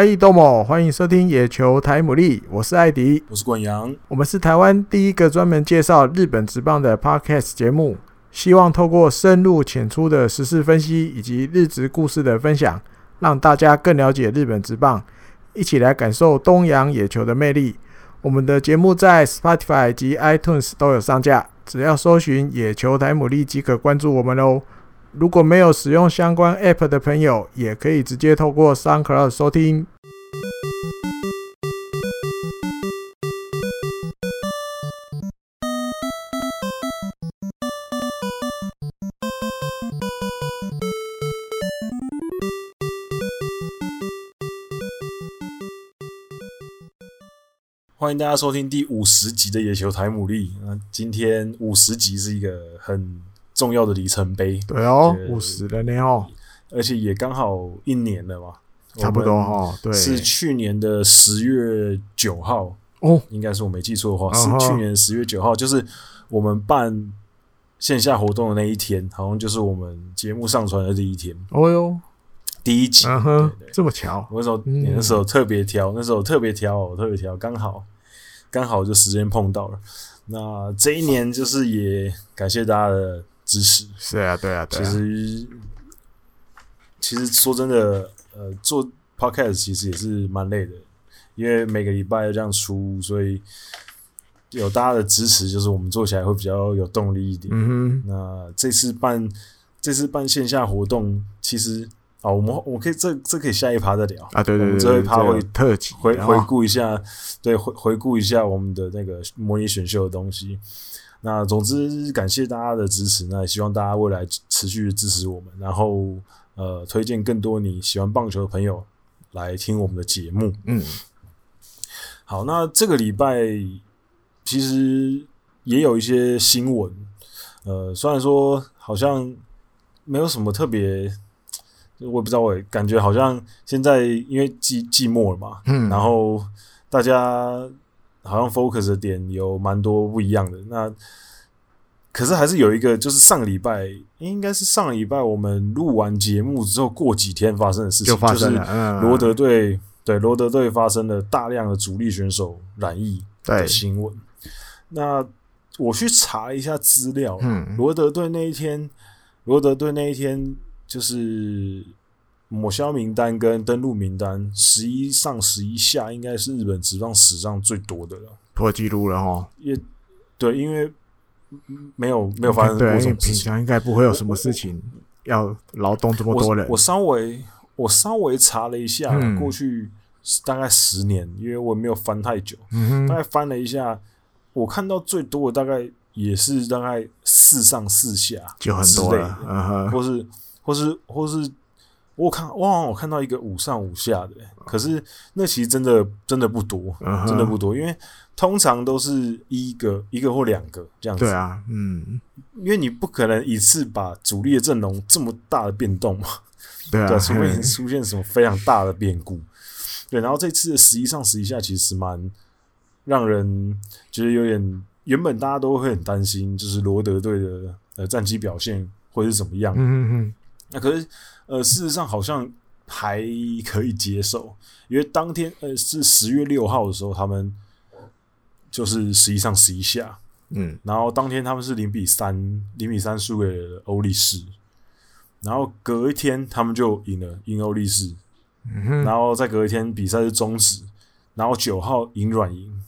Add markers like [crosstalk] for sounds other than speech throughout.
嗨，豆某，欢迎收听野球台牡蛎，我是艾迪，我是冠阳，我们是台湾第一个专门介绍日本职棒的 Podcast 节目，希望透过深入浅出的时事分析以及日职故事的分享，让大家更了解日本职棒，一起来感受东洋野球的魅力。我们的节目在 Spotify 及 iTunes 都有上架，只要搜寻“野球台牡蛎”即可关注我们哦。如果没有使用相关 App 的朋友，也可以直接透过 SoundCloud 收听。欢迎大家收听第五十集的《野球台牡蛎》。那今天五十集是一个很重要的里程碑。对哦，五十了呢哦，而且也刚好一年了嘛，差不多哦。对，是去年的十月九号哦，应该是我没记错的话，是去年十月九号，就是我们办线下活动的那一天，好像就是我们节目上传的第一天。哦哟。第一集，嗯哼，这么巧，我那时候你那时候特别挑，那时候特别挑，我特别挑，刚好刚好就时间碰到了。那这一年就是也感谢大家的支持。是啊，对啊，对啊。其实其实说真的，呃，做 podcast 其实也是蛮累的，因为每个礼拜要这样出，所以有大家的支持，就是我们做起来会比较有动力一点。嗯哼。那这次办这次办线下活动，其实。啊，我们我可以这这可以下一趴再聊啊，对对对，这一趴会特辑回回顾一下，对回回顾一下我们的那个模拟选秀的东西。那总之感谢大家的支持，那也希望大家未来持续支持我们，然后呃推荐更多你喜欢棒球的朋友来听我们的节目。嗯，好，那这个礼拜其实也有一些新闻，呃，虽然说好像没有什么特别。我也不知道，我感觉好像现在因为季季末了嘛，嗯，然后大家好像 focus 的点有蛮多不一样的。那可是还是有一个，就是上个礼拜应该是上个礼拜我们录完节目之后过几天发生的事情，就发生了，就是罗德队对罗德队发生了大量的主力选手染疫的新闻。那我去查一下资料，嗯，罗德队那一天，罗德队那一天。就是抹消名单跟登录名单，十一上十一下，应该是日本职棒史上最多的了，破纪录了哈。也对，因为没有没有发生过什么事情，平常应该不会有什么事情要劳动这么多人。我，我稍微我稍微查了一下，嗯、过去大概十年，因为我没有翻太久，嗯、大概翻了一下，我看到最多的大概也是大概四上四下，就很多了，嗯、或是。或是或是我看哇，我看到一个五上五下的，可是那其实真的真的不多，真的不多，因为通常都是一个一个或两个这样子。对啊，嗯，因为你不可能一次把主力的阵容这么大的变动嘛，对啊，除非出现什么非常大的变故。对，然后这次的十一上十一下其实蛮让人觉得有点，原本大家都会很担心，就是罗德队的呃战绩表现会是怎么样？嗯嗯嗯。那可是，呃，事实上好像还可以接受，因为当天呃是十月六号的时候，他们就是十一上十一下，嗯，然后当天他们是零比三零比三输给了欧力士，然后隔一天他们就赢了赢欧力士，嗯，然后再隔一天比赛是终止，然后九号赢软银，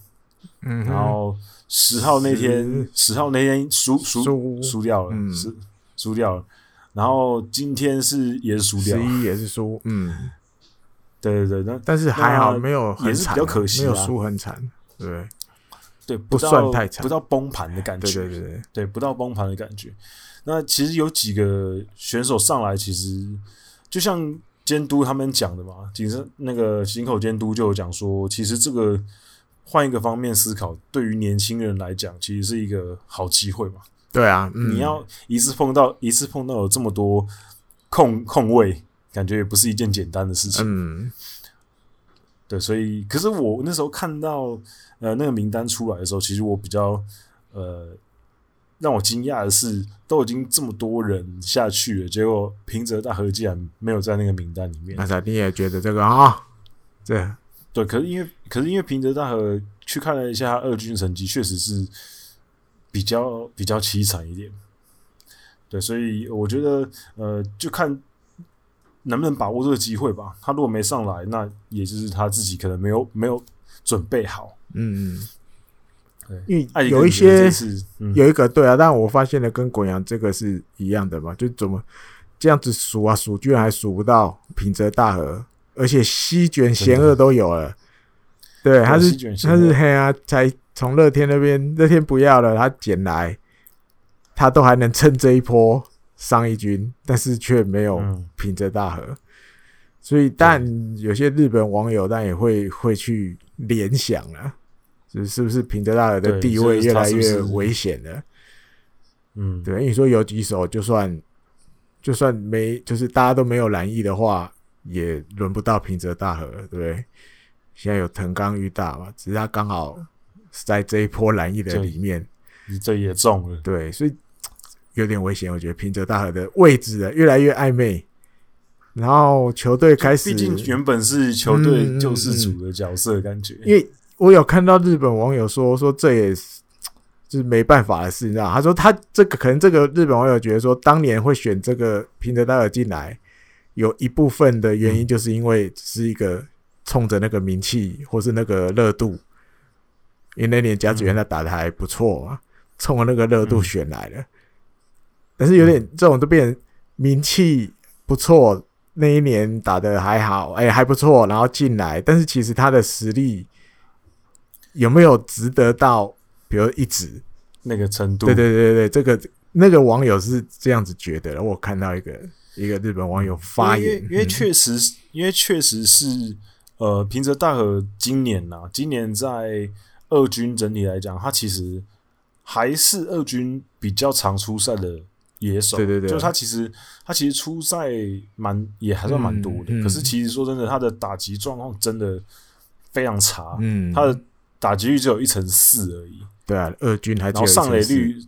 嗯，然后十号那天十号那天输输输。掉了，是输掉了。然后今天是也是输掉，十一也是输，嗯，对对对，那但是还好没有也是比较可惜，没有输很惨，对对，不算太惨，不到崩盘的感觉，对对对对，不到崩盘的感觉。那其实有几个选手上来，其实就像监督他们讲的嘛，其实那个井口监督就有讲说，其实这个换一个方面思考，对于年轻人来讲，其实是一个好机会嘛。对啊，嗯、你要一次碰到一次碰到有这么多空空位，感觉也不是一件简单的事情。嗯，对，所以可是我那时候看到呃那个名单出来的时候，其实我比较呃让我惊讶的是，都已经这么多人下去了，结果平泽大和竟然没有在那个名单里面。那你也觉得这个啊，对对，可是因为可是因为平泽大和去看了一下他二军成绩，确实是比较比较凄惨一点。对，所以我觉得呃，就看能不能把握这个机会吧。他如果没上来，那也就是他自己可能没有没有准备好。嗯嗯。对，因为有一些有一个对啊，但我发现了跟滚阳这个是一样的嘛，就怎么这样子数啊数，居然还数不到平泽大河，而且西卷贤二都有了。对，他是他是黑啊，才从乐天那边，乐天不要了，他捡来。他都还能趁这一波上一军，但是却没有平泽大和，所以但有些日本网友但也会会去联想啊，就是是不是平泽大和的地位越来越危险了？嗯，对，因为你说有几手就算就算没，就是大家都没有蓝意的话，也轮不到平泽大和，对不对？现在有藤冈裕大嘛，只是他刚好是在这一波蓝翼的里面，你这也中了，对，所以。[tsk] 有点危险，我觉得平泽大和的位置啊越来越暧昧，然后球队开始，毕竟原本是球队救世主的角色，感觉、嗯。因为我有看到日本网友说，说这也是就是没办法的事，你知道？他说他这个可能这个日本网友觉得说，当年会选这个平泽大和进来，有一部分的原因就是因为是一个冲着那个名气或是那个热度，因为那年甲子园他打的还不错啊，冲着那个热度选来的。嗯但是有点这种都变名气不错，那一年打的还好，哎、欸、还不错，然后进来，但是其实他的实力有没有值得到，比如一直那个程度？对对对对，这个那个网友是这样子觉得。我看到一个一个日本网友发言，因为确实，因为确实是呃，平泽大和今年呐、啊，今年在二军整体来讲，他其实还是二军比较常出赛的。野手，对对对，就是他其实他其实出赛蛮也还算蛮多的，嗯嗯、可是其实说真的，他的打击状况真的非常差，嗯，他的打击率只有一成四而已，对啊，二军还然后上垒率，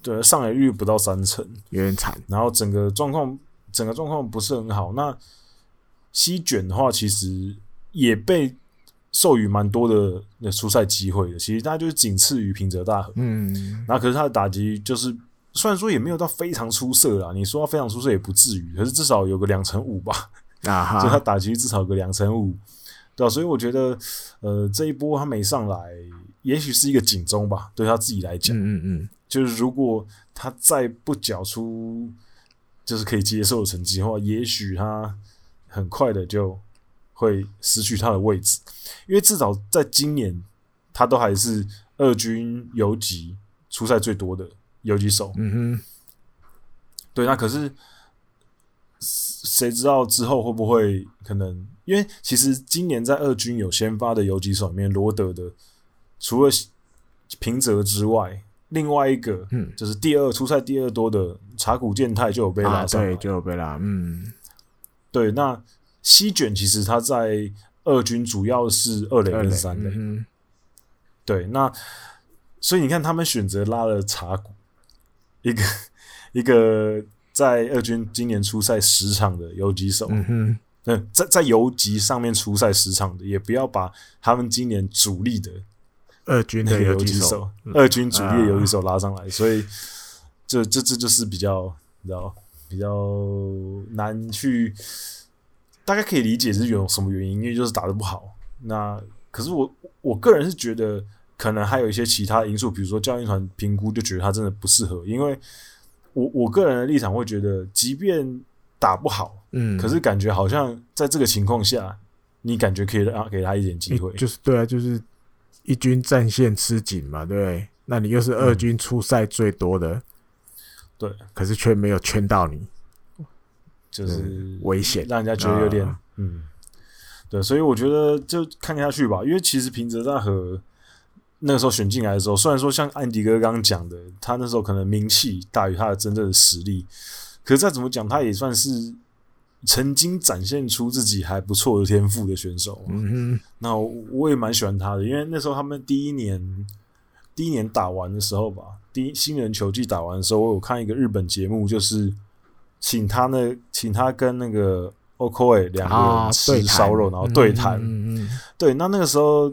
对，上垒率不到三成，有点惨，然后整个状况整个状况不是很好。那西卷的话，其实也被授予蛮多的那出赛机会的，其实他就是仅次于平泽大和，嗯，那可是他的打击就是。虽然说也没有到非常出色啦，你说他非常出色也不至于，可是至少有个两成五吧，啊哈，就他打击至少有个两成五，对吧？所以我觉得，呃，这一波他没上来，也许是一个警钟吧，对他自己来讲，嗯嗯嗯，就是如果他再不缴出就是可以接受的成绩的话，也许他很快的就会失去他的位置，因为至少在今年他都还是二军游击出赛最多的。游击手，嗯哼，对，那可是谁知道之后会不会可能？因为其实今年在二军有先发的游击手里面，罗德的除了平泽之外，另外一个，嗯，就是第二出赛第二多的茶谷健太就有被拉上就有被拉，嗯，对。那西卷其实他在二军主要是二垒跟三垒，嗯，对。那所以你看，他们选择拉了茶谷。一个一个在二军今年出赛十场的游击手，嗯哼，在在游击上面出赛十场的，也不要把他们今年主力的二军的游击手，手，二军主力的游击手拉上来，所以这这这就是比较，你知道，比较难去，大概可以理解是有什么原因，因为就是打的不好。那可是我我个人是觉得。可能还有一些其他因素，比如说教练团评估就觉得他真的不适合。因为我我个人的立场会觉得，即便打不好，嗯，可是感觉好像在这个情况下，你感觉可以让给他一点机会，就是对啊，就是一军战线吃紧嘛，对不对？那你又是二军出赛最多的，对，可是却没有圈到你，就是危险，让人家觉得有点，啊、嗯，对，所以我觉得就看下去吧，因为其实平泽大和。那个时候选进来的时候，虽然说像安迪哥刚刚讲的，他那时候可能名气大于他的真正的实力，可是再怎么讲，他也算是曾经展现出自己还不错的天赋的选手。嗯哼，那我也蛮喜欢他的，因为那时候他们第一年第一年打完的时候吧，第一新人球季打完的时候，我有看一个日本节目，就是请他那请他跟那个 Okoye 两个人吃烧肉，然后对谈。嗯嗯，对，那那个时候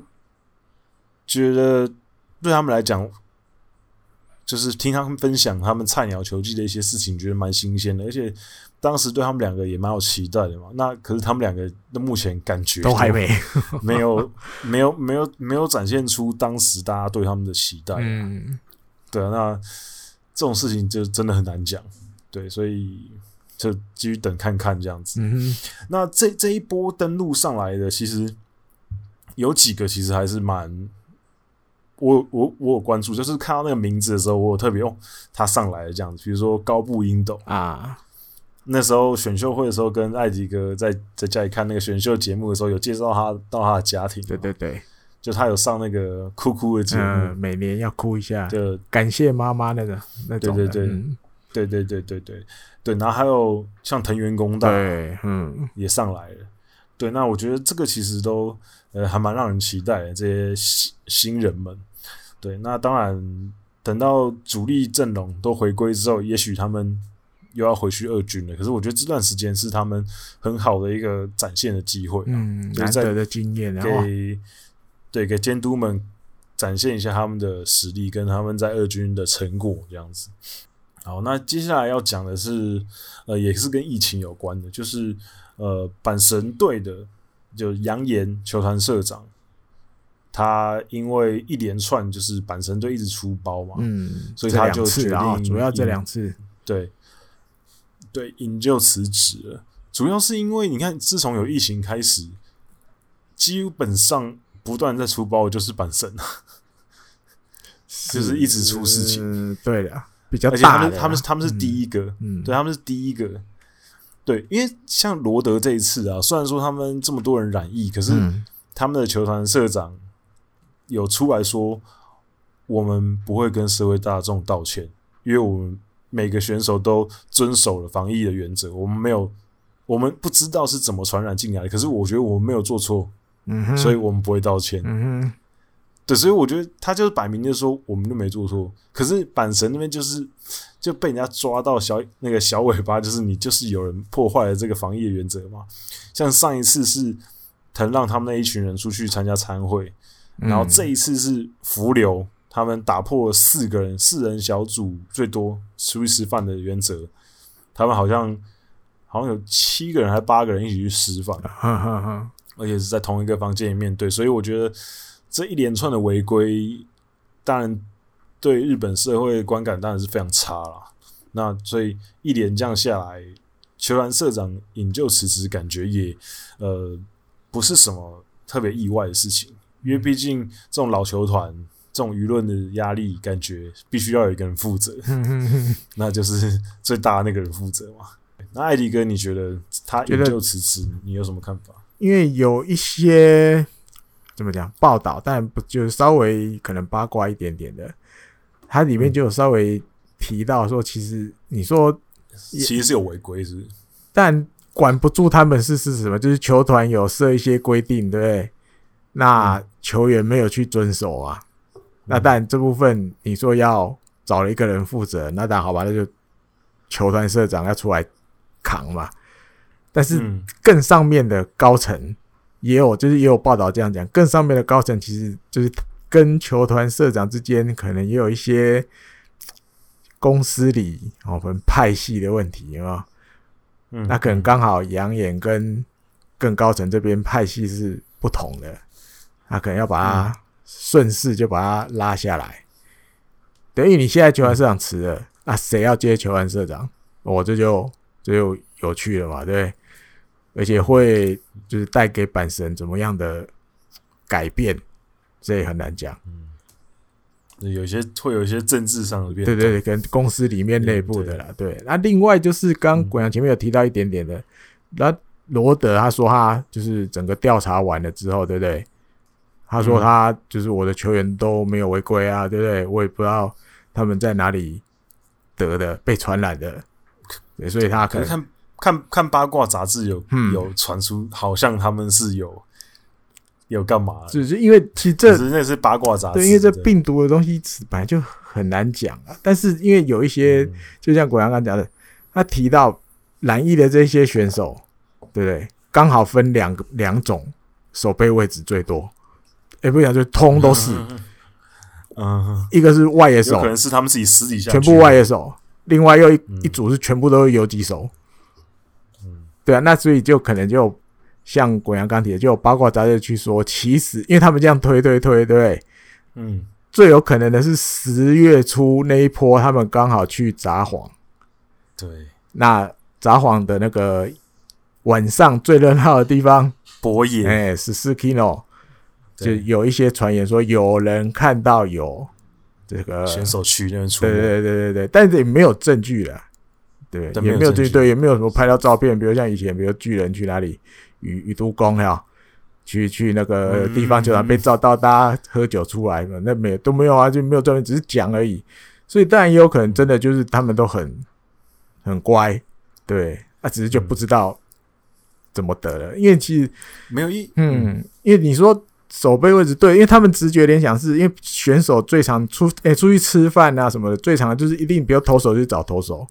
觉得对他们来讲，就是听他们分享他们菜鸟球技的一些事情，觉得蛮新鲜的，而且当时对他们两个也蛮有期待的嘛。那可是他们两个的目前感觉都还没 [laughs] 没有没有没有没有展现出当时大家对他们的期待。嗯，对啊，那这种事情就真的很难讲。对，所以。就继续等看看这样子。嗯、那这这一波登录上来的，其实有几个其实还是蛮，我我我有关注，就是看到那个名字的时候，我有特别哦，他上来了这样子。比如说高布英斗啊，那时候选秀会的时候，跟艾迪哥在在家里看那个选秀节目的时候，有介绍他到他的家庭。对对对，就他有上那个哭哭的节目，嗯，每年要哭一下，就感谢妈妈那个那种。对对对。嗯对对对对对对，然后还有像藤原公大，嗯，也上来了。对，那我觉得这个其实都呃还蛮让人期待的这些新新人们。对，那当然等到主力阵容都回归之后，也许他们又要回去二军了。可是我觉得这段时间是他们很好的一个展现的机会，嗯，难得的经验，给对给监督们展现一下他们的实力跟他们在二军的成果这样子。好，那接下来要讲的是，呃，也是跟疫情有关的，就是呃，阪神队的就扬言球团社长，他因为一连串就是阪神队一直出包嘛，嗯，所以他就决定主要这两次，对，对，引咎辞职了。主要是因为你看，自从有疫情开始，基本上不断在出包，就是阪神，就是一直出事情，嗯，对的。比较大，他们他们他们是第一个，嗯，对，他们是第一个，对，因为像罗德这一次啊，虽然说他们这么多人染疫，可是他们的球团社长有出来说，我们不会跟社会大众道歉，因为我们每个选手都遵守了防疫的原则，我们没有，我们不知道是怎么传染进来的，可是我觉得我们没有做错，嗯，所以我们不会道歉，嗯哼。对，所以我觉得他就是摆明就说我们就没做错，可是阪神那边就是就被人家抓到小那个小尾巴，就是你就是有人破坏了这个防疫的原则嘛。像上一次是藤浪他们那一群人出去参加参会，然后这一次是福流他们打破了四个人四人小组最多出去吃饭的原则，他们好像好像有七个人还是八个人一起去吃饭，而且是在同一个房间里面对，所以我觉得。这一连串的违规，当然对日本社会观感当然是非常差了。那所以一连这样下来，球团社长引咎辞职，感觉也呃不是什么特别意外的事情，因为毕竟这种老球团，这种舆论的压力，感觉必须要有一个人负责，那就是 [laughs] 最大的那个人负责嘛。那艾迪哥，你觉得他引咎辞职，你有什么看法？因为有一些。怎么讲？报道，但不就是稍微可能八卦一点点的，它里面就有稍微提到说，其实你说其实是有违规，是是？但管不住他们是是什么？就是球团有设一些规定，对不对？那球员没有去遵守啊。那但这部分你说要找了一个人负责，那当然好吧，那就球团社长要出来扛嘛。但是更上面的高层。也有，就是也有报道这样讲，更上面的高层其实就是跟球团社长之间可能也有一些公司里哦，分派系的问题啊。嗯，那可能刚好杨眼跟更高层这边派系是不同的，那可能要把它顺势就把它拉下来。等于你现在球团社长辞了，那谁要接球团社长？我这就这就有趣了嘛，对不对？而且会就是带给阪神怎么样的改变，这也很难讲。嗯，有些会有一些政治上的变。对对对，跟公司里面内部的啦。对，那另外就是刚刚滚阳前面有提到一点点的，那罗德他说他就是整个调查完了之后，对不对？他说他就是我的球员都没有违规啊，对不对？我也不知道他们在哪里得的，被传染的，所以他可能。看看八卦杂志有、嗯、有传出，好像他们是有有干嘛？就是因为其实这是那是八卦杂志，对，因为这病毒的东西本来就很难讲啊。但是因为有一些，就像国阳刚刚讲的，他提到染疫的这些选手，对不对？刚好分两个两种守备位置最多，也不讲就通都是，嗯，一个是外野手，可能是他们自己私底下全部外野手，另外又一一组是全部都是游击手，嗯，对啊，那所以就可能就像滚阳钢铁就有八卦杂志去说，其实因为他们这样推推推，对不对？嗯，最有可能的是十月初那一波，他们刚好去札幌，对，那札幌的那个。晚上最热闹的地方，博野哎，是 Susukino，就有一些传言说有人看到有这个选手去那边出，对对对对对，但是也没有证据了，对，也没有对，对，也没有什么拍到照片，比如像以前，比如巨人去哪里，宇宇都宫哈，去去那个地方球场被照到大家喝酒出来嘛，那没有都没有啊，就没有照片，只是讲而已，所以当然也有可能真的就是他们都很很乖，对，啊，只是就不知道。怎么得了？因为其实没有一嗯，因为你说手背位置对，因为他们直觉联想是因为选手最常出诶、欸、出去吃饭啊什么的，最常的就是一定比如投手就找投手，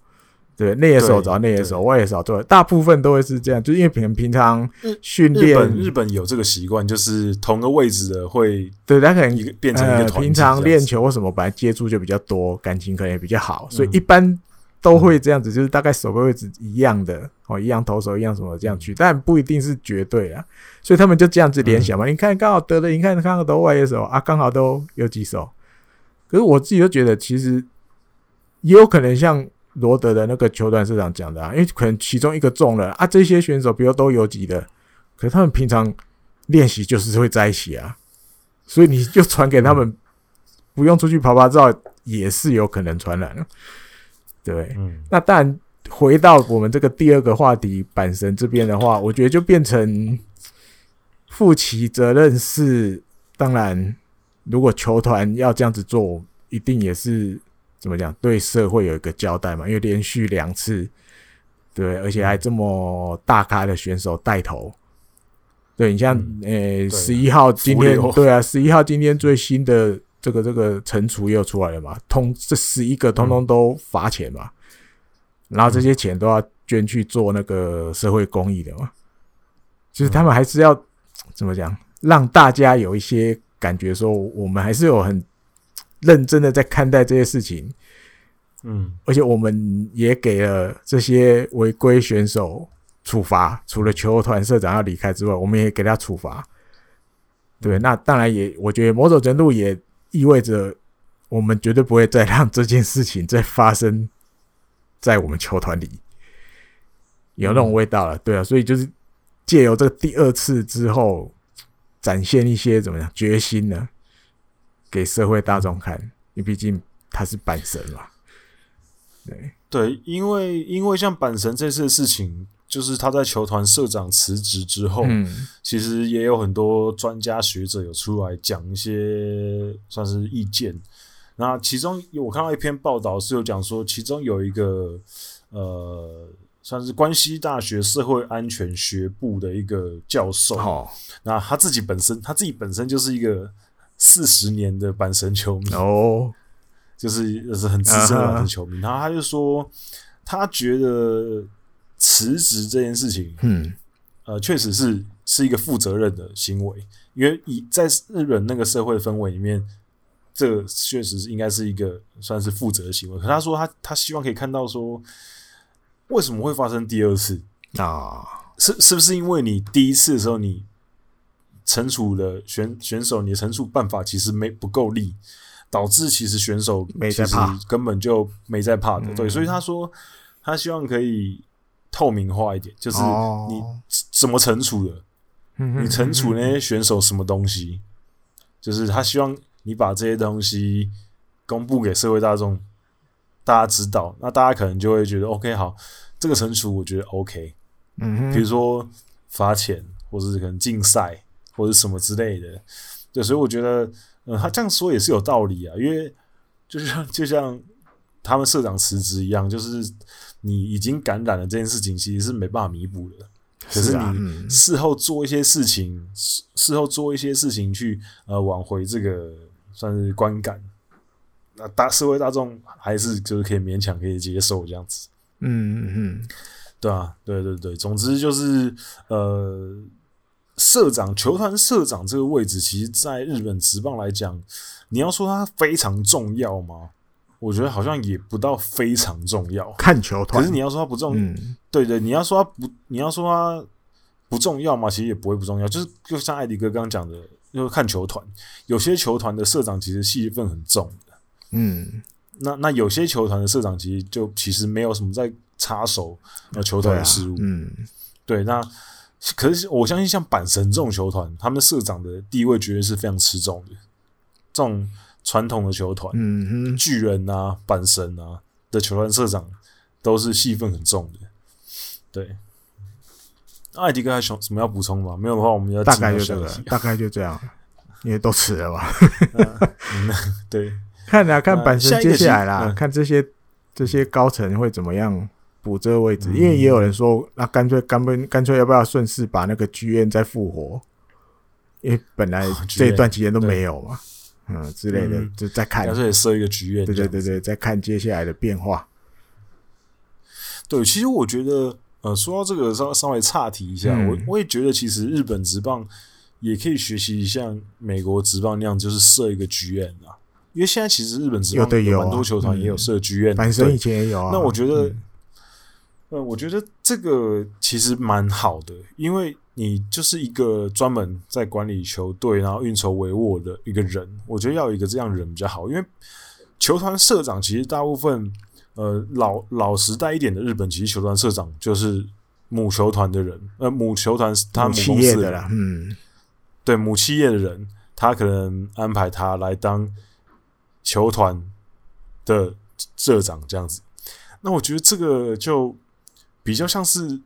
对内野手找内野手，外野手对，大部分都会是这样，就因为平平常训练，日本日本有这个习惯，就是同个位置的会对他可能一个变成一个团、呃、平常练球或什么本来接触就比较多，感情可能也比较好，所以一般。都会这样子，就是大概守备位置一样的哦，一样投手一样什么这样去，但不一定是绝对啊。所以他们就这样子联想嘛。你看刚好得了，你看刚好都外野手啊，刚好都有几手。可是我自己就觉得，其实也有可能像罗德的那个球团社长讲的啊，因为可能其中一个中了啊，这些选手比如都有几的，可是他们平常练习就是会在一起啊，所以你就传给他们，不用出去跑拍照，也是有可能传染。对，嗯，那当然回到我们这个第二个话题，板神这边的话，我觉得就变成负起责任是，当然，如果球团要这样子做，一定也是怎么讲，对社会有一个交代嘛，因为连续两次，对，而且还这么大咖的选手带头，对你像，呃，十一号今天，对啊，十一号今天最新的。这个这个惩处又出来了嘛？通这十一个通通都罚钱嘛？嗯、然后这些钱都要捐去做那个社会公益的嘛？就是他们还是要怎么讲，让大家有一些感觉，说我们还是有很认真的在看待这些事情。嗯，而且我们也给了这些违规选手处罚，除了球团社长要离开之外，我们也给他处罚。对，那当然也，我觉得某种程度也。意味着我们绝对不会再让这件事情再发生在我们球团里，有那种味道了，对啊，所以就是借由这个第二次之后，展现一些怎么样决心呢？给社会大众看，因为毕竟他是阪神嘛，对对，因为因为像阪神这次的事情。就是他在球团社长辞职之后，嗯，其实也有很多专家学者有出来讲一些算是意见。那其中我看到一篇报道是有讲说，其中有一个呃，算是关西大学社会安全学部的一个教授。哦，那他自己本身，他自己本身就是一个四十年的阪神球迷哦，就是就是很资深的阪神球迷。然后他就说，他觉得。辞职这件事情，嗯，呃，确实是是一个负责任的行为，因为以在日本那个社会氛围里面，这个确实是应该是一个算是负责的行为。可他说他他希望可以看到说，为什么会发生第二次啊？是是不是因为你第一次的时候你惩处的选选手，你的惩处办法其实没不够力，导致其实选手没其实根本就没在怕的。对，所以他说他希望可以。透明化一点，就是你怎么惩处的，你惩处那些选手什么东西，就是他希望你把这些东西公布给社会大众，大家知道，那大家可能就会觉得 OK，好，这个惩处我觉得 OK，嗯，比如说罚钱，或者是可能禁赛，或者什么之类的，对，所以我觉得，嗯，他这样说也是有道理啊，因为就像就像他们社长辞职一样，就是。你已经感染了这件事情，其实是没办法弥补的。可是你事后做一些事情，事事后做一些事情去呃挽回这个算是观感，那大社会大众还是就是可以勉强可以接受这样子。嗯嗯嗯，对啊，对对对，总之就是呃，社长球团社长这个位置，其实在日本职棒来讲，你要说它非常重要吗？我觉得好像也不到非常重要。看球团，可是你要说它不重对对，你要说它不，你要说它不重要嘛，其实也不会不重要。就是就像艾迪哥刚刚讲的，就是看球团，有些球团的社长其实戏份很重的，嗯，那那有些球团的社长其实就其实没有什么在。插手呃球团的事务，嗯，对，那可是我相信像阪神这种球团，他们的社长的地位绝对是非常吃重的。这种传统的球团，嗯哼，巨人啊、阪神啊的球团社长都是戏份很重的。对，艾迪哥还有什么要补充吗？没有的话，我们要大概就这个，大概就这样，因为都迟了吧？[laughs] 嗯，对，[laughs] 看啊，看阪神接下来啦，看这些这些高层会怎么样。补这个位置，因为也有人说，那干脆干脆干脆要不要顺势把那个剧院再复活？因为本来这一段期间都没有嘛，嗯之类的，就再看，干脆设一个剧院，对对对对，再看接下来的变化。对，其实我觉得，呃，说到这个稍稍微岔题一下，我我也觉得，其实日本职棒也可以学习像美国职棒那样，就是设一个剧院啊。因为现在其实日本职棒有蛮多球团也有设剧院，阪神以前也有啊。那我觉得。呃，我觉得这个其实蛮好的，因为你就是一个专门在管理球队，然后运筹帷幄的一个人。我觉得要有一个这样的人比较好，因为球团社长其实大部分，呃，老老时代一点的日本，其实球团社长就是母球团的人，呃，母球团他母公司的啦，嗯，对，母企业的人，他可能安排他来当球团的社长这样子。那我觉得这个就。比较像是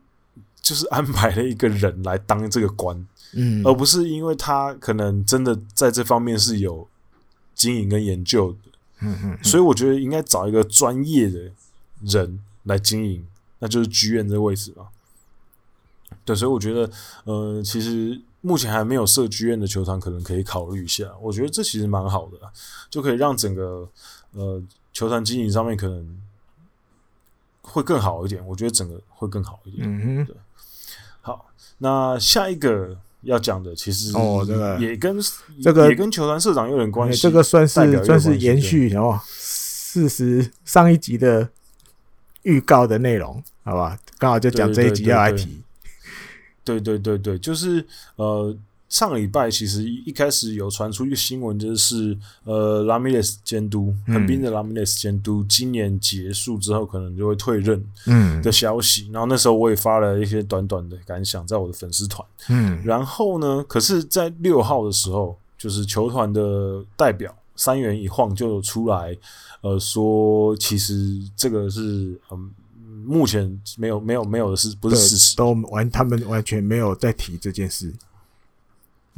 就是安排了一个人来当这个官，嗯，而不是因为他可能真的在这方面是有经营跟研究的，嗯嗯，所以我觉得应该找一个专业的人来经营，那就是剧院这个位置吧。对，所以我觉得，呃，其实目前还没有设剧院的球团，可能可以考虑一下。我觉得这其实蛮好的，就可以让整个呃球团经营上面可能。会更好一点，我觉得整个会更好一点。嗯哼，对。好，那下一个要讲的，其实哦，这个也跟这个也跟球团社长有点关系。这个算是算是延续哦，事实上一集的预告的内容，好吧？刚好就讲这一集要来提。对对对对，就是呃。上个礼拜其实一开始有传出一个新闻，就是呃，拉米雷斯监督横滨的拉米雷斯监督今年结束之后可能就会退任，嗯的消息。然后那时候我也发了一些短短的感想在我的粉丝团，嗯。然后呢，可是，在六号的时候，就是球团的代表三元一晃就出来，呃，说其实这个是嗯，目前没有没有没有的事，不是事实，都完他们完全没有在提这件事。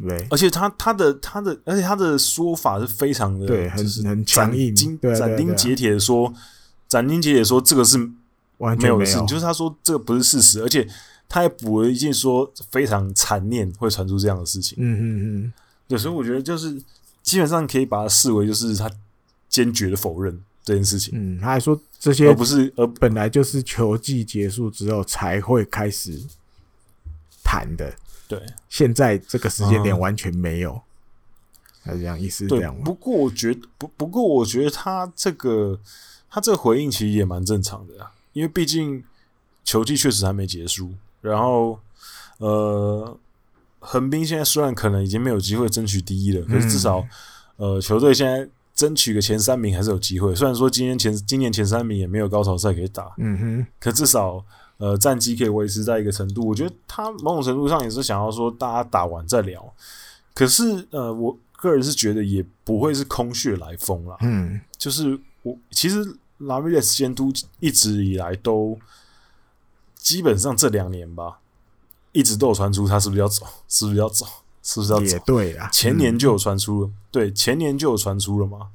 对，而且他他的他的，而且他的说法是非常的，对，很很强硬，斩钉截铁的说，斩钉截铁说这个是完全没有的事，就是他说这个不是事实，而且他还补了一句说非常残念会传出这样的事情，嗯嗯嗯，对，所以我觉得就是基本上可以把它视为就是他坚决的否认这件事情，嗯，他还说这些而不是而本来就是球季结束之后才会开始谈的。对，现在这个时间点完全没有，还是这样意思是这样？不过我觉得不，不过我觉得他这个他这个回应其实也蛮正常的呀，因为毕竟球季确实还没结束。然后，呃，横滨现在虽然可能已经没有机会争取第一了，可是至少，呃，球队现在争取个前三名还是有机会。虽然说今年前今年前三名也没有高潮赛可以打，嗯哼，可至少。呃，战绩可以维持在一个程度，我觉得他某种程度上也是想要说，大家打完再聊。可是，呃，我个人是觉得也不会是空穴来风啦。嗯，就是我其实拉米雷斯监督一直以来都基本上这两年吧，一直都有传出他是不是要走，[laughs] 是不是要走，是不是要走？也对啊，前年就有传出了，嗯、对，前年就有传出了嘛。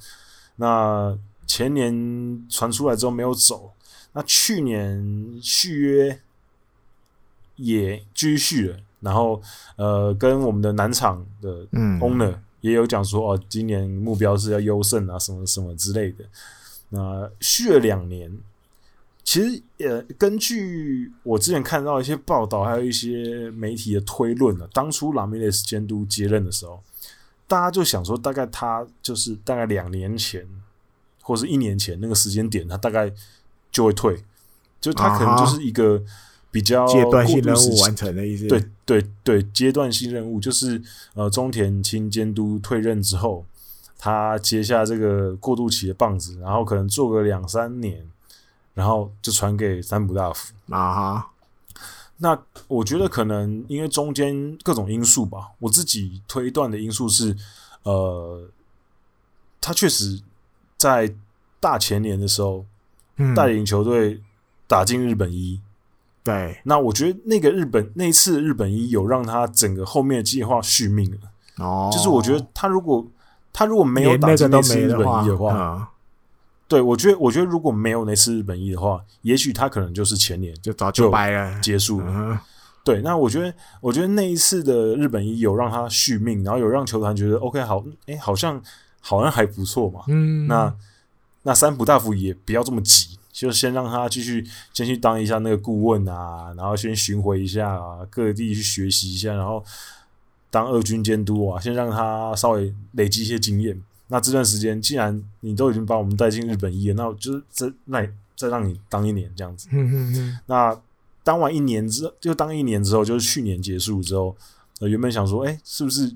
那前年传出来之后没有走。那去年续约也继续续了，然后呃，跟我们的南厂的 owner 也有讲说哦，今年目标是要优胜啊，什么什么之类的。那续了两年，其实呃，根据我之前看到一些报道，还有一些媒体的推论呢，当初拉米雷斯监督接任的时候，大家就想说，大概他就是大概两年前或是一年前那个时间点，他大概就会退，就他可能就是一个比较阶段性任务完成的意思。对对对，阶段性任务就是呃，中田清监督退任之后，他接下这个过渡期的棒子，然后可能做个两三年。然后就传给三浦大辅啊哈，那我觉得可能因为中间各种因素吧，我自己推断的因素是，呃，他确实在大前年的时候，嗯，带领球队打进日本一，对，那我觉得那个日本那一次日本一有让他整个后面的计划续命了，哦，就是我觉得他如果他如果没有打进那次日本一的话。对，我觉得，我觉得如果没有那次日本一的话，也许他可能就是前年就早就掰了。结束了。对，那我觉得，我觉得那一次的日本一有让他续命，然后有让球团觉得 OK 好，哎，好像好像还不错嘛。嗯，那那三浦大辅也不要这么急，就先让他继续先去当一下那个顾问啊，然后先巡回一下啊，各地去学习一下，然后当二军监督啊，先让他稍微累积一些经验。那这段时间，既然你都已经把我们带进日本一了，那我就是再那再让你当一年这样子。嗯嗯嗯。那当完一年之，就当一年之后，就是去年结束之后，呃，原本想说，哎、欸，是不是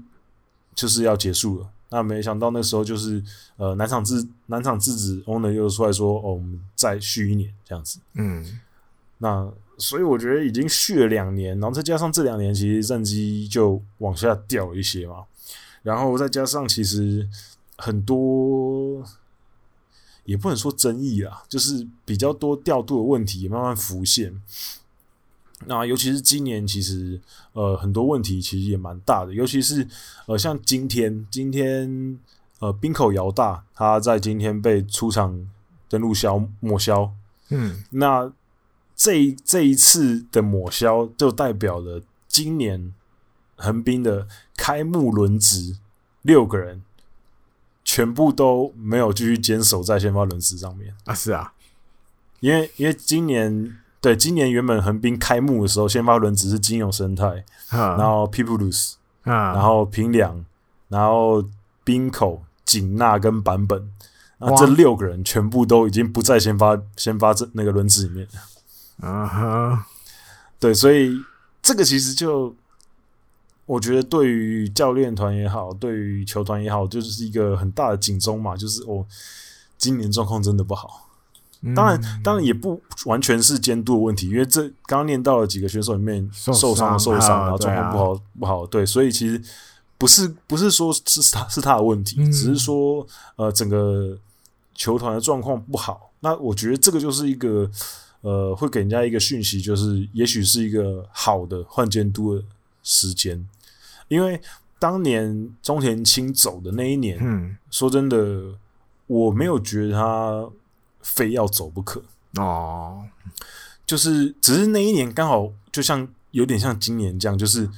就是要结束了？那没想到那时候就是呃，南场智南场智子 owner 又出来说，哦，我们再续一年这样子。嗯。那所以我觉得已经续了两年，然后再加上这两年其实战绩就往下掉了一些嘛，然后再加上其实。很多也不能说争议啊，就是比较多调度的问题也慢慢浮现。那尤其是今年，其实呃很多问题其实也蛮大的，尤其是呃像今天，今天呃冰口姚大他在今天被出场登录消抹消，嗯，那这这一次的抹消就代表了今年横滨的开幕轮值六个人。全部都没有继续坚守在先发轮值上面啊！是啊，因为因为今年对今年原本横滨开幕的时候，先发轮子是金永生态，然后 Pipulus，然后平良，然后冰口景纳跟坂本，那这六个人全部都已经不在先发先发这那个轮子里面啊哈，对，所以这个其实就。我觉得对于教练团也好，对于球团也好，就是一个很大的警钟嘛。就是哦，今年状况真的不好。当然，嗯、当然也不完全是监督的问题，因为这刚刚念到了几个选手里面受伤、受伤，然后状况不好、不好。对，所以其实不是不是说是他是他的问题，只是说呃，整个球团的状况不好。那我觉得这个就是一个呃，会给人家一个讯息，就是也许是一个好的换监督的时间。因为当年中田青走的那一年，嗯，说真的，我没有觉得他非要走不可哦。就是只是那一年刚好就像有点像今年这样，就是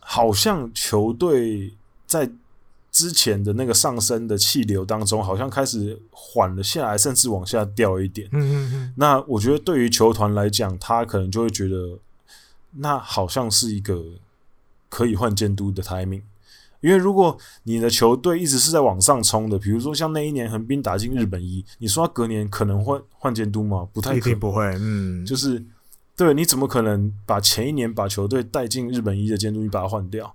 好像球队在之前的那个上升的气流当中，好像开始缓了下来，甚至往下掉一点。嗯嗯嗯。那我觉得对于球团来讲，他可能就会觉得，那好像是一个。可以换监督的 timing，因为如果你的球队一直是在往上冲的，比如说像那一年横滨打进日本一，你说他隔年可能换换监督吗？不太可能，一定不会。嗯，就是对，你怎么可能把前一年把球队带进日本一的监督你把它换掉？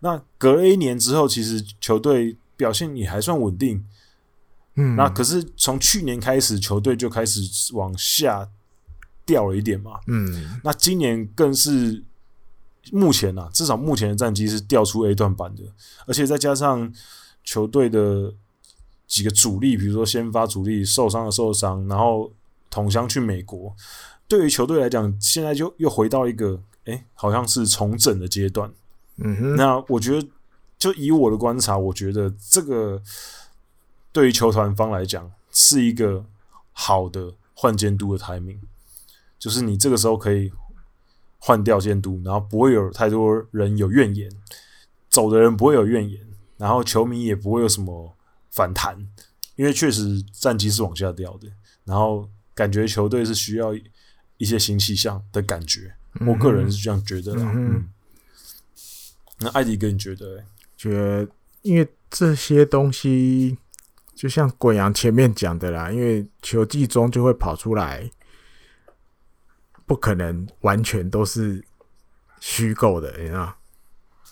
那隔了一年之后，其实球队表现也还算稳定。嗯，那可是从去年开始，球队就开始往下掉了一点嘛。嗯，那今年更是。目前啊，至少目前的战绩是掉出 A 段板的，而且再加上球队的几个主力，比如说先发主力受伤的受伤，然后同乡去美国，对于球队来讲，现在就又回到一个哎、欸，好像是重整的阶段。嗯哼，那我觉得，就以我的观察，我觉得这个对于球团方来讲是一个好的换监督的 timing，就是你这个时候可以。换掉监督，然后不会有太多人有怨言，走的人不会有怨言，然后球迷也不会有什么反弹，因为确实战绩是往下掉的，然后感觉球队是需要一些新气象的感觉。我个人是这样觉得的。嗯，那艾迪哥，你觉得、欸？觉得，因为这些东西，就像滚阳前面讲的啦，因为球季中就会跑出来，不可能完全都是虚构的，你知道？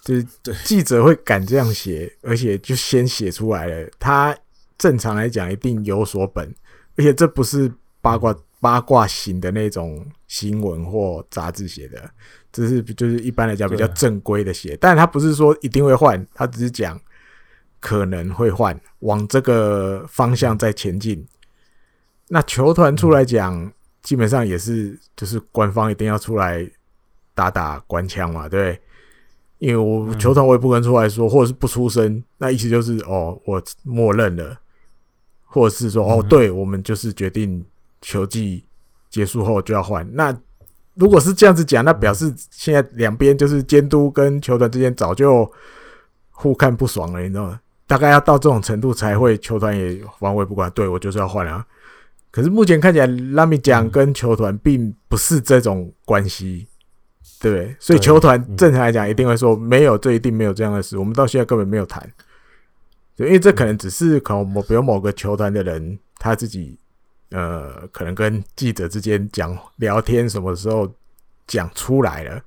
就是记者会敢这样写，而且就先写出来了。他正常来讲一定有所本，而且这不是八卦。八卦型的那种新闻或杂志写的，这是就是一般来讲比较正规的写，但他不是说一定会换，他只是讲可能会换，往这个方向在前进。那球团出来讲，基本上也是就是官方一定要出来打打官腔嘛，对，因为我球团我也不可能出来说，或者是不出声，那意思就是哦，我默认了，或者是说哦，对我们就是决定。球季结束后就要换，那如果是这样子讲，那表示现在两边就是监督跟球团之间早就互看不爽了，你知道吗？大概要到这种程度才会球团也防卫不管，对我就是要换啊。可是目前看起来，拉米讲跟球团并不是这种关系，对不对？所以球团正常来讲一定会说没有，这一定没有这样的事，我们到现在根本没有谈。因为这可能只是可能某比如某个球团的人他自己。呃，可能跟记者之间讲聊天，什么时候讲出来了？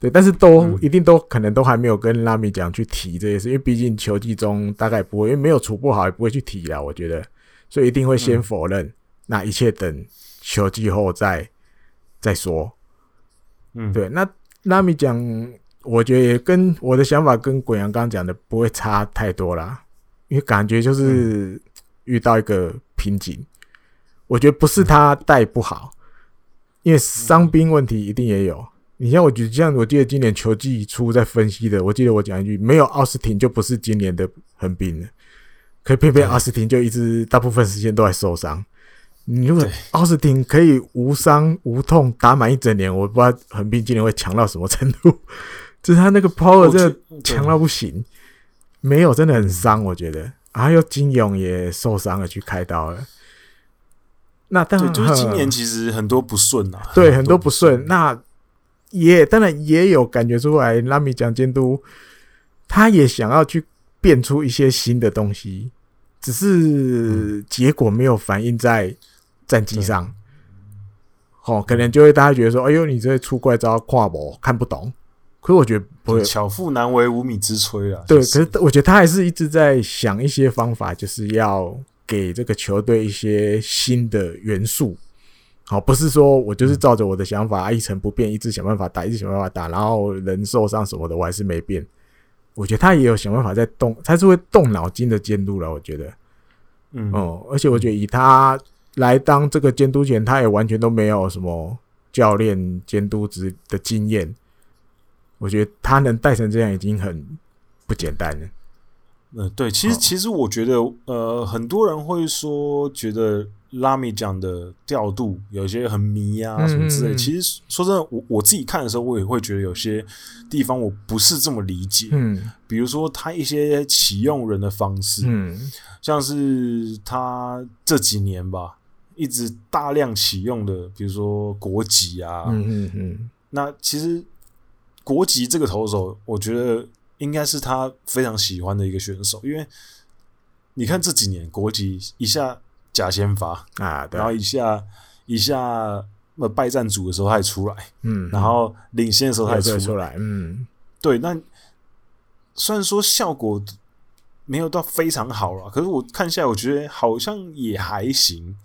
对，但是都一定都可能都还没有跟拉米讲去提这些事，因为毕竟球季中大概不会，因为没有处不好也不会去提了，我觉得，所以一定会先否认。那一切等球季后再再说。嗯，对，那拉米讲，我觉得也跟我的想法跟滚阳刚刚讲的不会差太多啦，因为感觉就是遇到一个瓶颈。我觉得不是他带不好，因为伤兵问题一定也有。你像我觉得，像我记得今年球季初在分析的，我记得我讲一句，没有奥斯汀就不是今年的横滨了。可偏偏奥斯汀就一直大部分时间都在受伤。你如果奥斯汀可以无伤无痛打满一整年，我不知道横滨今年会强到什么程度。[laughs] 就是他那个 power 真的强到不行，没有真的很伤，我觉得。还有金勇也受伤了，去开刀了。那当然，就是今年其实很多不顺啊，对，很多不顺。那也当然也有感觉出来，拉米讲监督他也想要去变出一些新的东西，只是结果没有反映在战绩上。哦，可能就会大家觉得说：“哎呦，你这出怪招，跨博看不懂。”可是我觉得不会，巧妇难为无米之炊啊。对，可是我觉得他还是一直在想一些方法，就是要。给这个球队一些新的元素，好，不是说我就是照着我的想法一成不变，一直想办法打，一直想办法打，然后人受伤什么的，我还是没变。我觉得他也有想办法在动，他是会动脑筋的监督了。我觉得，嗯哦，而且我觉得以他来当这个监督前，他也完全都没有什么教练监督职的经验。我觉得他能带成这样已经很不简单了。嗯，对，其实其实我觉得，呃，很多人会说觉得拉米讲的调度有些很迷啊什么之类。其实说真的，我我自己看的时候，我也会觉得有些地方我不是这么理解。嗯，比如说他一些启用人的方式，嗯，像是他这几年吧，一直大量启用的，比如说国籍啊，嗯嗯嗯，那其实国籍这个投手，我觉得。应该是他非常喜欢的一个选手，因为你看这几年国籍一下假先发啊，然后一下一下呃败战组的时候他也出来，嗯，然后领先的时候他也出来，出来嗯，对。那虽然说效果没有到非常好了，可是我看下来，我觉得好像也还行。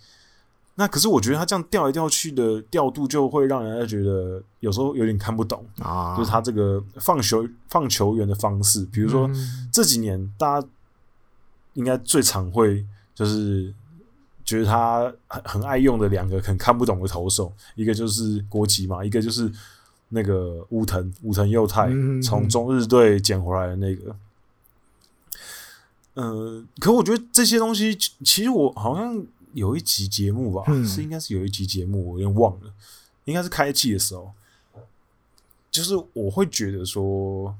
那可是我觉得他这样调来调去的调度，就会让人家觉得有时候有点看不懂啊。就是他这个放球放球员的方式，比如说这几年大家应该最常会就是觉得他很很爱用的两个很看不懂的投手，一个就是国籍嘛，一个就是那个武藤武藤佑太从中日队捡回来的那个。呃，可我觉得这些东西其实我好像。有一集节目吧，嗯、是应该是有一集节目，我有点忘了，应该是开季的时候，就是我会觉得说，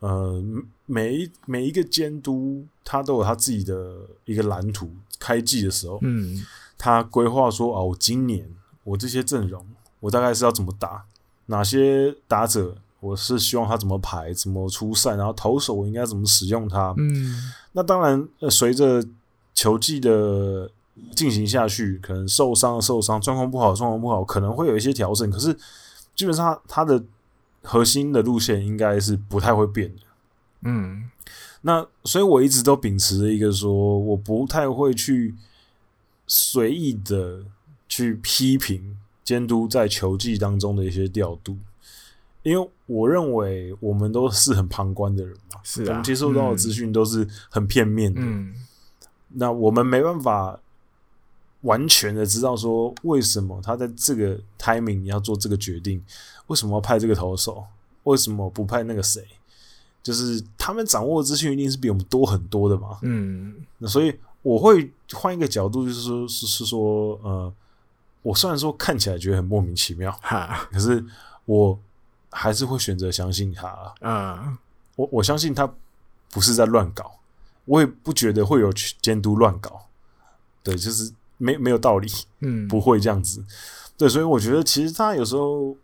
呃，每一每一个监督他都有他自己的一个蓝图。开季的时候，嗯，他规划说啊，我今年我这些阵容，我大概是要怎么打，哪些打者我是希望他怎么排，怎么出赛，然后投手我应该怎么使用他。嗯，那当然，呃，随着球技的进行下去，可能受伤受伤，状况不好状况不好，可能会有一些调整。可是基本上他的核心的路线应该是不太会变的。嗯，那所以我一直都秉持着一个说，我不太会去随意的去批评监督在球技当中的一些调度，因为我认为我们都是很旁观的人嘛，是啊，我们接受到的资讯都是很片面的，嗯，那我们没办法完全的知道说为什么他在这个 timing 要做这个决定，为什么要派这个投手，为什么不派那个谁？就是他们掌握的资讯一定是比我们多很多的嘛，嗯，那所以我会换一个角度，就是说，是是说，呃，我虽然说看起来觉得很莫名其妙，哈，可是我还是会选择相信他嗯，我我相信他不是在乱搞，我也不觉得会有监督乱搞，对，就是没没有道理，嗯，不会这样子，对，所以我觉得其实他有时候。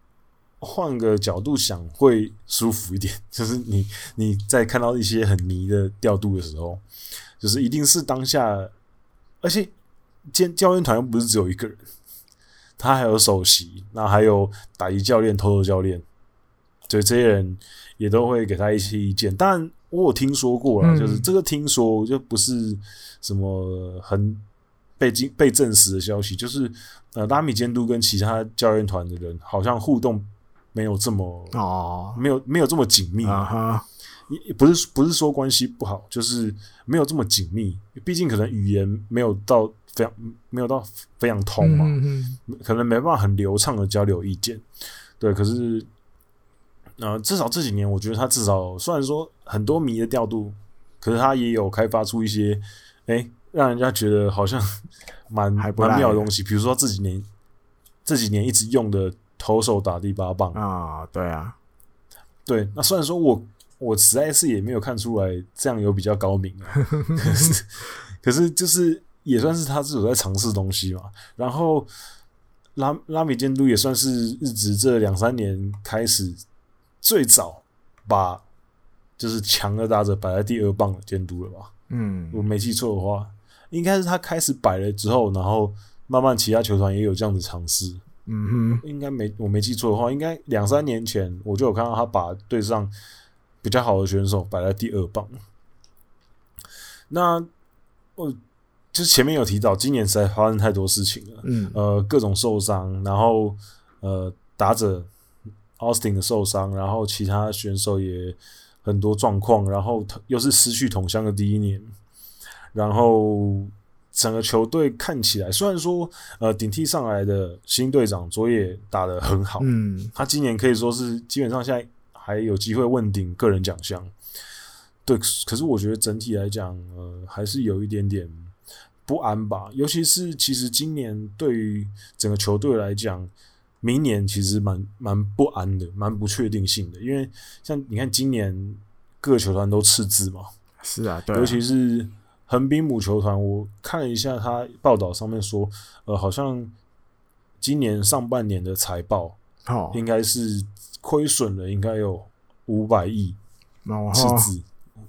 换个角度想会舒服一点，[laughs] 就是你你在看到一些很迷的调度的时候，就是一定是当下，而且教教练团又不是只有一个人，他还有首席，那还有打击教练、投手教练，对这些人也都会给他一些意见。当然，我有听说过了，就是这个听说就不是什么很被经被证实的消息，就是呃，拉米监督跟其他教练团的人好像互动。没有这么哦，没有没有这么紧密啊哈，也不是不是说关系不好，就是没有这么紧密。毕竟可能语言没有到非常没有到非常通嘛，嗯嗯可能没办法很流畅的交流意见。对，可是呃，至少这几年，我觉得他至少虽然说很多迷的调度，可是他也有开发出一些哎，让人家觉得好像 [laughs] 蛮蛮妙的东西。比如说这几年这几年一直用的。投手打第八棒啊，对啊，对。那虽然说我我实在是也没有看出来这样有比较高明啊，可是 [laughs] 可是就是也算是他自己在尝试东西嘛。然后拉拉米监督也算是日职这两三年开始最早把就是强的打者摆在第二棒的监督了吧？嗯，我没记错的话，应该是他开始摆了之后，然后慢慢其他球团也有这样的尝试。嗯哼，应该没我没记错的话，应该两三年前我就有看到他把队上比较好的选手摆在第二棒。那我就是前面有提到，今年实在发生太多事情了，嗯，呃，各种受伤，然后呃，打者 Austin 的受伤，然后其他选手也很多状况，然后又是失去同乡的第一年，然后。整个球队看起来，虽然说呃顶替上来的新队长佐野打得很好，嗯，他今年可以说是基本上现在还有机会问鼎个人奖项，对，可是我觉得整体来讲，呃，还是有一点点不安吧。尤其是其实今年对于整个球队来讲，明年其实蛮蛮不安的，蛮不确定性的。因为像你看今年各个球团都赤字嘛，是啊，对啊，尤其是。横滨母球团，我看了一下他报道上面说，呃，好像今年上半年的财报，哦，应该是亏损了，应该有五百亿赤字，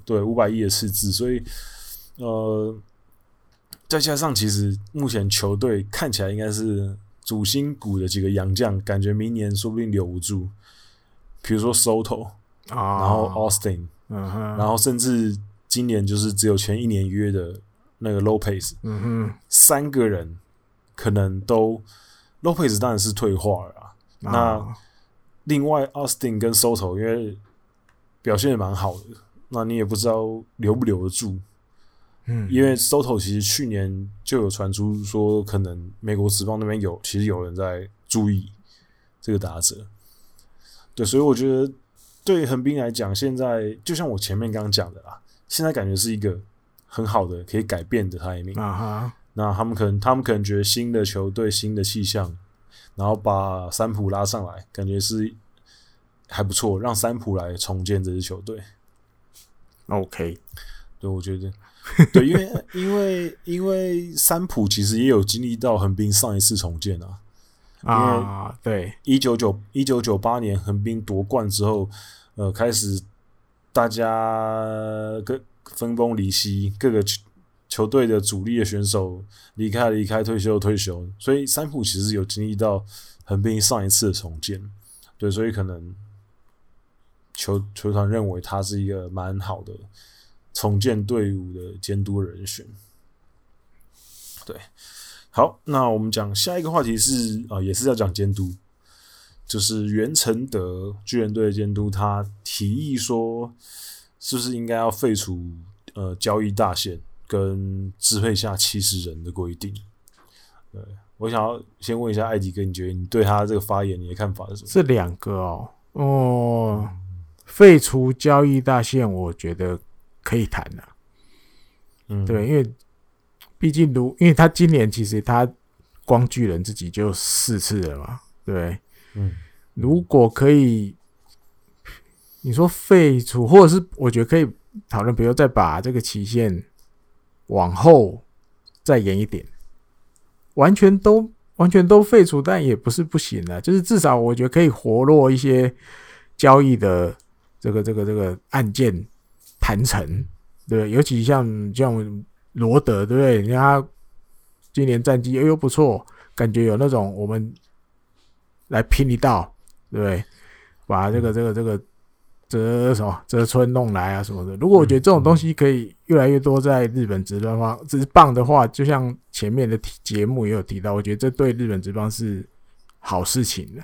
对，五百亿的赤字，所以，呃，再加上其实目前球队看起来应该是主心骨的几个洋将，感觉明年说不定留不住，比如说 Soto，然后 Austin，然后甚至。今年就是只有前一年约的那个 Lopez，嗯哼，三个人可能都 Lopez 当然是退化了啊。那另外 Austin 跟 Soto 因为表现也蛮好的，那你也不知道留不留得住。嗯，因为 Soto 其实去年就有传出说，可能美国职棒那边有其实有人在注意这个打者。对，所以我觉得对横滨来讲，现在就像我前面刚刚讲的啦。现在感觉是一个很好的可以改变的 timing 啊哈，那他们可能他们可能觉得新的球队新的气象，然后把三浦拉上来，感觉是还不错，让三浦来重建这支球队。OK，对，我觉得。[laughs] 对，因为因为因为三浦其实也有经历到横滨上一次重建啊。啊，对，一九九一九九八年横滨夺冠之后，呃，开始大家各分崩离析，各个球球队的主力的选手离开离开，退休退休，所以三浦其实有经历到横滨上一次的重建，对，所以可能球球团认为他是一个蛮好的重建队伍的监督人选，对。好，那我们讲下一个话题是啊、也是要讲监督，就是袁成德巨人队的监督，他提议说，是不是应该要废除呃交易大限跟支配下七十人的规定？对，我想要先问一下艾迪哥，你觉得你对他这个发言你的看法是什么？这两个哦，哦，废除交易大限，我觉得可以谈的、啊，嗯，对，因为。毕竟，如因为他今年其实他光巨人自己就四次了嘛，对，嗯，如果可以，你说废除，或者是我觉得可以讨论，比如再把这个期限往后再延一点，完全都完全都废除，但也不是不行的，就是至少我觉得可以活络一些交易的这个这个这个案件谈成，对，尤其像像。罗德对不对？你看他今年战绩又又不错，感觉有那种我们来拼一道，对不对？把这个这个这个折什么折村弄来啊什么的。如果我觉得这种东西可以越来越多在日本职棒职棒的话，就像前面的节目也有提到，我觉得这对日本职棒是好事情的。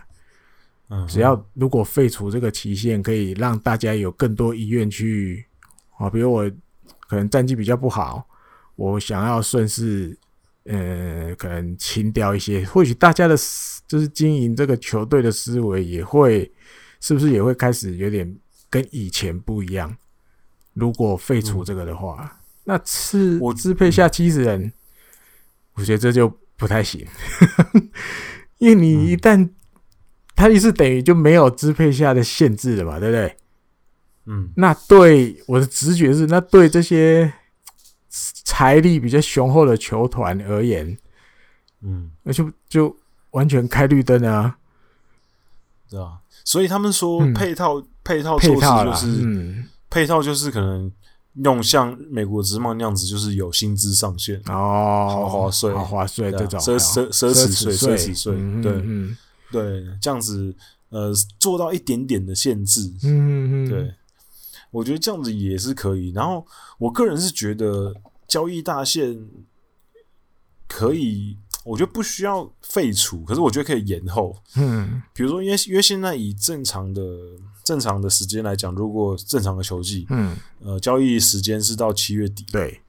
嗯，只要如果废除这个期限，可以让大家有更多意愿去啊，比如我可能战绩比较不好。我想要顺势，呃，可能清掉一些，或许大家的，就是经营这个球队的思维也会，是不是也会开始有点跟以前不一样？如果废除这个的话，嗯、那次我支配下七十人，我觉得这就不太行，[laughs] 因为你一旦他意思等于就没有支配下的限制了嘛，对不对？嗯，那对我的直觉是，那对这些。财力比较雄厚的球团而言，嗯，那就就完全开绿灯啊，对吧？所以他们说配套、嗯、配套措施就是，嗯、配套就是可能用像美国职棒那样子，就是有薪资上限哦，豪华税、豪华税这种奢奢奢侈税、奢侈税，嗯、对，嗯、对，这样子呃做到一点点的限制，嗯嗯嗯，对。我觉得这样子也是可以，然后我个人是觉得交易大限可以，我觉得不需要废除，可是我觉得可以延后。嗯，比如说，因为因为现在以正常的正常的时间来讲，如果正常的球季，嗯，呃，交易时间是到七月底，对。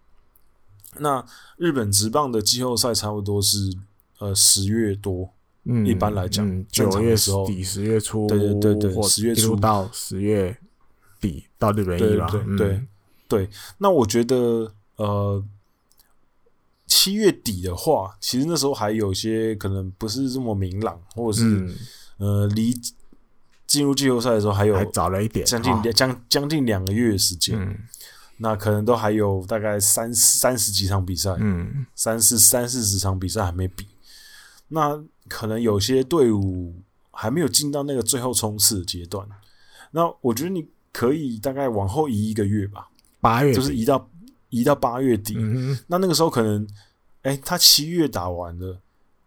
那日本职棒的季后赛差不多是呃十月多，嗯，一般来讲，九月时候底十月初，对对对对，十月初到十月。底到日本一吧，对对对，嗯、对，那我觉得呃，七月底的话，其实那时候还有些可能不是这么明朗，或者是、嗯、呃，离进入季后赛的时候还有还早了一点，将近两将将近两个月的时间，嗯、那可能都还有大概三三十几场比赛，嗯，三四三四十场比赛还没比，那可能有些队伍还没有进到那个最后冲刺的阶段，那我觉得你。可以大概往后移一个月吧，八月就是移到移到八月底。嗯、那那个时候可能，哎、欸，他七月打完了，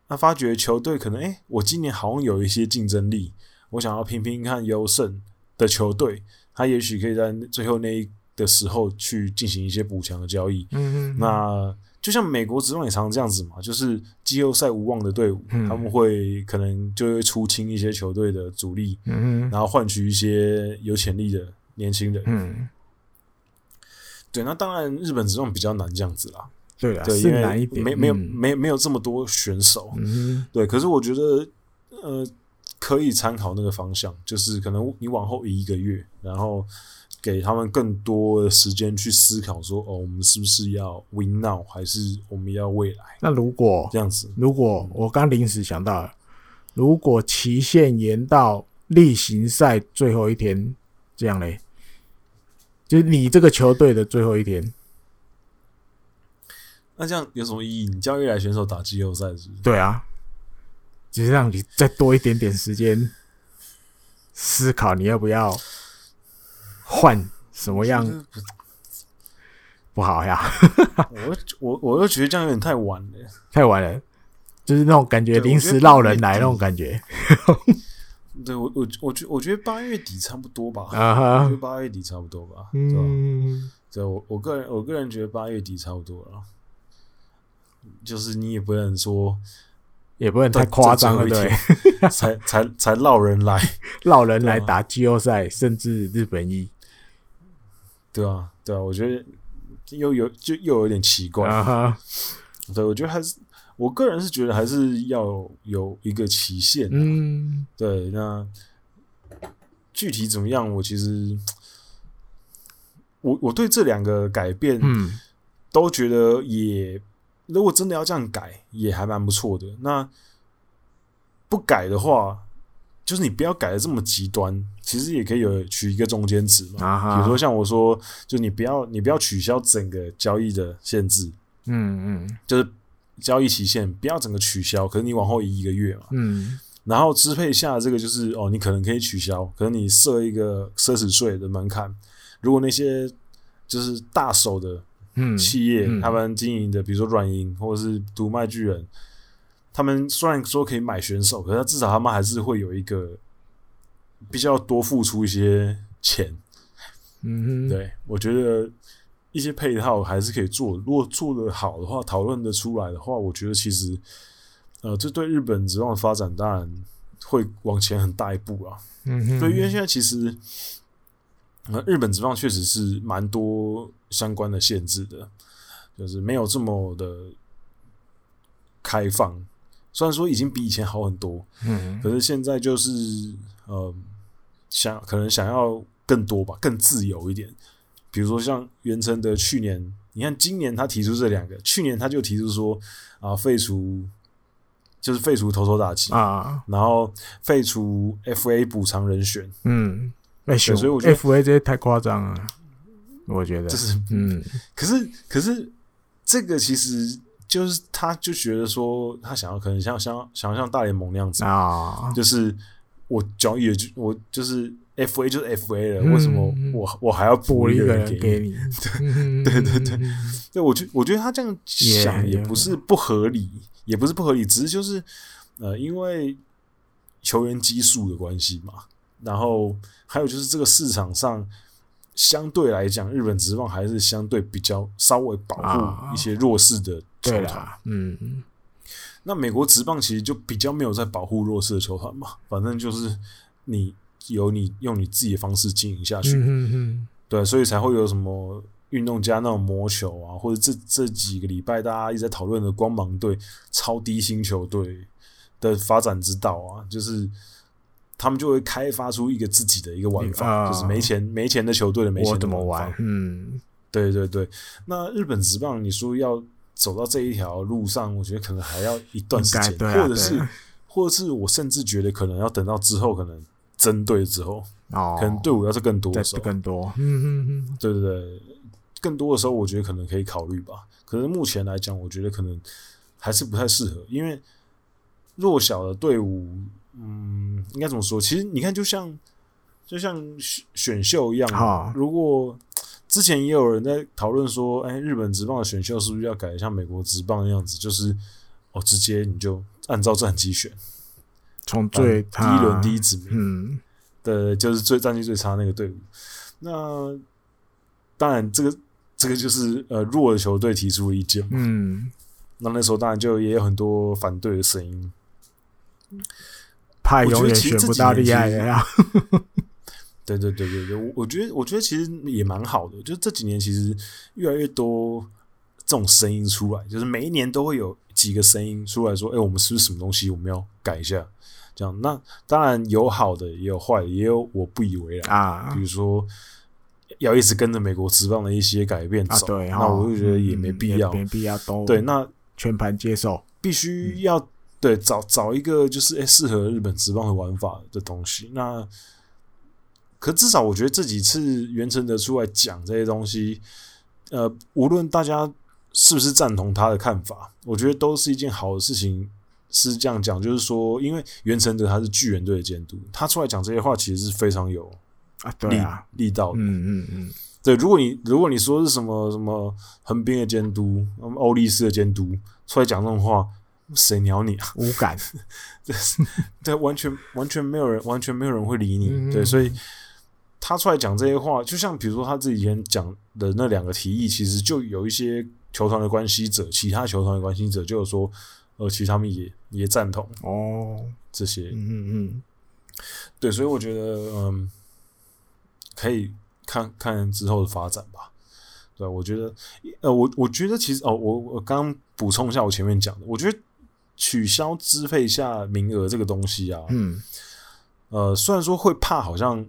那发觉球队可能，哎、欸，我今年好像有一些竞争力，我想要拼拼看优胜的球队，他也许可以在最后那一的时候去进行一些补强的交易。嗯哼那就像美国职棒也常常这样子嘛，就是季后赛无望的队伍，嗯、他们会可能就会出清一些球队的主力，嗯、然后换取一些有潜力的年轻人。嗯，对，那当然日本职棒比较难这样子啦。对啊，对，是难一点，没没有没没有这么多选手。嗯，对，可是我觉得呃可以参考那个方向，就是可能你往后移一个月，然后。给他们更多的时间去思考，说哦，我们是不是要 win now，还是我们要未来？那如果这样子，如果我刚临时想到了，如果期限延到例行赛最后一天，这样嘞，就是你这个球队的最后一天，那这样有什么意义？你叫未来选手打季后赛是是？对啊，就是让你再多一点点时间思考，你要不要换什么样？不好呀！我我我又觉得这样有点太晚了，太晚了，就是那种感觉临时绕人来那种感觉。[laughs] 对我我我觉我觉得八月底差不多吧，八月底差不多吧，嗯，对我我个人我个人觉得八月底差不多了。就是你也不能说，也不能太夸张了，对，[laughs] 才才才落人来，[laughs] 落人来打季后赛，甚至日本一，对啊，对啊，我觉得又有就又有点奇怪，对，我觉得还是我个人是觉得还是要有一个期限，嗯，对，那具体怎么样，我其实我我对这两个改变，嗯，都觉得也。如果真的要这样改，也还蛮不错的。那不改的话，就是你不要改的这么极端，其实也可以有取一个中间值嘛。啊、比如说像我说，就你不要你不要取消整个交易的限制，嗯嗯，就是交易期限不要整个取消，可是你往后移一个月嘛。嗯，然后支配下这个就是哦，你可能可以取消，可能你设一个奢侈税的门槛。如果那些就是大手的。嗯，企业他们经营的，比如说软银或者是独卖巨人，他们虽然说可以买选手，可是至少他们还是会有一个比较多付出一些钱。嗯，对，我觉得一些配套还是可以做，如果做得好的话，讨论得出来的话，我觉得其实呃，这对日本职棒的发展当然会往前很大一步啊。嗯哼，对，因为现在其实。呃日本职棒确实是蛮多相关的限制的，就是没有这么的开放。虽然说已经比以前好很多，嗯，可是现在就是呃，想可能想要更多吧，更自由一点。比如说像袁成德去年，你看今年他提出这两个，去年他就提出说啊，废除就是废除投手打击啊，然后废除 FA 补偿人选，嗯。哎，所以我觉得 F A 这些太夸张了，我觉得。就是嗯，可是可是这个其实就是他就觉得说他想要可能像像想要像大联盟那样子啊，就是我交易就我就是 F A 就是 F A 了，为什么我我还要补一个人给你？对对对对，对我觉我觉得他这样想也不是不合理，也不是不合理，只是就是呃，因为球员基数的关系嘛。然后还有就是这个市场上相对来讲，日本职棒还是相对比较稍微保护一些弱势的球团。嗯，那美国职棒其实就比较没有在保护弱势的球团嘛，反正就是你有你用你自己的方式经营下去。嗯嗯，对，所以才会有什么运动家那种魔球啊，或者这这几个礼拜大家一直在讨论的光芒队超低薪球队的发展之道啊，就是。他们就会开发出一个自己的一个玩法，就是没钱没钱的球队的没钱的玩法。我怎么玩？嗯，对对对。那日本职棒，你说要走到这一条路上，我觉得可能还要一段时间，或者是，或者是我甚至觉得可能要等到之后，可能针对之后，哦，可能队伍要是更多的时候，更多，嗯嗯嗯，对对对，更多的时候，我觉得可能可以考虑吧。可是目前来讲，我觉得可能还是不太适合，因为弱小的队伍。嗯，应该怎么说？其实你看，就像就像选选秀一样，哈如果之前也有人在讨论说，哎，日本职棒的选秀是不是要改像美国职棒的样子？就是哦，直接你就按照战绩选，从最第一轮第一指名，嗯，的就是最战绩最差那个队伍。那当然，这个这个就是呃弱的球队提出意见，嗯，那那时候当然就也有很多反对的声音。怕永远选不到厉害的呀！对对对对对，我我觉得我觉得其实也蛮好的，就这几年其实越来越多这种声音出来，就是每一年都会有几个声音出来说：“哎，我们是不是什么东西我们要改一下？”这样，那当然有好的，也有坏的，也有我不以为然啊。比如说要一直跟着美国职棒的一些改变走，对，那我就觉得也没必要，没必要都对。那全盘接受，必须要。对，找找一个就是诶适合日本职棒的玩法的东西。那可至少我觉得这几次袁成德出来讲这些东西，呃，无论大家是不是赞同他的看法？我觉得都是一件好的事情。是这样讲，就是说，因为袁成德他是巨人队的监督，他出来讲这些话，其实是非常有啊，对啊，力道的。嗯嗯嗯，对。如果你如果你说是什么什么横滨的监督，欧力士的监督出来讲这种话，谁鸟你啊？[laughs] 无感，对，对，完全完全没有人，完全没有人会理你。嗯、对，所以他出来讲这些话，就像比如说他自己以前讲的那两个提议，其实就有一些球团的关系者，其他球团的关系者就有说。呃，其实他们也也赞同哦，这些，嗯嗯嗯，对，所以我觉得，嗯，可以看看之后的发展吧。对，我觉得，呃，我我觉得其实，哦，我我刚刚补充一下我前面讲的，我觉得取消支配下名额这个东西啊，嗯，呃，虽然说会怕好像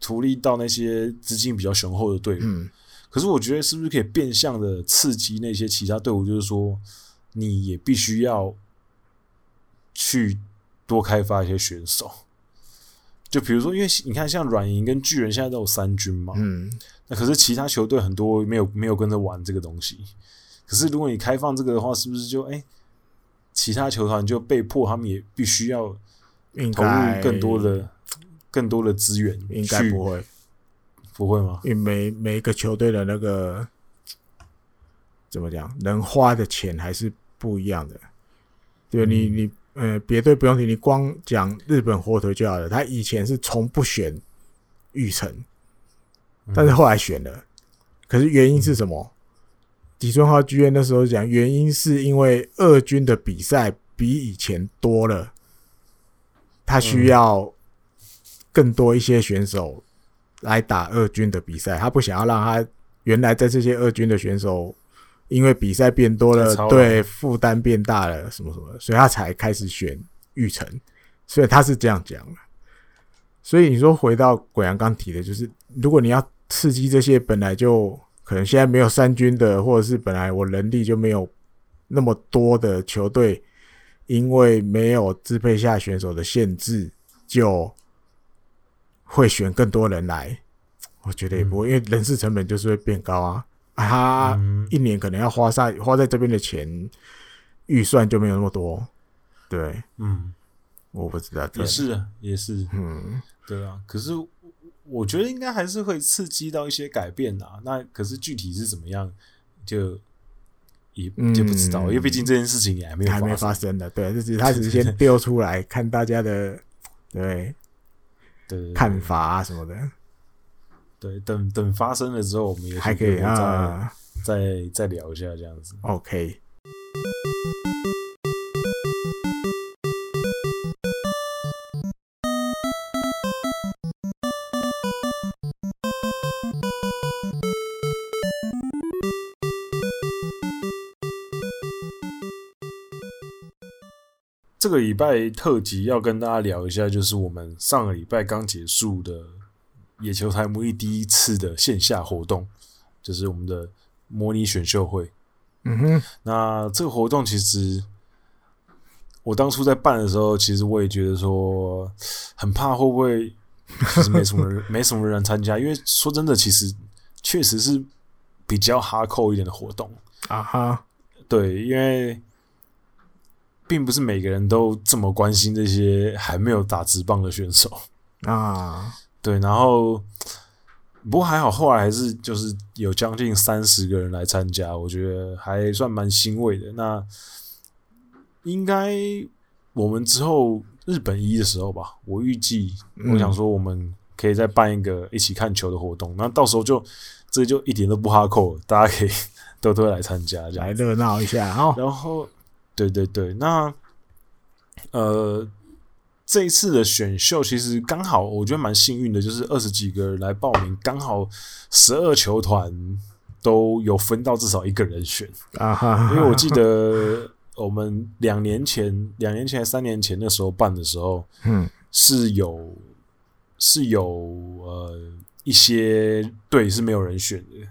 图利到那些资金比较雄厚的队伍，嗯，可是我觉得是不是可以变相的刺激那些其他队伍，就是说。你也必须要去多开发一些选手，就比如说，因为你看，像软银跟巨人现在都有三军嘛，嗯，那可是其他球队很多没有没有跟着玩这个东西。可是如果你开放这个的话，是不是就哎、欸，其他球团就被迫他们也必须要投入更多的更多的资源？应该不会，不会吗？因为每每一个球队的那个怎么讲，能花的钱还是。不一样的，对，你你呃，别队不用提，你光讲日本火腿就好了。他以前是从不选玉成，但是后来选了。可是原因是什么？吉村浩剧院那时候讲，原因是因为二军的比赛比以前多了，他需要更多一些选手来打二军的比赛，他不想要让他原来在这些二军的选手。因为比赛变多了，对负担变大了，什么什么，所以他才开始选育成，所以他是这样讲的。所以你说回到鬼阳刚提的，就是如果你要刺激这些本来就可能现在没有三军的，或者是本来我人力就没有那么多的球队，因为没有支配下选手的限制，就会选更多人来。我觉得也不会，因为人事成本就是会变高啊。他一年可能要花在花在这边的钱预算就没有那么多，对，嗯，我不知道，也是啊，也是，嗯，对啊。可是我觉得应该还是会刺激到一些改变啊。那可是具体是怎么样，就也就不知道，因为毕竟这件事情也还没有还没发生。的，对，就是他只是先丢出来看大家的，对，对。看法啊什么的。对，等等发生了之后，我们也还可以啊，再再聊一下这样子。OK。这个礼拜特辑要跟大家聊一下，就是我们上个礼拜刚结束的。野球台魔力第一次的线下活动，就是我们的模拟选秀会。嗯哼，那这个活动其实我当初在办的时候，其实我也觉得说很怕会不会其实没什么人，[laughs] 没什么人参加，因为说真的，其实确实是比较哈扣一点的活动啊哈。对，因为并不是每个人都这么关心这些还没有打直棒的选手啊。对，然后不过还好，后来还是就是有将近三十个人来参加，我觉得还算蛮欣慰的。那应该我们之后日本一的时候吧，我预计我想说我们可以再办一个一起看球的活动，那、嗯、到时候就这就一点都不哈扣，大家可以 [laughs] 都都来参加，这样来热闹一下。然后，对对对，那呃。这一次的选秀其实刚好，我觉得蛮幸运的，就是二十几个人来报名，刚好十二球团都有分到至少一个人选啊哈。因为我记得我们两年前、两年前、三年前那时候办的时候，嗯，是有是有呃一些队是没有人选的，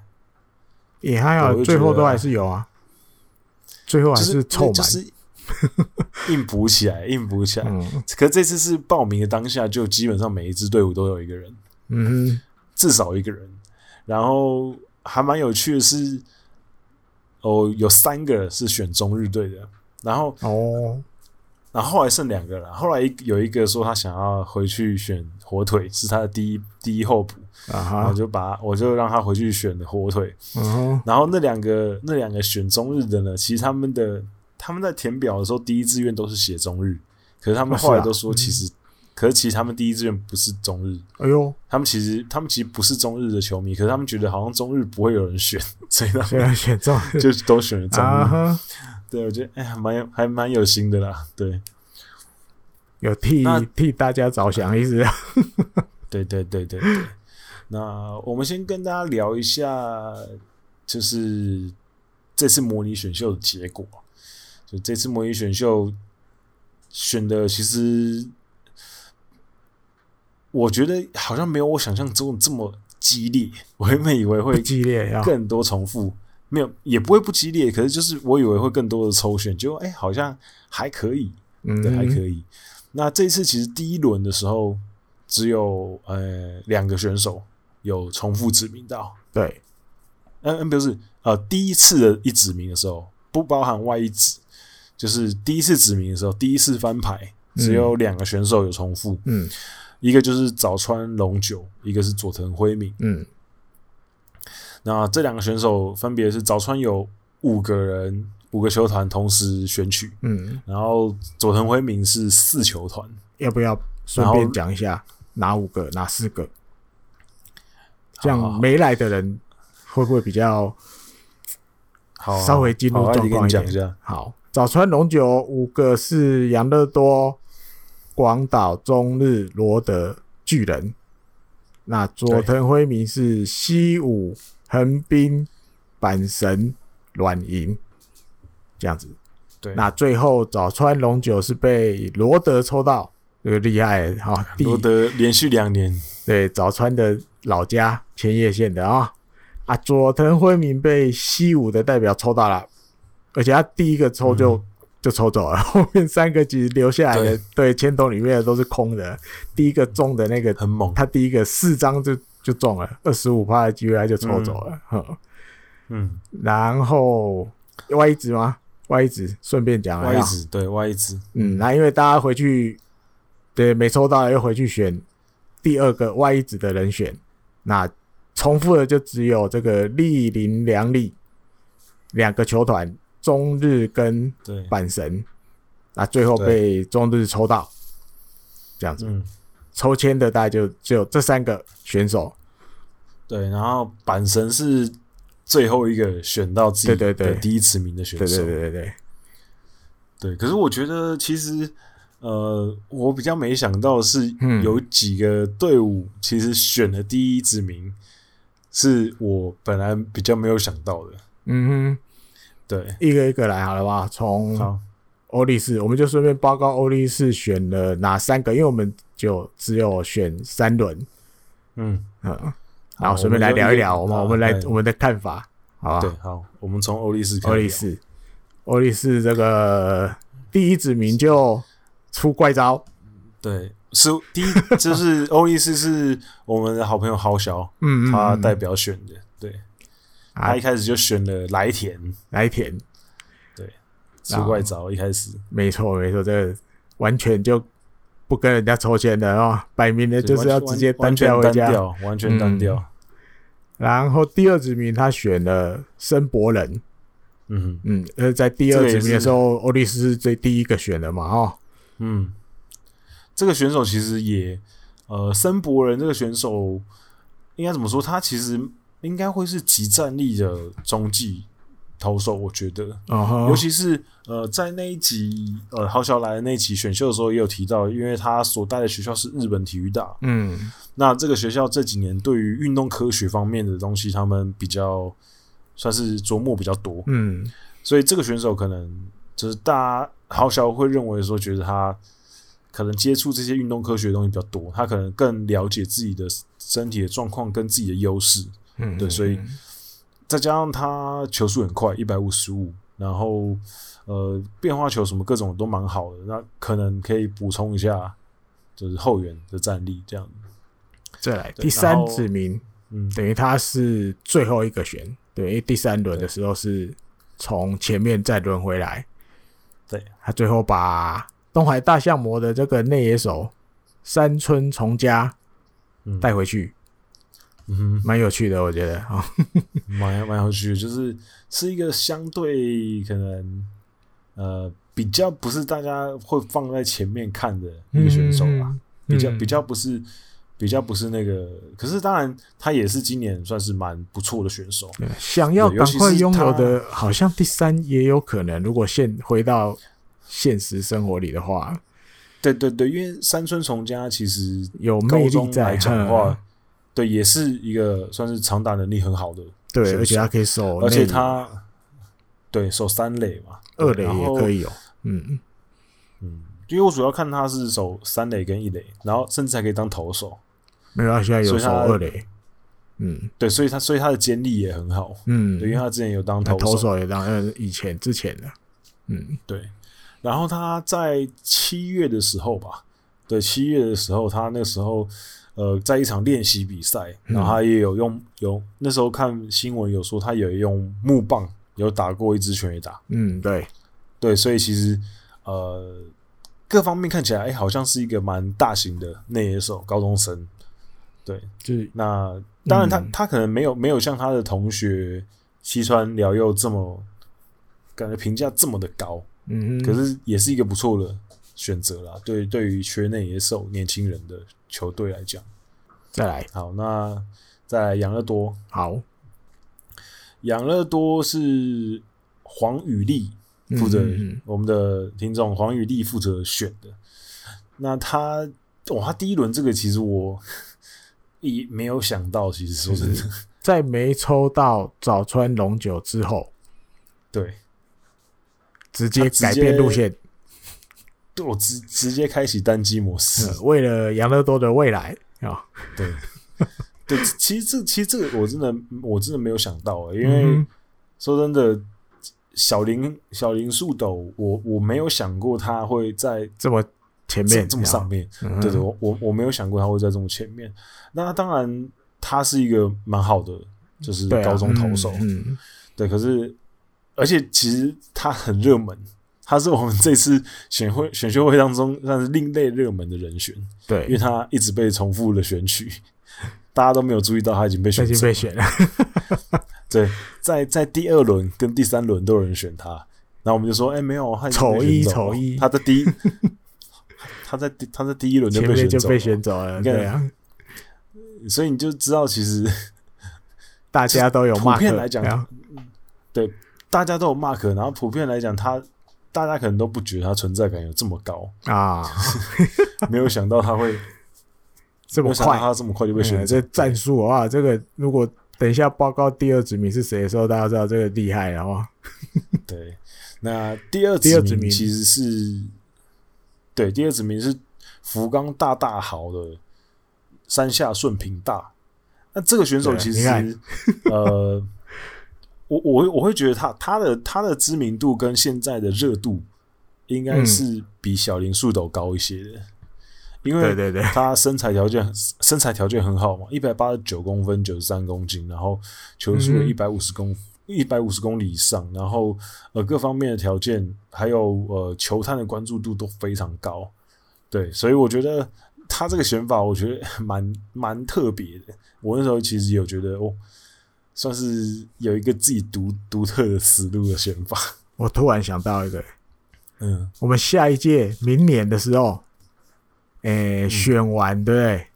也还好，最后都还是有啊，最后还是凑满。[laughs] 硬补起来，硬补起来。嗯，可这次是报名的当下，就基本上每一支队伍都有一个人，嗯，至少一个人。然后还蛮有趣的是，哦，有三个是选中日队的，然后哦，然后后来剩两个了，后来有一个说他想要回去选火腿，是他的第一第一候补，啊哈，然后就把我就让他回去选的火腿，嗯哼，然后那两个那两个选中日的呢，其实他们的他们在填表的时候第一志愿都是写中日，可是他们后来都说其实。可是其实他们第一志愿不是中日，哎呦，他们其实他们其实不是中日的球迷，可是他们觉得好像中日不会有人选，所以他们选中日 [laughs] 就都选了中日。啊、对，我觉得哎呀，蛮有还蛮有心的啦。对，有替替大家着想意思。[laughs] 对对对对对。那我们先跟大家聊一下，就是这次模拟选秀的结果。就这次模拟选秀选的其实。我觉得好像没有我想象中这么激烈，我原本以为会激烈，更多重复，没有也不会不激烈，可是就是我以为会更多的抽选，结果哎，好像还可以，嗯，对，还可以。那这次其实第一轮的时候只有呃两个选手有重复指名到，对，嗯嗯，不是呃第一次的一指名的时候不包含外一指，就是第一次指名的时候，第一次翻牌只有两个选手有重复，嗯。一个就是早川龙九，一个是佐藤辉明。嗯，那这两个选手分别是早川有五个人，五个球团同时选取。嗯，然后佐藤辉明是四球团。要不要顺便讲一下哪五个、哪四个？这样没来的人会不会比较好？稍微进入状况一点。好，早川龙九五个是养乐多。广岛、中日、罗德、巨人，那佐藤辉明是西武、横滨、阪神、软银，这样子。对，那最后早川龙九是被罗德抽到，这个厉害哈！[laughs] 罗德连续两年，对，早川的老家千叶县的啊啊，佐藤辉明被西武的代表抽到了，而且他第一个抽就、嗯。就抽走了，后面三个其实留下来的，对，签筒里面的都是空的。第一个中的那个很猛，他第一个四张就就中了，二十五趴的机会他就抽走了。嗯，嗯，然后外一指吗？外一指顺便讲了，外一指对外一指，嗯，那因为大家回去对没抽到，又回去选第二个外一指的人选，那重复的就只有这个立林良利两个球团。中日跟阪神，那最后被中日抽到，这样子，嗯，抽签的大概就只有这三个选手，对，然后阪神是最后一个选到自己的第一次名的选手，对对对对对，对，可是我觉得其实，呃，我比较没想到是，有几个队伍其实选的第一指名，是我本来比较没有想到的，嗯哼。对，一个一个来好了吧？从欧力士，我们就顺便报告欧力士选了哪三个，因为我们就只有选三轮。嗯嗯，然后顺便来聊一聊我们我们来我们的看法，好吧？对，好，我们从欧力士开始。欧力士，欧力士这个第一指名就出怪招，对，是第一，就是 [laughs] 欧力士是我们的好朋友豪小，嗯，他代表选的，对。他一开始就选了来田，来田，对，出怪招一开始，没错没错，这个完全就不跟人家抽签的哦，摆明了就是要直接单挑回家，完全单挑。然后第二指名他选了森博人，嗯嗯，呃，在第二指名的时候，欧力斯是最第一个选的嘛，哈，嗯，这个选手其实也，呃，森博人这个选手应该怎么说？他其实。应该会是即战力的中继投手，我觉得，uh huh. 尤其是呃，在那一集呃，豪小来的那一期选秀的时候，也有提到，因为他所带的学校是日本体育大，嗯，那这个学校这几年对于运动科学方面的东西，他们比较算是琢磨比较多，嗯，所以这个选手可能就是大家豪小会认为说，觉得他可能接触这些运动科学的东西比较多，他可能更了解自己的身体的状况跟自己的优势。嗯，对，所以再加上他球速很快，一百五十五，然后呃变化球什么各种都蛮好的，那可能可以补充一下，就是后援的战力这样。再来第三指名，嗯，等于他是最后一个选，对，因为第三轮的时候是从前面再轮回来。对，他最后把东海大象魔的这个内野手山村崇佳带回去，嗯，[laughs] 蛮有趣的，我觉得啊，[laughs] 蛮蛮有趣的，就是是一个相对可能呃比较不是大家会放在前面看的一个选手啦，比较比较不是。比较不是那个，可是当然他也是今年算是蛮不错的选手。想要赶快拥有的，好像第三也有可能。如果现回到现实生活里的话，对对对，因为山村崇佳其实有魅力在的话，对，也是一个算是长打能力很好的。对，而且他可以守，而且他对守三垒嘛，二垒也可以有。嗯嗯，因为我主要看他是守三垒跟一垒，然后甚至还可以当投手。没有，他现在有守二垒，嗯，对，所以他所以他的监力也很好，嗯，对，因为他之前有当投手，投手也当，呃，以前之前的，嗯，对。然后他在七月的时候吧，对，七月的时候，他那个时候，呃，在一场练习比赛，然后他也有用有那时候看新闻有说他有用木棒有打过一支拳垒打，嗯，对，对，所以其实呃各方面看起来，哎，好像是一个蛮大型的内野手，高中生。对，就是那当然他，他、嗯、他可能没有没有像他的同学西川辽佑这么感觉评价这么的高，嗯，可是也是一个不错的选择啦。对，对于缺内野手年轻人的球队来讲，再来。好，那再来养乐多，好，养乐多是黄宇丽负责，嗯嗯我们的听众黄宇丽负责选的。那他哇，他第一轮这个其实我。[laughs] 也没有想到，其实说真的，在没抽到早川龙九之后，对，直接改变路线，对我直直接开启单机模式，为了养乐多的未来啊，对，对，其实这其实这个我真的我真的没有想到，因为说真的，小林小林树斗，我我没有想过他会在这么。前面这么上面，嗯、对对，我我我没有想过他会在这么前面。那当然，他是一个蛮好的，就是高中投手，对，啊嗯嗯、对。可是，而且其实他很热门，他是我们这次选会选秀会当中算是另类热门的人选。对，因为他一直被重复的选取，[laughs] 大家都没有注意到他已经被选，已经被选了。[laughs] 对，在在第二轮跟第三轮都有人选他，然后我们就说，哎、欸，没有，他丑一丑一，他的第一。[laughs] 他在他在第一轮就被选走，被选走了，对啊，所以你就知道，其实大家都有普遍来讲，对，大家都有 mark，然后普遍来讲，他大家可能都不觉得他存在感有这么高啊，[laughs] 没有想到他会 [laughs] 这么快，他这么快就被选了。这战术啊，这个如果等一下报告第二指名是谁的时候，大家知道这个厉害了啊。[laughs] 对，那第二第二指名其实是。对，第二指名是福冈大大豪的山下顺平大。那这个选手其实，呃，我我我会觉得他他的他的知名度跟现在的热度应该是比小林树斗高一些的，嗯、因为对对对，他身材条件身材条件很好嘛，一百八十九公分，九十三公斤，然后球速一百五十公一百五十公里以上，然后呃各方面的条件还有呃球探的关注度都非常高，对，所以我觉得他这个选法我觉得 [laughs] 蛮蛮特别的。我那时候其实有觉得哦，算是有一个自己独独特的思路的选法。[laughs] 我突然想到一个，嗯，我们下一届明年的时候，诶、欸，选完对不对？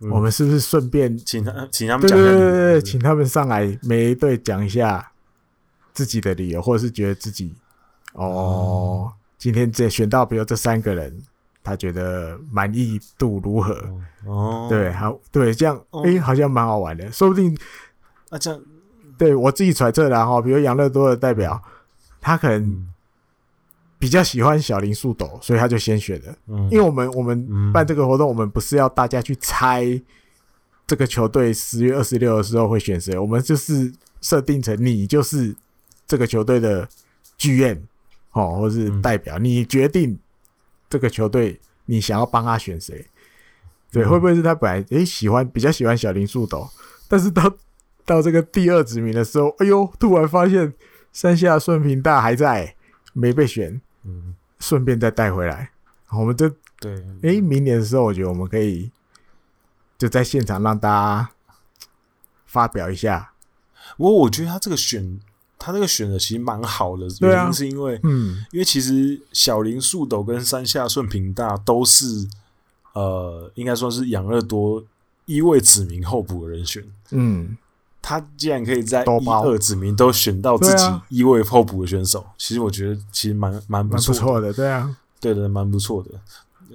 嗯、我们是不是顺便请他请他们讲？对对对对，请他们上来每一队讲一下自己的理由，或者是觉得自己哦，哦今天这选到，比如这三个人，他觉得满意度如何？哦，对，好，对，这样哎、哦欸，好像蛮好玩的，说不定那这样对我自己揣测的哈，比如养乐多的代表，他可能。嗯比较喜欢小林树斗，所以他就先选的。嗯，因为我们我们办这个活动，我们不是要大家去猜这个球队十月二十六的时候会选谁，我们就是设定成你就是这个球队的剧院哦，或是代表，你决定这个球队你想要帮他选谁。对，会不会是他本来诶喜欢比较喜欢小林树斗，但是到到这个第二指名的时候，哎呦，突然发现山下顺平大还在，没被选，嗯，顺便再带回来。我们就对，哎、欸，明年的时候，我觉得我们可以就在现场让大家发表一下。不过我觉得他这个选，他这个选的其实蛮好的，原因是因为，嗯，因为其实小林树斗跟山下顺平大都是。呃，应该说是养乐多一位指名候补的人选。嗯，他既然可以在一二指名都选到自己一位候补的选手，啊、其实我觉得其实蛮蛮不错的。对啊，对的，蛮不错的。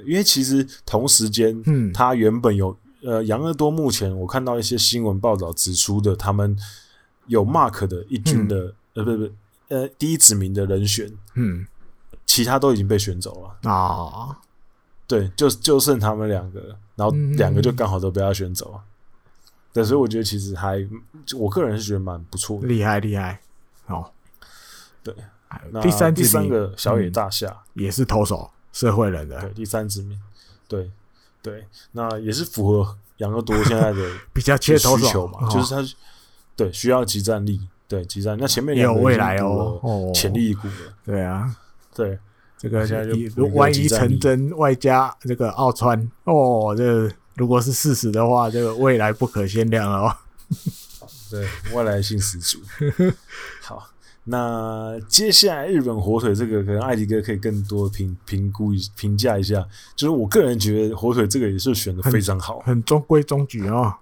因为其实同时间，嗯，他原本有呃杨乐多，目前我看到一些新闻报道指出的，他们有 Mark 的一军的、嗯、呃，不不呃第一指名的人选，嗯，其他都已经被选走了。啊。哦对，就就剩他们两个，然后两个就刚好都被他选走对，所以我觉得其实还，我个人是觉得蛮不错的，厉害厉害。哦，对，那第三第三个小野大夏、嗯、也是投手，社会人的，对，第三指名，对对，那也是符合养乐多现在的 [laughs] 比较缺投手嘛，就是他对需要即战力，对即战。那前面也有未来哦，潜力股的，对啊，对。这个如万一成真，外加这个奥川哦，这个、如果是事实的话，这个未来不可限量哦。[laughs] 对，未来性十足。[laughs] 好，那接下来日本火腿这个，可能艾迪哥可以更多评评估、评价一下。就是我个人觉得火腿这个也是选的非常好，很，很中规中矩哦。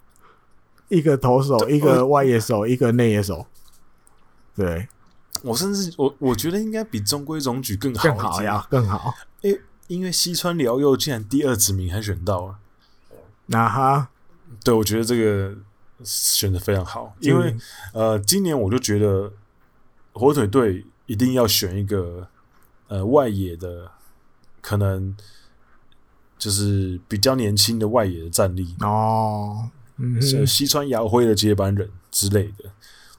一个投手，一个外野手，一个内野手，对。我甚至我我觉得应该比中规中矩更好，更好呀，更好。诶，因为西川辽佑竟然第二指名还选到了，那哈，对，我觉得这个选的非常好。因为呃，今年我就觉得火腿队一定要选一个呃外野的，可能就是比较年轻的外野的战力哦，嗯，是西川遥辉的接班人之类的。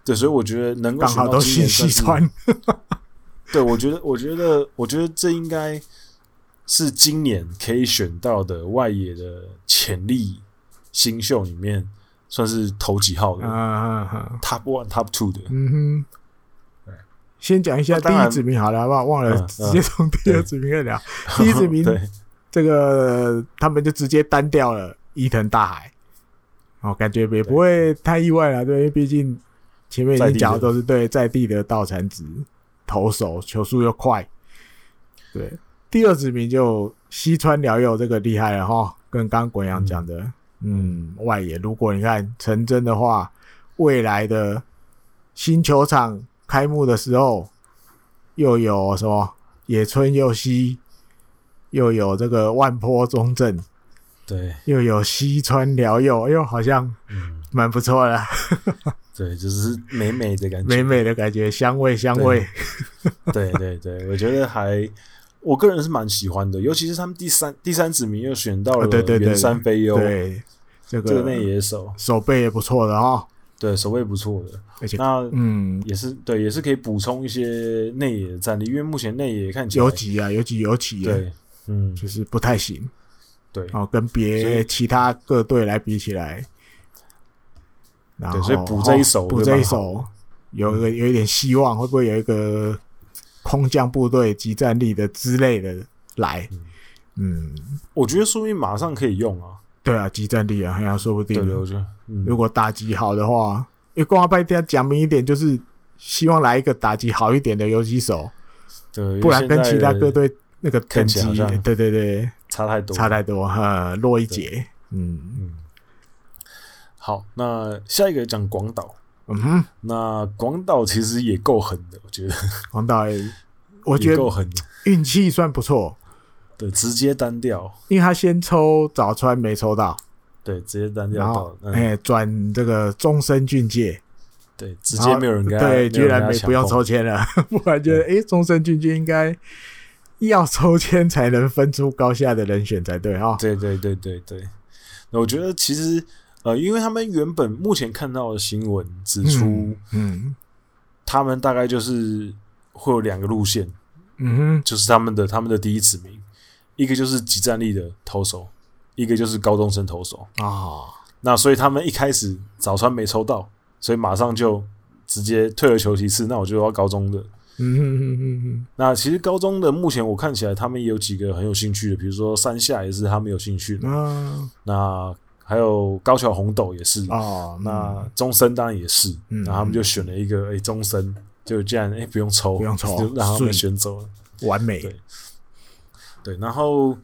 对，所以我觉得能够选到今年西川，对，我觉得，我觉得，我觉得这应该是今年可以选到的外野的潜力新秀里面，算是头几号的，Top One、Top Two 的。嗯哼，先讲一下第一指名好了，好不好？忘了 [laughs] 直接从第二指名开始聊。第一指名，这个他们就直接单调了伊藤大海，哦，感觉也不会太意外了，对，因为毕竟。前面已经讲的都是对在地的道产子投手，球速又快。对，第二指名就西川辽佑这个厉害了哈，跟刚刚滚阳讲的，嗯，嗯，外野如果你看成真的话，未来的新球场开幕的时候，又有什么野村佑希，又有这个万坡中正，对，又有西川辽佑，哎呦，好像蛮不错的。嗯 [laughs] 对，就是美美的感觉，美美的感觉，香味香味。对对对，我觉得还，我个人是蛮喜欢的，尤其是他们第三第三指名又选到了原山飞优，对这个内野手，守备也不错的哦，对，守备不错的，而且那嗯。也是对，也是可以补充一些内野的战力，因为目前内野看起来有几啊，有几有几，对，嗯，就是不太行，对，哦，跟别其他各队来比起来。对，所以补这一手，补这一手，有一个有一点希望，会不会有一个空降部队、集战力的之类的来？嗯，我觉得说不定马上可以用啊。对啊，集战力啊，好像说不定。对，我觉得，如果打击好的话，因为光华派要讲明一点，就是希望来一个打击好一点的游击手。对，不然跟其他各队那个等级，对对对，差太多，差太多哈，弱一截。嗯嗯。好，那下一个讲广岛。嗯哼，那广岛其实也够狠的，我觉得。广岛，我觉得够狠，运气算不错。对，直接单调，因为他先抽早川没抽到。对，直接单调到，哎，转这个终身俊介。对，直接没有人对，居然没不用抽签了，[laughs] 不然觉得哎，中森俊介应该要抽签才能分出高下的人选才对哈。对对对对对，那我觉得其实。呃，因为他们原本目前看到的新闻指出，嗯，嗯，他们大概就是会有两个路线，嗯哼，就是他们的他们的第一指名，一个就是即战力的投手，一个就是高中生投手啊。那所以他们一开始早川没抽到，所以马上就直接退而求其次，那我就要高中的。嗯哼哼哼哼。那其实高中的目前我看起来，他们也有几个很有兴趣的，比如说山下也是他们有兴趣的。啊，那还有高桥红豆也是。哦，那中森当然也是。嗯，然后他们就选了一个，哎、欸，中森就这样，哎、欸，不用抽，不用抽，就让他们选走了，完美。对，对，然后。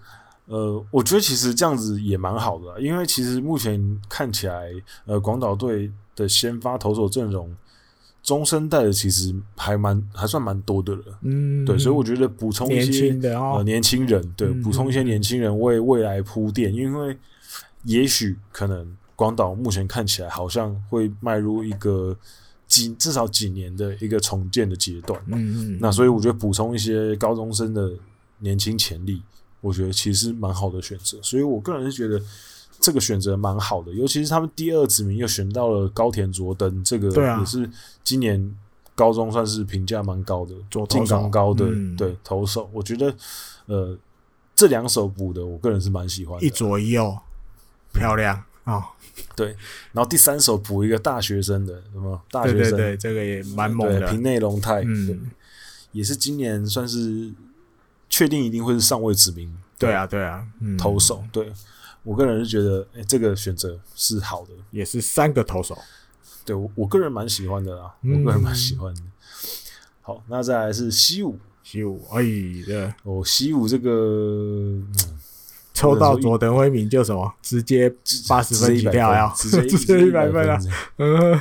呃，我觉得其实这样子也蛮好的，因为其实目前看起来，呃，广岛队的先发投手阵容，中生代的其实还蛮还算蛮多的了。嗯，对，所以我觉得补充一些年轻人，对，补充一些年轻人为未来铺垫，因为也许可能广岛目前看起来好像会迈入一个几至少几年的一个重建的阶段。嗯嗯，那所以我觉得补充一些高中生的年轻潜力。我觉得其实蛮好的选择，所以我个人是觉得这个选择蛮好的，尤其是他们第二指名又选到了高田卓登，这个也是今年高中算是评价蛮高的，进刚高的对投手，我觉得呃这两手补的，我个人是蛮喜欢的，一左一右漂亮。啊，哦、对，然后第三首补一个大学生的什么大学生，对对对，这个也蛮猛的，平内龙太，嗯，也是今年算是。确定一定会是上位指名，对啊，对啊，投手，嗯、对我个人是觉得，哎、欸，这个选择是好的，也是三个投手，对我我个人蛮喜欢的啦，嗯、我个人蛮喜欢的。好，那再来是西武，西武，哎，对，哦，西武这个、嗯、抽到佐藤辉明就什么，直接八十分起跳呀，[laughs] 直接直接一百分啊，嗯，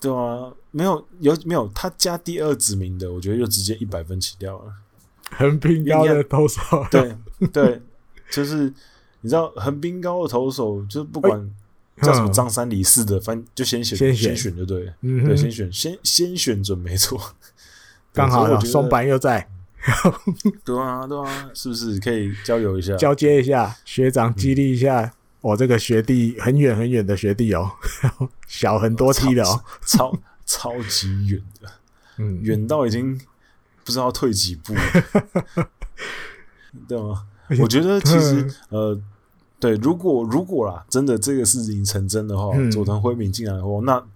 对啊，没有有没有他加第二指名的，我觉得就直接一百分起跳了。横滨高的投手，对对，就是你知道横滨高的投手，就是不管叫什么张三李四的，反正就先选先选。就对，对，先选先先选准没错，刚好松坂又在，对啊对啊，是不是？可以交流一下，交接一下，学长激励一下我这个学弟很远很远的学弟哦，[laughs] 小很多梯的哦，超超级远的，嗯，远到已经。不知道退几步，[laughs] 对吗？我觉得 [laughs] 其实呃，对，如果如果啦，真的这个事情成真的话，嗯、佐藤辉明进来的话，那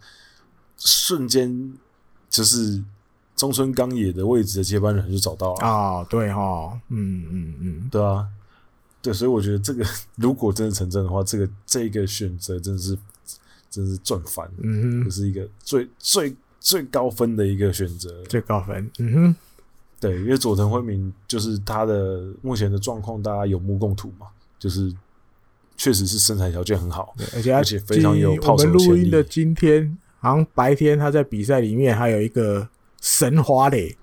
瞬间就是中村刚也的位置的接班人就找到了啊、哦！对哈，嗯嗯嗯，对啊，对，所以我觉得这个 [laughs] 如果真的成真的话，这个这个选择真的是真的是赚翻，嗯哼，这是一个最最最高分的一个选择，最高分，嗯哼。对，因为佐藤辉明就是他的目前的状况，大家有目共睹嘛，就是确实是身材条件很好，而且而且非常有。我们录音的今天，好像白天他在比赛里面还有一个神滑垒，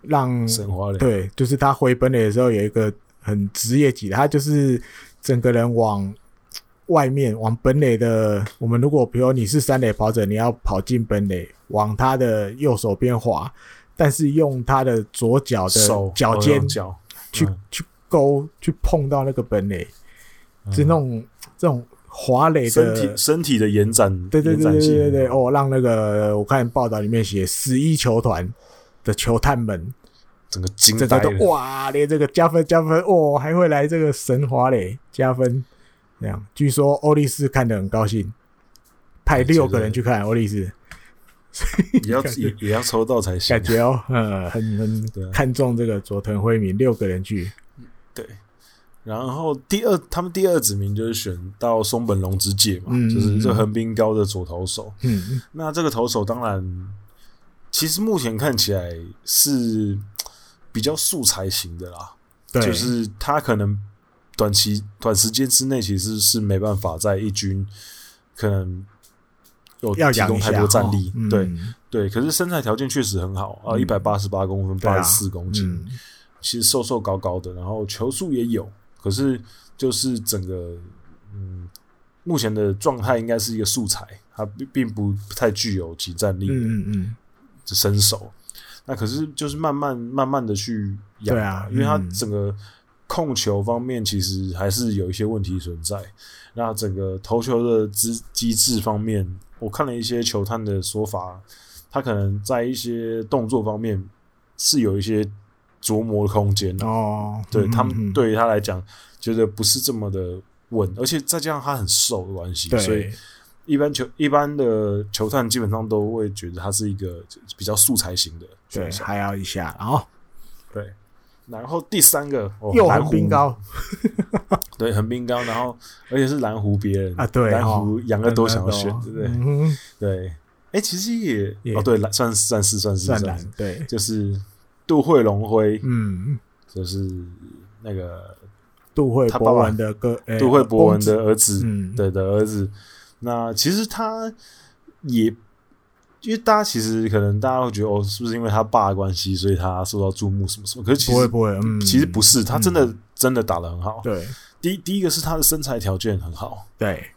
让神滑垒对，就是他回本垒的时候有一个很职业级的，他就是整个人往外面往本垒的。我们如果比如你是三垒跑者，你要跑进本垒，往他的右手边滑。但是用他的左脚的脚尖去去勾去碰到那个本垒，是那种这种滑垒的身体身体的延展，对对对对对对哦，让那个我看报道里面写十一球团的球探们整个惊呆了，哇，连这个加分加分哦，还会来这个神华磊加分，这样。据说欧力士看得很高兴，派六个人去看欧力士。[laughs] 也要也也要抽到才行，感觉哦，嗯，很很看重这个佐藤辉明，六个人去，对。然后第二，他们第二指名就是选到松本龙之介嘛，嗯、就是这横滨高的左投手。嗯，那这个投手当然，其实目前看起来是比较素材型的啦，对，就是他可能短期短时间之内其实是没办法在一军可能。有提供太多战力，对、嗯、对，可是身材条件确实很好啊，一百八十八公分，八十四公斤，啊嗯、其实瘦瘦高高的，然后球速也有，可是就是整个嗯，目前的状态应该是一个素材，它并并不太具有即战力的，嗯嗯，身手，那可是就是慢慢慢慢的去养，对啊，因为他整个控球方面其实还是有一些问题存在，那整个投球的机机制方面。我看了一些球探的说法，他可能在一些动作方面是有一些琢磨的空间。哦。对，他们对于他来讲，觉得不是这么的稳，而且再加上他很瘦的关系，所以一般球一般的球探基本上都会觉得他是一个比较素材型的选手，还要一下，然后？对，然后第三个又横滨高，[laughs] 对，横冰高，然后而且是蓝湖别人啊，对，蓝湖养乐多想要选，对不对？对，哎，其实也哦，对，算算是算是算蓝，对，就是杜慧龙辉，嗯，就是那个杜慧博文的哥，杜慧博文的儿子，对的儿子。那其实他也，因为大家其实可能大家会觉得哦，是不是因为他爸的关系，所以他受到注目什么什么？可是其实不会不会，嗯，其实不是，他真的、嗯、真的打的很好。对，第第一个是他的身材条件很好，对。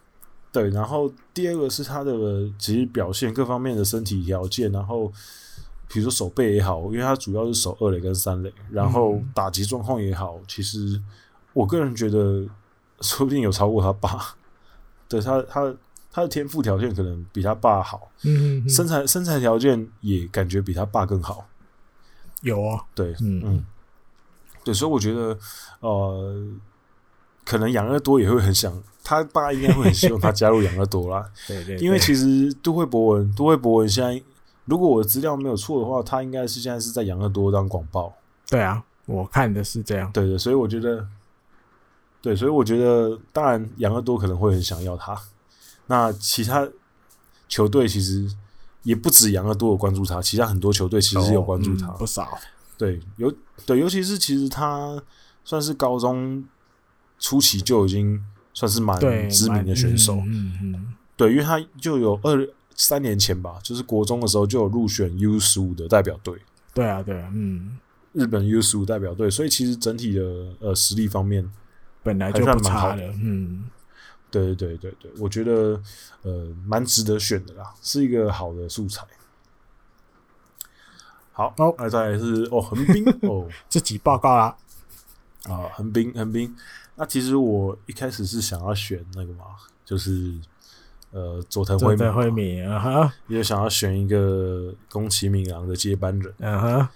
对，然后第二个是他的其实表现各方面的身体条件，然后比如说守备也好，因为他主要是守二垒跟三垒，然后打击状况也好，其实我个人觉得说不定有超过他爸。对他他。他的天赋条件可能比他爸好，嗯，身材身材条件也感觉比他爸更好，有啊，对，嗯。嗯，对，所以我觉得，呃，可能养乐多也会很想，他爸应该会很希望他加入养乐多啦，[laughs] 对，对对，因为其实都会博文，都会博文现在，如果我的资料没有错的话，他应该是现在是在养乐多当广报，对啊，我看的是这样，对的，所以我觉得，对，所以我觉得，当然养乐多可能会很想要他。那其他球队其实也不止养乐多有关注他，其他很多球队其实有关注他，哦嗯、不少。对，尤对，尤其是其实他算是高中初期就已经算是蛮知名的选手，嗯嗯，对，因为他就有二三年前吧，就是国中的时候就有入选 U 十五的代表队。对啊，对啊，嗯，日本 U 十五代表队，所以其实整体的呃实力方面本来就不差的，嗯。对对对对，我觉得呃蛮值得选的啦，是一个好的素材。好，那、哦、再来是哦横滨 [laughs] 哦，自己报告啦啊横滨横滨，那其实我一开始是想要选那个嘛，就是呃佐藤辉明啊哈，也想要选一个宫崎敏郎的接班人，嗯哈，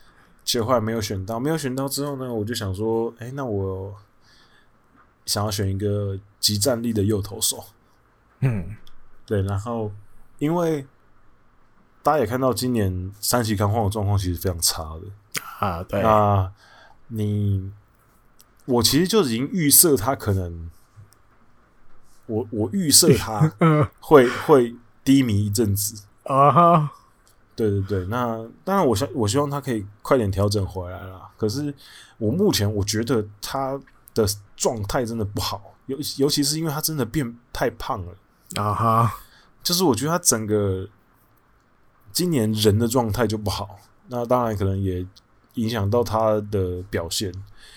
结果后来没有选到，没有选到之后呢，我就想说，哎，那我。想要选一个极战力的右投手，嗯，对，然后因为大家也看到今年三崎康晃的状况其实非常差的。啊，对，那你我其实就已经预设他可能，我我预设他 [laughs] 会会低迷一阵子啊哈，对对对，那当然我想我希望他可以快点调整回来啦，可是我目前我觉得他的。状态真的不好，尤尤其是因为他真的变太胖了啊哈！就是我觉得他整个今年人的状态就不好，那当然可能也影响到他的表现。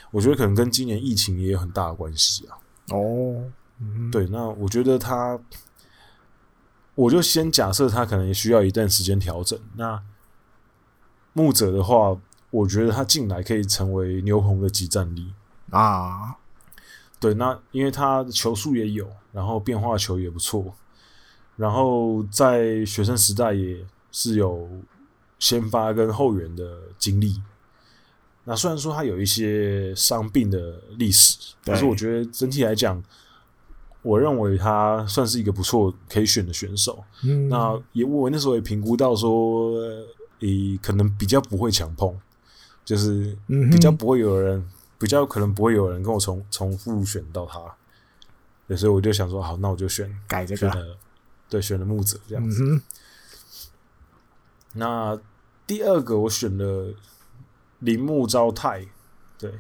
我觉得可能跟今年疫情也有很大的关系啊。哦，对，那我觉得他，我就先假设他可能也需要一段时间调整。那牧者的话，我觉得他进来可以成为牛棚的集战力啊。对，那因为他的球速也有，然后变化球也不错，然后在学生时代也是有先发跟后援的经历。那虽然说他有一些伤病的历史，但是我觉得整体来讲，我认为他算是一个不错可以选的选手。嗯，那也我那时候也评估到说，诶，可能比较不会强碰，就是比较不会有人。比较可能不会有人跟我重重复选到他，对，所以我就想说，好，那我就选改这个，对，选了木泽这样子。嗯、那第二个我选了铃木昭太，对，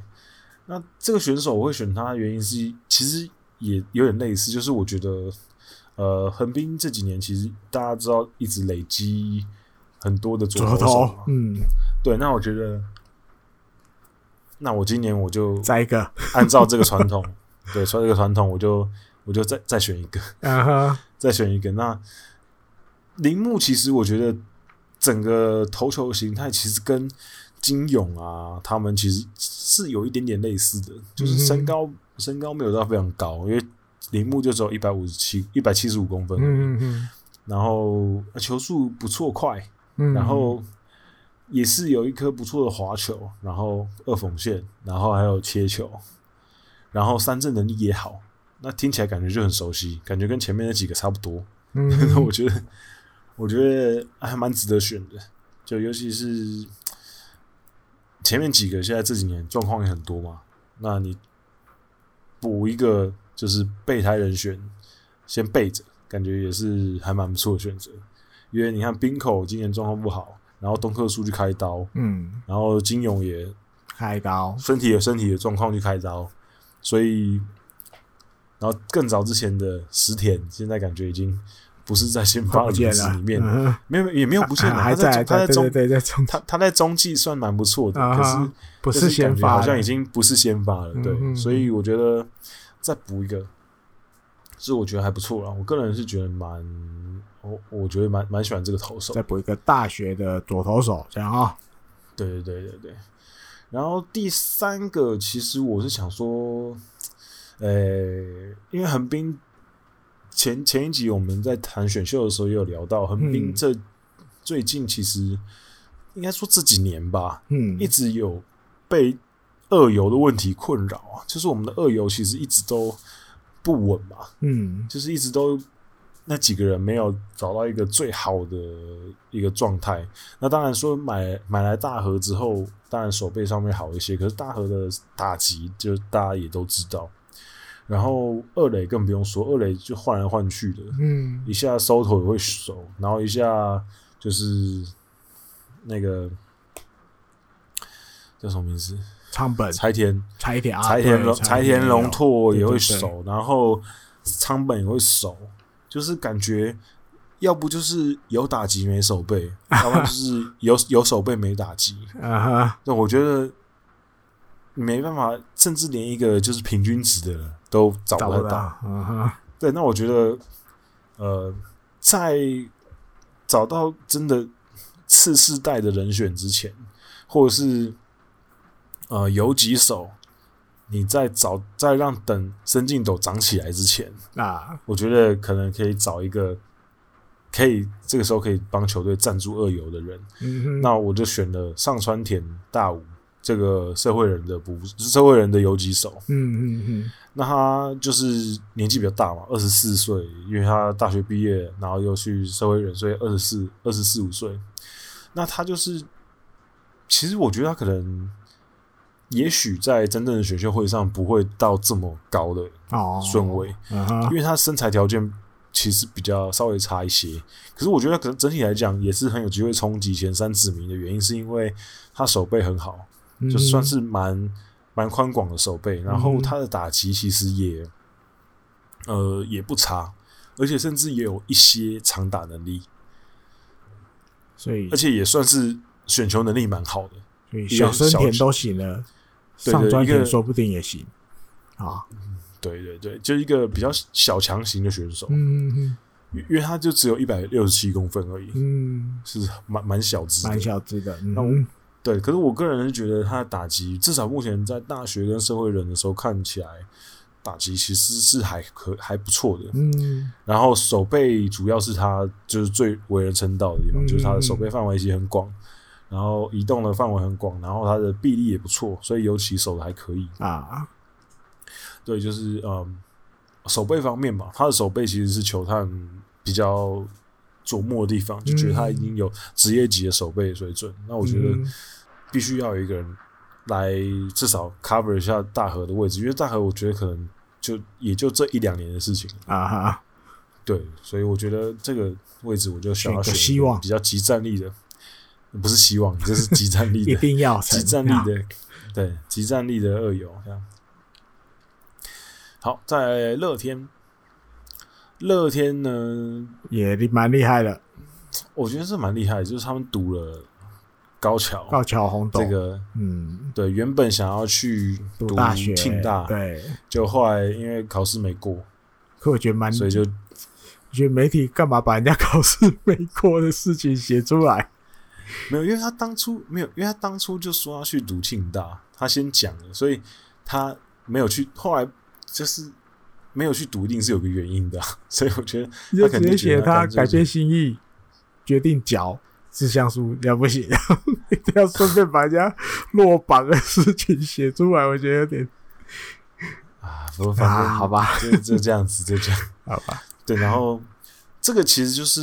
那这个选手我会选他的原因是，其实也有点类似，就是我觉得，呃，横滨这几年其实大家知道一直累积很多的左投手嘛，嗯，对，那我觉得。那我今年我就再一个，按照这个传统，[laughs] 对，照这个传统，我就我就再再选一个，啊哈，[laughs] 再选一个。那铃木其实我觉得整个投球形态其实跟金勇啊他们其实是有一点点类似的，就是身高、嗯、身高没有到非常高，因为铃木就只有一百五十七一百七十五公分，嗯嗯，然后球速不错快，嗯，然后。也是有一颗不错的滑球，然后二缝线，然后还有切球，然后三振能力也好，那听起来感觉就很熟悉，感觉跟前面那几个差不多。嗯，[laughs] 我觉得我觉得还蛮值得选的，就尤其是前面几个现在这几年状况也很多嘛，那你补一个就是备胎人选，先备着，感觉也是还蛮不错的选择。因为你看冰口今年状况不好，然后东克树去开刀，嗯，然后金勇也开刀，身体有身体的状况去开刀，所以，然后更早之前的石田，现在感觉已经不是在先发的名字里面，嗯、没有也没有不见了，还在他在中对对对他他在中继算蛮不错的，嗯、可是不是先发，好像已经不是先发了，对，嗯、所以我觉得再补一个，是我觉得还不错啦，我个人是觉得蛮。我我觉得蛮蛮喜欢这个投手，再补一个大学的左投手，这样啊、哦。对对对对对。然后第三个，其实我是想说，呃，因为横滨前前一集我们在谈选秀的时候也有聊到，横滨这最近其实应该说这几年吧，嗯，一直有被二游的问题困扰啊，就是我们的二游其实一直都不稳嘛，嗯，就是一直都。那几个人没有找到一个最好的一个状态。那当然说买买来大和之后，当然手背上面好一些。可是大和的打击，就大家也都知道。然后二垒更不用说，二垒就换来换去的，嗯，一下收头也会守，然后一下就是那个叫什么名字？仓本柴田柴田柴田龙柴田龙拓也会守，然后仓本也会守。就是感觉，要不就是有打击没守备，[laughs] 要不就是有有守备没打击。啊哈，那我觉得没办法，甚至连一个就是平均值的都找不到。对，那我觉得，呃，在找到真的次世代的人选之前，或者是呃有几手。你在找，在让等深进斗长起来之前啊，我觉得可能可以找一个可以这个时候可以帮球队赞助二游的人。嗯，那我就选了上川田大武这个社会人的补社会人的游击手。嗯嗯嗯，那他就是年纪比较大嘛，二十四岁，因为他大学毕业，然后又去社会人，所以二十四、二十四五岁。那他就是，其实我觉得他可能。也许在真正的选秀会上不会到这么高的顺位，因为他身材条件其实比较稍微差一些。可是我觉得可能整体来讲也是很有机会冲击前三指名的原因，是因为他手背很好，就算是蛮蛮宽广的手背，然后他的打击其实也呃也不差，而且甚至也有一些长打能力，所以而且也算是选球能力蛮好的，所以小深田都行了。上专田说不定也行。啊，对对对，就一个比较小强型的选手，嗯嗯，因为他就只有一百六十七公分而已，嗯，是蛮蛮小只，蛮小只的，那我对，可是我个人是觉得他的打击，至少目前在大学跟社会人的时候看起来，打击其实是还可还不错的，嗯，然后手背主要是他就是最为人称道的地方，就是他的手背范围其实很广。然后移动的范围很广，然后他的臂力也不错，所以尤其手的还可以啊。对，就是嗯，手背方面吧，他的手背其实是球探比较琢磨的地方，就觉得他已经有职业级的守备水准。嗯、那我觉得必须要有一个人来至少 cover 一下大河的位置，因为大河我觉得可能就也就这一两年的事情啊哈。对，所以我觉得这个位置我就想要选希望比较即战力的。不是希望，这是即战力的，[laughs] 一定要即战力的，对，即战力的二游这样。好，在乐天，乐天呢？也蛮厉害的，我觉得是蛮厉害的，就是他们赌了高桥，高桥红斗。这个，嗯，对，原本想要去读大学。庆大，对，就后来因为考试没过，可我觉得蛮，所以就觉得媒体干嘛把人家考试没过的事情写出来？没有，因为他当初没有，因为他当初就说要去读庆大，他先讲了，所以他没有去。后来就是没有去读，一定是有个原因的。[laughs] 所以我觉得就直接写他改变心意，决定缴志向书，了不起，一 [laughs] 定要顺便把人家落榜的事情写出来，我觉得有点啊，不过反正、啊、好吧，就就这样子，就这样，[laughs] 好吧。对，然后这个其实就是，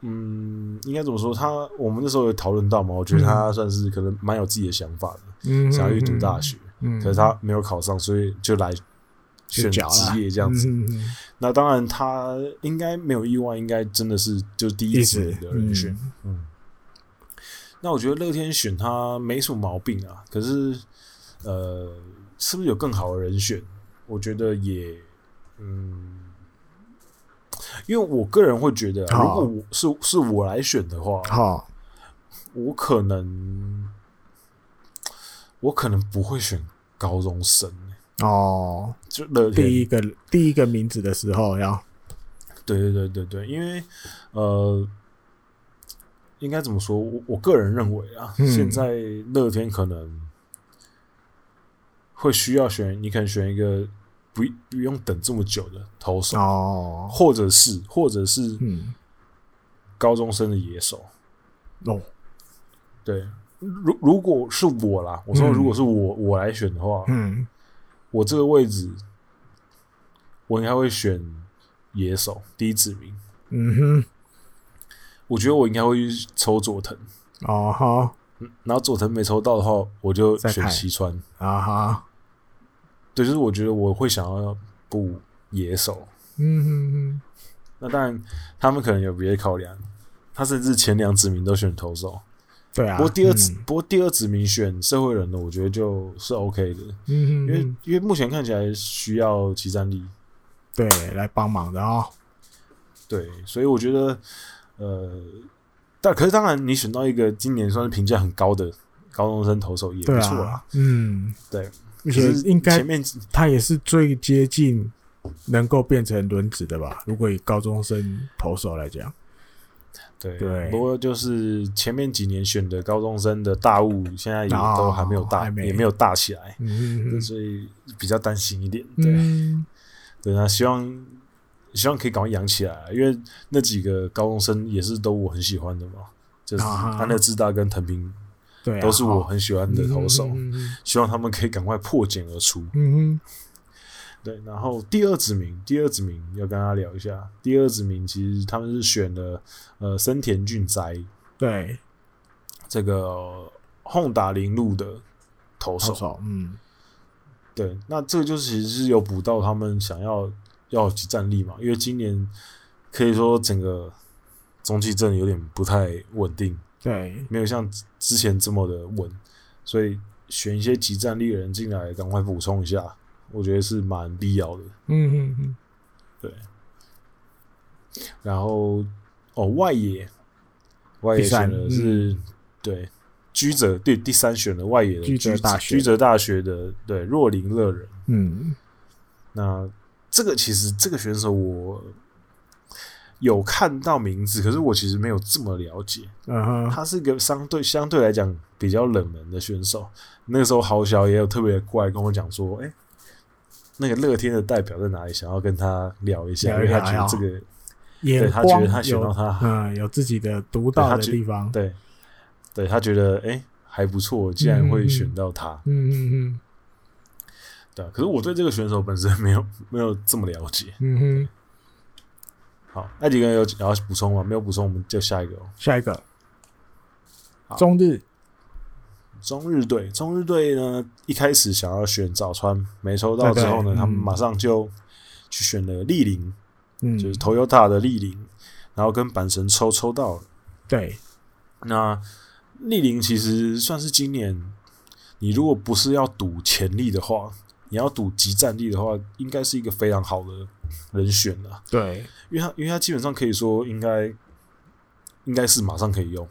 嗯，应该怎么说？他我们那时候有讨论到嘛，我觉得他算是可能蛮有自己的想法的，嗯，想要去读大学，嗯，可是他没有考上，所以就来选职业这样子。那当然，他应该没有意外，应该真的是就第一次的人选，嗯。嗯那我觉得乐天选他没什么毛病啊，可是，呃，是不是有更好的人选？我觉得也，嗯，因为我个人会觉得，如果我是是我来选的话，好，我可能，我可能不会选高中生哦，就乐天。第一个第一个名字的时候要，对对对对对，因为呃。应该怎么说？我我个人认为啊，嗯、现在乐天可能会需要选，你可能选一个不不用等这么久的投手，哦，或者是或者是高中生的野手，哦，对，如如果是我啦，我说如果是我、嗯、我来选的话，嗯，我这个位置我应该会选野手第一指名，嗯哼。我觉得我应该会去抽佐藤。哦哈，然后佐藤没抽到的话，我就选西川。啊哈。对，就是我觉得我会想要补野手，嗯哼哼。那当然，他们可能有别的考量，他甚至前两指名都选投手，对啊。不过第二指，不过第二指名选社会人的，我觉得就是 OK 的，嗯哼，因为因为目前看起来需要即战力，对，来帮忙的啊。对，所以我觉得。呃，但可是当然，你选到一个今年算是评价很高的高中生投手也不错啊。嗯，对，而且应该前面他也是最接近能够变成轮值的吧？如果以高中生投手来讲，对对。不过就是前面几年选的高中生的大物，现在也都还没有大，也没有大起来，所以比较担心一点。对，对，那希望。希望可以赶快养起来，因为那几个高中生也是都我很喜欢的嘛，就是安乐智大跟藤平，对，都是我很喜欢的投手。希望他们可以赶快破茧而出。嗯哼，对。然后第二指名，第二指名要跟他聊一下。第二指名其实他们是选了呃森田俊哉，对，这个轰打铃鹿的投手。嗯，对。那这个就是其实是有补到他们想要。要集战力嘛，因为今年可以说整个中继阵有点不太稳定，对，没有像之前这么的稳，所以选一些集战力的人进来，赶快补充一下，我觉得是蛮必要的。嗯嗯嗯，对。然后哦，外野，外野选的是、嗯、对居泽，对第三选的外野的居泽大学，居泽大学的对若林乐人，嗯，那。这个其实这个选手我有看到名字，可是我其实没有这么了解。嗯哼，他是一个相对相对来讲比较冷门的选手。那个时候豪小也有特别过来跟我讲说：“哎，那个乐天的代表在哪里？想要跟他聊一下，因为他觉得这个，对他觉得他选到他，嗯，有自己的独到的地方。对，对他觉得哎还不错，竟然会选到他。嗯嗯嗯。”对，可是我对这个选手本身没有 [laughs] 没有这么了解。嗯哼，好，那几个人有要补充吗？没有补充，我们就下一个。哦下一个，中日，中日队，中日队呢，一开始想要选早川，没抽到之后呢，他们马上就去选了立林，嗯，就是 Toyota 的立林，然后跟阪神抽抽到了。对，那立林其实算是今年，你如果不是要赌潜力的话。你要赌集战力的话，应该是一个非常好的人选了。对，因为他，因为他基本上可以说应该应该是马上可以用。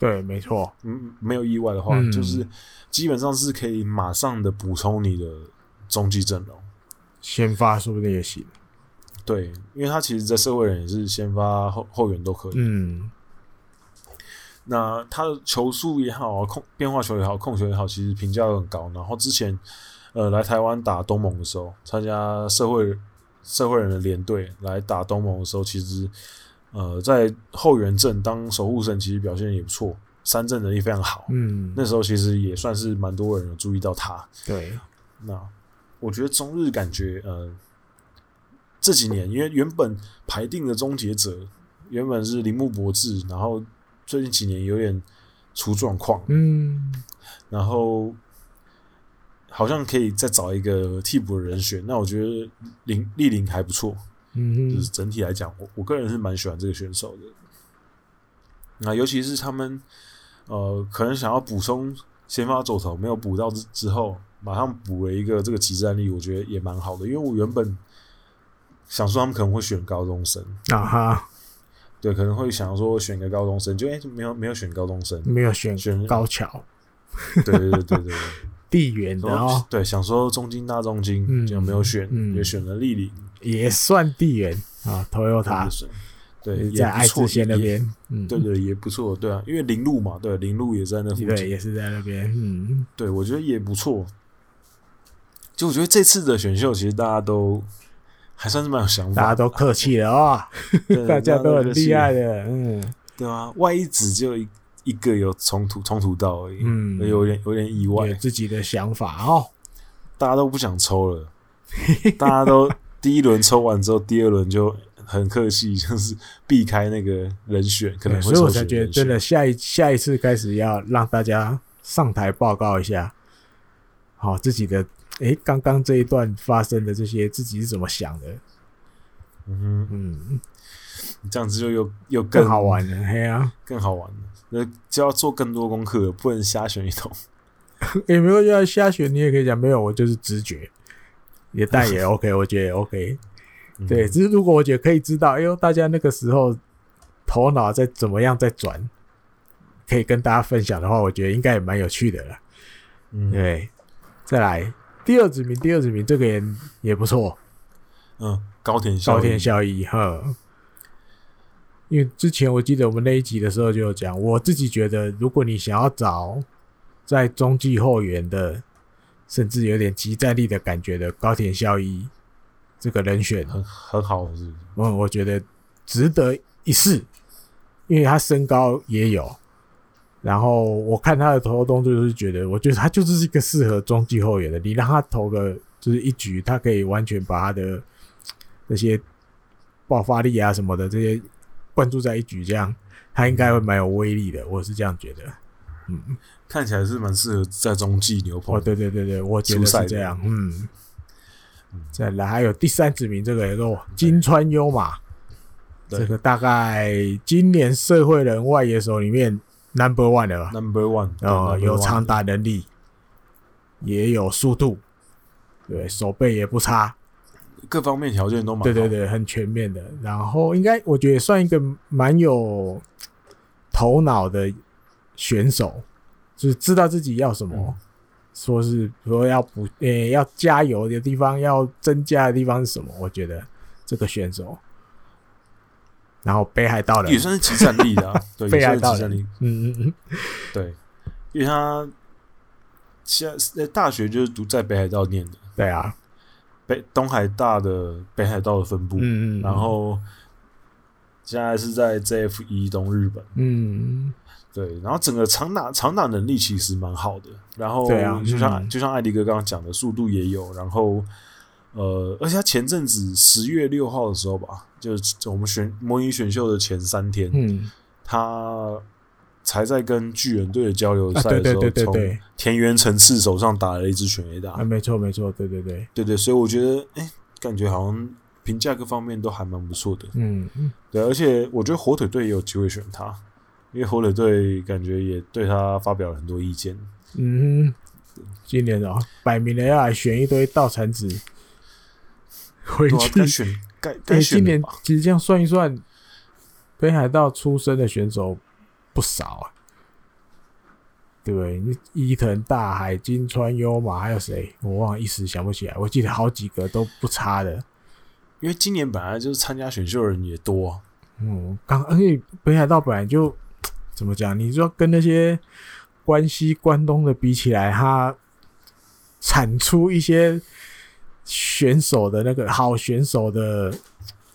对，没错。嗯，没有意外的话，嗯、就是基本上是可以马上的补充你的中继阵容。先发说不定也行。对，因为他其实，在社会人也是先发后后援都可以。嗯。那他的球速也好，控变化球也好，控球也好，其实评价都很高。然后之前。呃，来台湾打东盟的时候，参加社会社会人的连队来打东盟的时候，其实呃，在后援阵当守护神，其实表现也不错，三振能力非常好。嗯，那时候其实也算是蛮多人有注意到他。对，那我觉得中日感觉呃，这几年，因为原本排定的终结者原本是铃木博志，然后最近几年有点出状况，嗯，然后好像可以再找一个替补的人选。那我觉得林立林还不错，嗯，就是整体来讲，我我个人是蛮喜欢这个选手的。那尤其是他们呃，可能想要补充先发走投没有补到之之后，马上补了一个这个集战力，我觉得也蛮好的。因为我原本想说他们可能会选高中生啊哈，对，可能会想说选个高中生，就哎、欸、没有没有选高中生，没有选选高桥，对对对对对，[laughs] 地缘的哦，对，想说中金大中京，嗯，就没有选，嗯，也选了立林，也算地缘啊，Toyota。对，在爱知县那边，嗯，对对，也不错，对啊，因为林路嘛，对，林路也在那附近，对，也是在那边，嗯，对，我觉得也不错。就我觉得这次的选秀，其实大家都还算是蛮有想法，大家都客气了啊，[laughs] 大家都很厉害的，嗯，对啊，万一只就一一个有冲突冲突到而已，嗯，有点有点意外，有自己的想法哦，大家都不想抽了，大家都第一轮抽完之后，第二轮就。很客气，就是避开那个人选，可能会。所以我才觉得，真的下一下一次开始要让大家上台报告一下，好自己的诶，刚刚这一段发生的这些，自己是怎么想的？嗯嗯，这样子就又又更，更好玩了，嘿啊，更好玩了，那就要做更多功课，不能瞎选一通。[laughs] 也没有要瞎选，你也可以讲没有，我就是直觉，也但也 [laughs] OK，我觉得也 OK。[laughs] 对，只是如果我觉得可以知道，哎呦，大家那个时候头脑在怎么样在转，可以跟大家分享的话，我觉得应该也蛮有趣的了。嗯，对，再来第二指名，第二指名这个也也不错。嗯，高田高田孝一哈，因为之前我记得我们那一集的时候就有讲，我自己觉得，如果你想要找在中继后援的，甚至有点集战力的感觉的高田孝一。这个人选很很好，是不是？我我觉得值得一试，因为他身高也有，然后我看他的投动作就是觉得，我觉得他就是一个适合中继后援的。你让他投个就是一局，他可以完全把他的那些爆发力啊什么的这些灌注在一局，这样他应该会蛮有威力的。我是这样觉得，嗯，看起来是蛮适合在中继牛棚。哦，对对对对，我觉得是这样，嗯。再来，还有第三指名，这个也是金川优马，这个大概今年社会人外野手里面 number one 的吧，number one，哦，有长打能力，也有速度，对，手背也不差，各方面条件都蛮好，对对对，很全面的。然后应该我觉得算一个蛮有头脑的选手，就是知道自己要什么。嗯。说是说要补，诶、欸，要加油的地方，要增加的地方是什么？我觉得这个选手，然后北海道的也算是集战力的、啊，[laughs] 对，北海道的，嗯嗯嗯，对，因为他现在大学就是读在北海道念的，对啊，北东海大的北海道的分部，嗯嗯，然后现在是在 JF 一东日本，嗯。对，然后整个长打长打能力其实蛮好的，然后就像就像艾迪哥刚刚讲的，速度也有，然后呃，而且他前阵子十月六号的时候吧，就是我们选模拟选秀的前三天，嗯，他才在跟巨人队的交流赛的时候，从田园城次手上打了一支全 A 打，啊，没错没错，对对对。对对，所以我觉得，哎，感觉好像评价各方面都还蛮不错的，嗯嗯，对，而且我觉得火腿队也有机会选他。因为火腿队感觉也对他发表了很多意见。嗯，今年啊，摆明了要来选一堆稻草子回去选，该该选。今年其实这样算一算，北海道出身的选手不少啊。对，伊藤大海、金川优马，还有谁？我忘了，一时想不起来。我记得好几个都不差的。因为今年本来就是参加选秀的人也多。嗯，刚而且北海道本来就。怎么讲？你说跟那些关西、关东的比起来，他产出一些选手的那个好选手的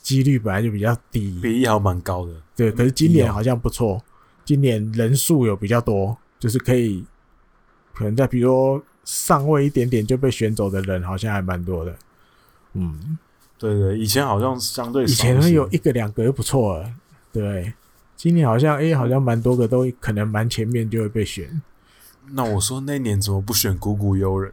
几率本来就比较低，比例还蛮高的。对，可是今年好像不错，今年人数有比较多，就是可以可能在比如说上位一点点就被选走的人，好像还蛮多的。嗯，对对，以前好像相对以前有一个两个就不错了，对。今年好像哎、欸，好像蛮多个都可能蛮前面就会被选。那我说那年怎么不选谷谷悠人？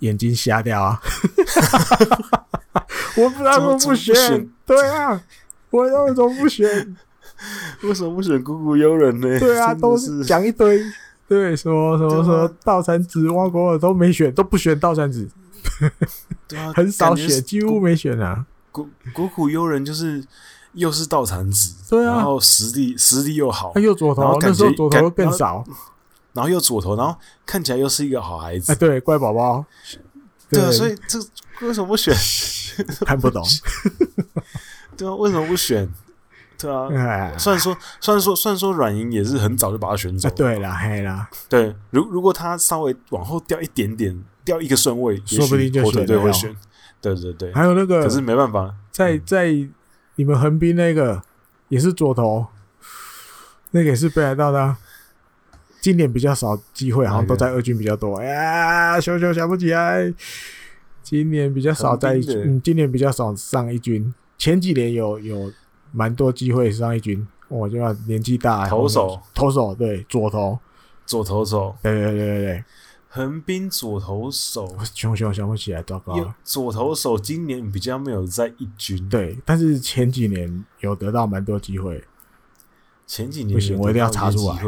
眼睛瞎掉啊！[laughs] 我不知道怎么不选。对啊，我为什么不选？为什么不选谷谷悠人呢？对啊，都是讲一堆，对，什么什么什么道产子、挖国尔都没选，都不选道产子。对啊，[laughs] 很少选，几乎没选啊。谷谷谷悠人就是又是道产子，对啊，然后实力实力又好，他又左投，那时候左投更少。然后又左投，然后看起来又是一个好孩子，哎，对，乖宝宝。对啊，所以这为什么不选？[laughs] [laughs] 看不懂。对啊，为什么不选？对啊，虽然说，虽然说，虽然说，软银也是很早就把他选走。对啦，嘿啦。对，如如果他稍微往后掉一点点，掉一个顺位，说不定就选。对，会选。对对对。还有那个，可是没办法，在在你们横滨那个也是左投，那个也是北海道的。今年比较少机会，好像都在二军比较多。哎呀，熊熊想不起来。今年比较少在一军，嗯，今年比较少上一军。前几年有有蛮多机会上一军。我就要年纪大，投手，投手对左投，左投手，对对对对对。横滨左投手，熊熊想不起来，糟糕了。左投手今年比较没有在一军，对，但是前几年有得到蛮多机会。前几年不行，我一定要查出来。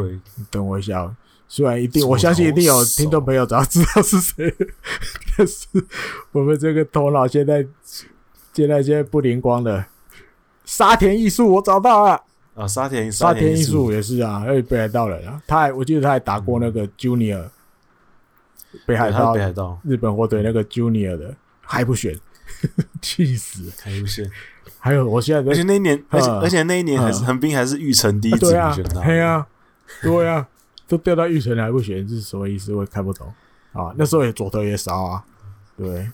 等我一下，虽然一定，我相信一定有听众朋友早知道是谁，[laughs] 但是我们这个头脑现在现在现在不灵光了。沙田艺术，我找到了啊！沙田沙田艺术也是啊，哎，北海道人啊，他还我记得他还打过那个 Junior 北海道北海道日本火腿那个 Junior 的，还不选，[laughs] 气死，还不选。还有，我现在而且那一年，而且而且那一年还是横滨还是玉成第一指名选到，对啊，对啊，都掉到玉成还不选，这是什么意思？我也看不懂。啊。那时候也左头也少啊，对。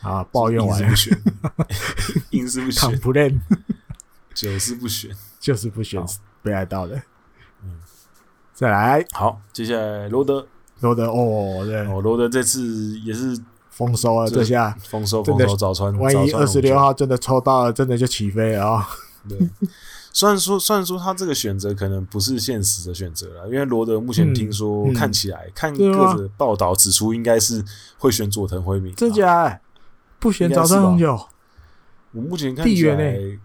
啊，抱怨完。硬是不选，[laughs] 硬是不选，不练，就是不选，就是不选北海道的。嗯，再来，好，接下来罗德，罗德哦，对，哦，罗德这次也是。丰收啊，这下丰收，丰收早川。万一二十六号真的抽到了，真的就起飞了啊！对，虽然说，虽然说他这个选择可能不是现实的选择了，因为罗德目前听说看起来，看各个报道指出，应该是会选佐藤辉明。真假？不选早川龙九？我目前看起来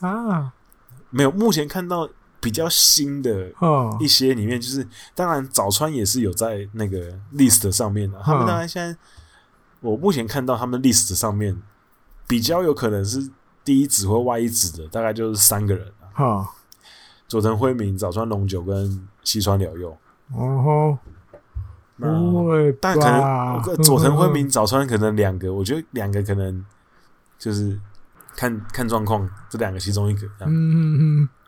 啊，没有。目前看到比较新的一些里面，就是当然早川也是有在那个 list 上面的。他们当然现在。我目前看到他们 list 上面比较有可能是第一指或外一指的，大概就是三个人哈，佐藤辉明、早川龙九跟西川辽佑。哦吼，那但可能佐藤辉明、早川可能两个，我觉得两个可能就是看看状况，这两个其中一个。嗯嗯嗯，对。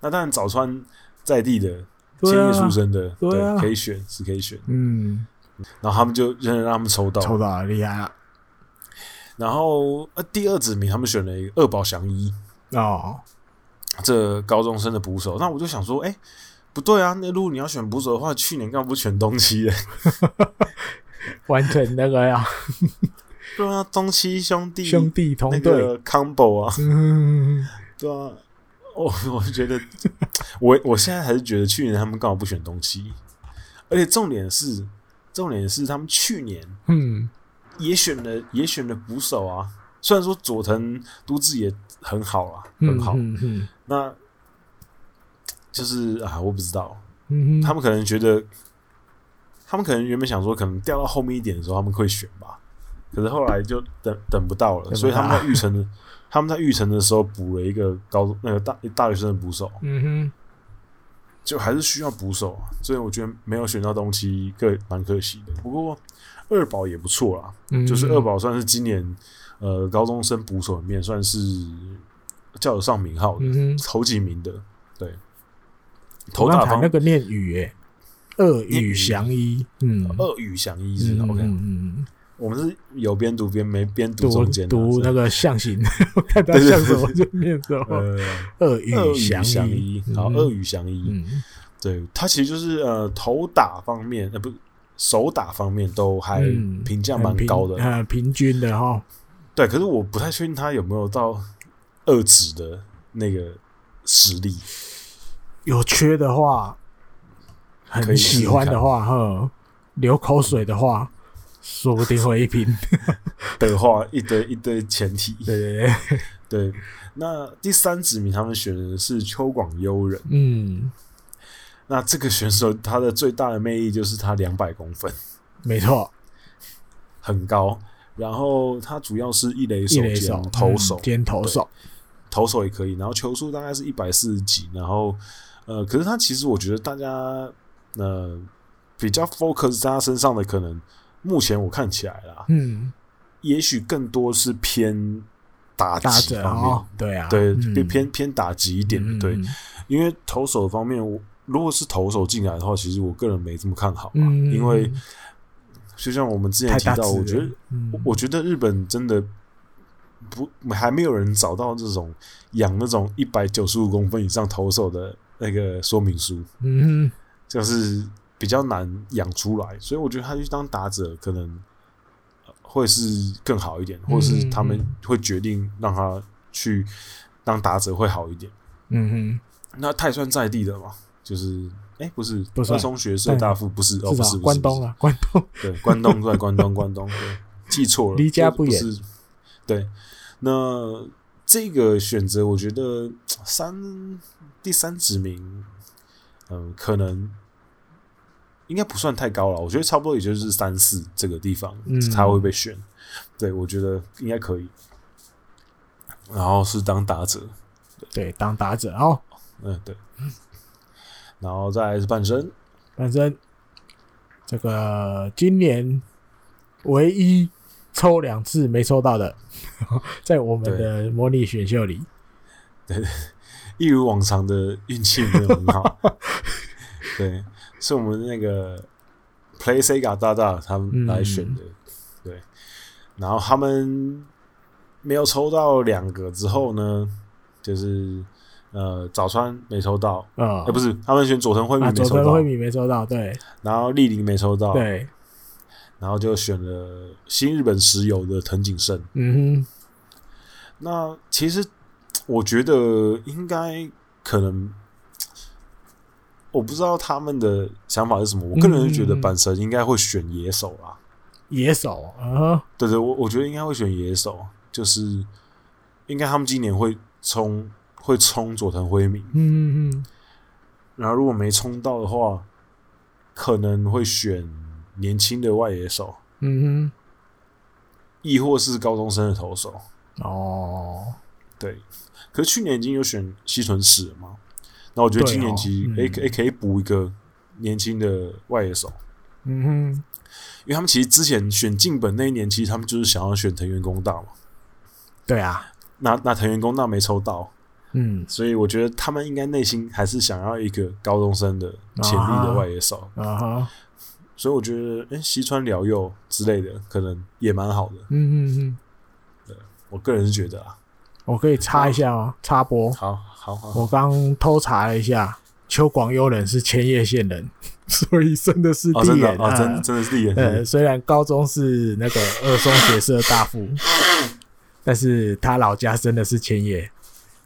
那当然早川在地的千叶出生的，对，可以选是可以选。嗯。然后他们就让让他们抽到，抽到厉害了。然后呃，第二指名他们选了一个二保祥一哦，这高中生的捕手。那我就想说，哎，不对啊，那如果你要选捕手的话，去年干嘛不选东七的？[laughs] 完全那个呀，对啊，东七兄弟兄弟同队 combo 啊，嗯，对啊，[laughs] 我我觉得，我我现在还是觉得去年他们刚好不选东西？而且重点是。重点是他们去年嗯也选了也选了捕手啊，虽然说佐藤都志也很好啊，很好，嗯嗯，那就是啊，我不知道，嗯，他们可能觉得，他们可能原本想说，可能掉到后面一点的时候他们会选吧，可是后来就等等不到了，所以他们在育成的他们在玉成的时候补了一个高那个大大学生的捕手，嗯哼。就还是需要捕手啊，所以我觉得没有选到东西，个蛮可惜的。不过二宝也不错啦，嗯、就是二宝算是今年呃高中生捕手里面算是叫得上名号的，嗯、头几名的。对，头打方那个念雨诶，二雨翔一，嗯，二雨翔一是 OK，嗯嗯。我们是有边读边没边读中间读那个象形，[laughs] 看它像什么就念什么。二羽翔一，然后二羽翔一，对他其实就是呃头打方面呃不手打方面都还评价蛮高的，呃平均的哈。对，可是我不太确定他有没有到二指的那个实力。有缺的话，很喜欢的话，呵，流口水的话，说不定会一拼 [laughs] 的话，一堆一堆前提。对对对 [laughs] 对。那第三指名他们选的是秋广悠人。嗯，那这个选手他的最大的魅力就是他两百公分，没错，很高。然后他主要是一垒手兼投手，兼投手，投手也可以。然后球速大概是一百四十几，然后。呃，可是他其实我觉得大家呃比较 focus 在他身上的，可能目前我看起来啦，嗯，也许更多是偏打击方面，对啊，对，偏偏偏打击一点的，对，因为投手方面，我如果是投手进来的话，其实我个人没这么看好嘛，因为就像我们之前提到，我觉得我觉得日本真的不还没有人找到这种养那种一百九十五公分以上投手的。那个说明书，嗯，就是比较难养出来，所以我觉得他去当打者可能会是更好一点，或者是他们会决定让他去当打者会好一点。嗯哼，那他也算在地的嘛，就是哎、欸，不是，不是二松学社大附，不是哦，不是关东啊，关东，对，关东在关东，关东，对，记错了，离家不远，对，那这个选择我觉得三。第三指名，嗯，可能应该不算太高了。我觉得差不多也就是三四这个地方他会被选。嗯、对，我觉得应该可以。然后是当打者，对，对当打者哦。嗯，对。然后再来是半身，半身这个今年唯一抽两次没抽到的，[laughs] 在我们的模拟选秀里，对。对 [laughs] 一如往常的运气没有很好，[laughs] 对，是我们那个 Play Sega 大大他们来选的，嗯、对，然后他们没有抽到两个之后呢，就是呃早川没抽到，啊、哦欸，不是，他们选佐藤惠美没抽到，佐藤惠美没抽到，对，然后丽玲没抽到，对，然后就选了新日本石油的藤井胜，嗯哼，那其实。我觉得应该可能，我不知道他们的想法是什么。我个人是觉得板神应该会选野手啦，野手啊，对对，我我觉得应该会选野手，就是应该他们今年会冲会冲佐藤辉明，嗯嗯嗯，然后如果没冲到的话，可能会选年轻的外野手，嗯哼，亦或是高中生的投手，哦，对。可是去年已经有选西纯史了嘛？那我觉得今年其实诶诶可以补一个年轻的外野手，嗯哼，因为他们其实之前选进本那一年，其实他们就是想要选藤原公大嘛。对啊，那那藤原公大没抽到，嗯，所以我觉得他们应该内心还是想要一个高中生的潜力的外野手啊哈。所以我觉得，诶，西川辽佑之类的可能也蛮好的。嗯嗯嗯，对我个人是觉得啊。我可以插一下吗？插播。好，好，好。我刚偷查了一下，秋广悠人是千叶县人，[laughs] 所以真的是地眼啊，真真的是地眼。呃，虽然高中是那个二松学社大附，但是他老家真的是千叶，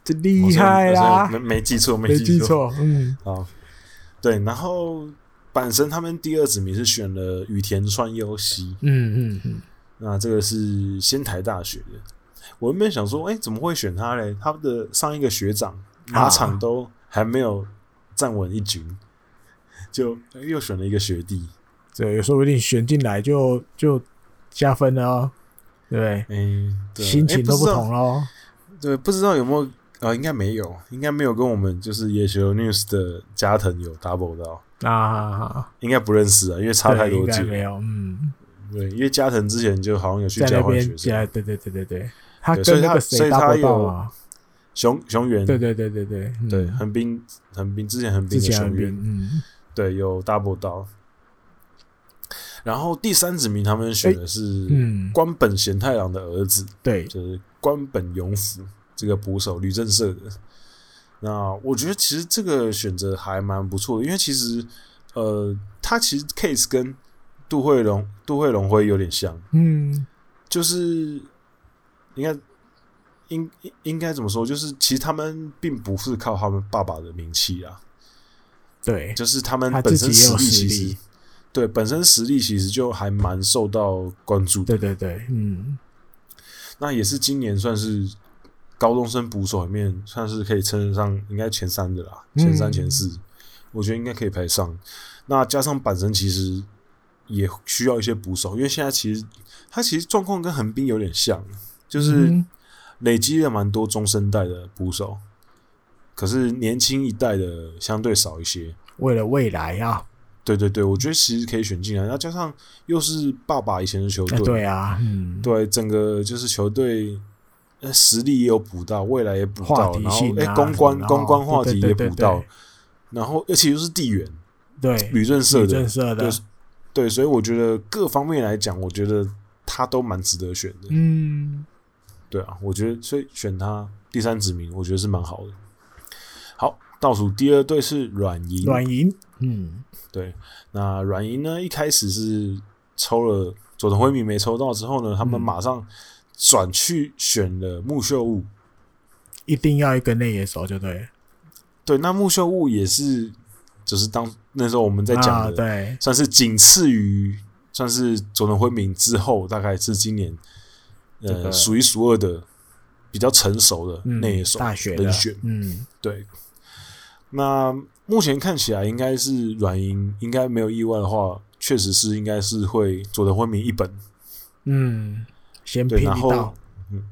这厉害啦！没没记错，没记错。嗯，好。对，然后阪神他们第二子名是选了羽田川优希。嗯嗯嗯，那这个是仙台大学的。我原本想说，哎、欸，怎么会选他嘞？他的上一个学长马场都还没有站稳一军，就又选了一个学弟，对，说不定选进来就就加分了哦，对不对？嗯、欸，心情都不同喽。对，不知道有没有啊、呃？应该没有，应该没有跟我们就是野球 news 的加藤有 double 到啊，应该不认识啊，因为差太多届，没有，嗯，对，因为加藤之前就好像有去交换学生，对对对对对。他跟那个谁搭档啊？熊熊原，对对对对对对，横滨横滨之前横滨的熊原，嗯，对，有 double 到。然后第三子名他们选的是关本贤太郎的儿子，对，就是关本勇辅这个捕手，旅政社的。那我觉得其实这个选择还蛮不错的，因为其实呃，他其实 case 跟杜慧龙杜慧龙辉有点像，嗯，就是。应该应应该怎么说？就是其实他们并不是靠他们爸爸的名气啊。对，就是他们本身实力其实，对本身实力其实就还蛮受到关注的。对对对，嗯，那也是今年算是高中生捕手里面算是可以称得上应该前三的啦，前三前四，我觉得应该可以排上。那加上板神其实也需要一些捕手，因为现在其实他其实状况跟横滨有点像，就是累积了蛮多中生代的捕手。可是年轻一代的相对少一些，为了未来啊，对对对，我觉得其实可以选进来，然后加上又是爸爸以前的球队，对啊，嗯，对，整个就是球队实力也有补到，未来也补到，然后哎，公关公关话题也补到，然后而且又是地缘，对，旅政社的，的，对对，所以我觉得各方面来讲，我觉得他都蛮值得选的，嗯，对啊，我觉得所以选他第三指名，我觉得是蛮好的。好，倒数第二队是软银。软银，嗯，对。那软银呢，一开始是抽了佐藤辉明没抽到之后呢，他们马上转去选了木秀悟，一定要一个内野手就对。对，那木秀悟也是，就是当那时候我们在讲的，啊、对，算是仅次于算是佐藤辉明之后，大概是今年呃数一数二的比较成熟的那一手人选。嗯，对。那目前看起来应该是软银，应该没有意外的话，确实是应该是会佐藤昏明一本。嗯，先拼到。嗯，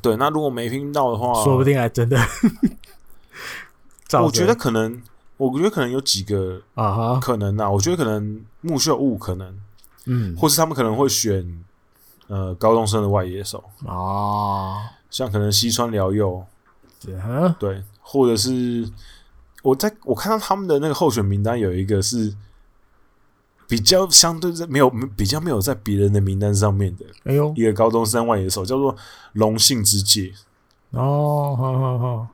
对，那如果没拼到的话，说不定还真的。[laughs] 我觉得可能，我觉得可能有几个啊，可能呐。我觉得可能木秀悟可能，嗯，或是他们可能会选呃高中生的外野手。啊，像可能西川辽佑，对，或者是。我在我看到他们的那个候选名单，有一个是比较相对在没有比较没有在别人的名单上面的，哎呦，一个高中生外野手叫做龙信之介。哦，好好好，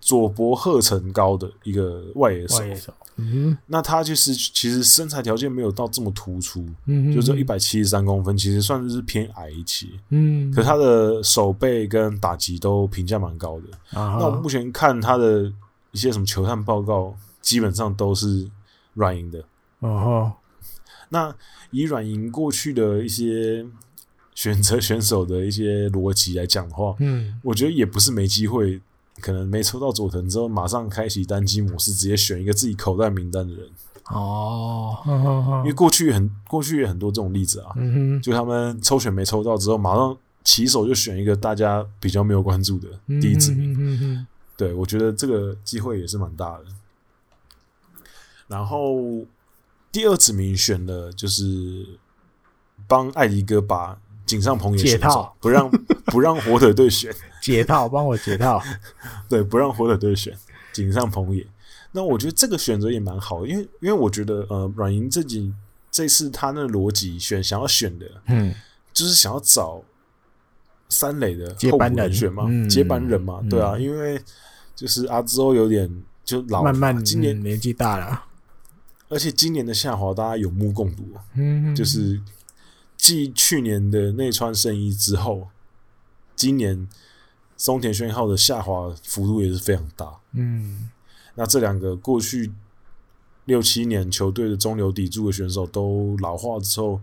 佐伯鹤成高的一个外野手，外野手，嗯，那他就是其实身材条件没有到这么突出，嗯，就只有一百七十三公分，其实算是偏矮一些，嗯，可他的手背跟打击都评价蛮高的，啊，那我目前看他的。一些什么球探报告基本上都是软银的。哦。那以软银过去的一些选择选手的一些逻辑来讲的话，嗯，我觉得也不是没机会，可能没抽到佐藤之后，马上开启单机模式，直接选一个自己口袋名单的人哦。因为过去很过去也很多这种例子啊，嗯，就他们抽选没抽到之后，马上起手就选一个大家比较没有关注的第一指名。对，我觉得这个机会也是蛮大的。然后第二指名选的就是帮艾迪哥把井上朋也解套，不让 [laughs] 不让火腿队选解套，帮我解套。[laughs] 对，不让火腿队选井上朋也。那我觉得这个选择也蛮好的，因为因为我觉得呃，软银自己这次他那逻辑选想要选的，嗯，就是想要找三垒的接班人选嘛，嗯、接班人嘛，嗯、对啊，因为。就是阿兹欧有点就老，慢慢今年年纪大了，而且今年的下滑大家有目共睹。嗯，就是继去年的内川圣一之后，今年松田宣浩的下滑幅度也是非常大。嗯，那这两个过去六七年球队的中流砥柱的选手都老化之后，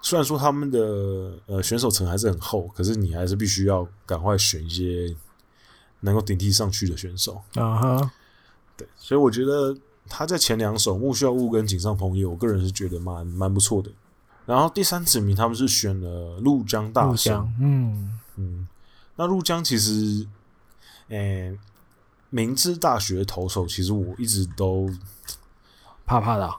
虽然说他们的呃选手层还是很厚，可是你还是必须要赶快选一些。能够顶替上去的选手啊哈，uh-huh. 对，所以我觉得他在前两首木秀悟跟井上朋友，我个人是觉得蛮蛮不错的。然后第三指名他们是选了鹭江大圣，嗯嗯，那鹭江其实，诶、欸，明治大学投手其实我一直都怕怕的，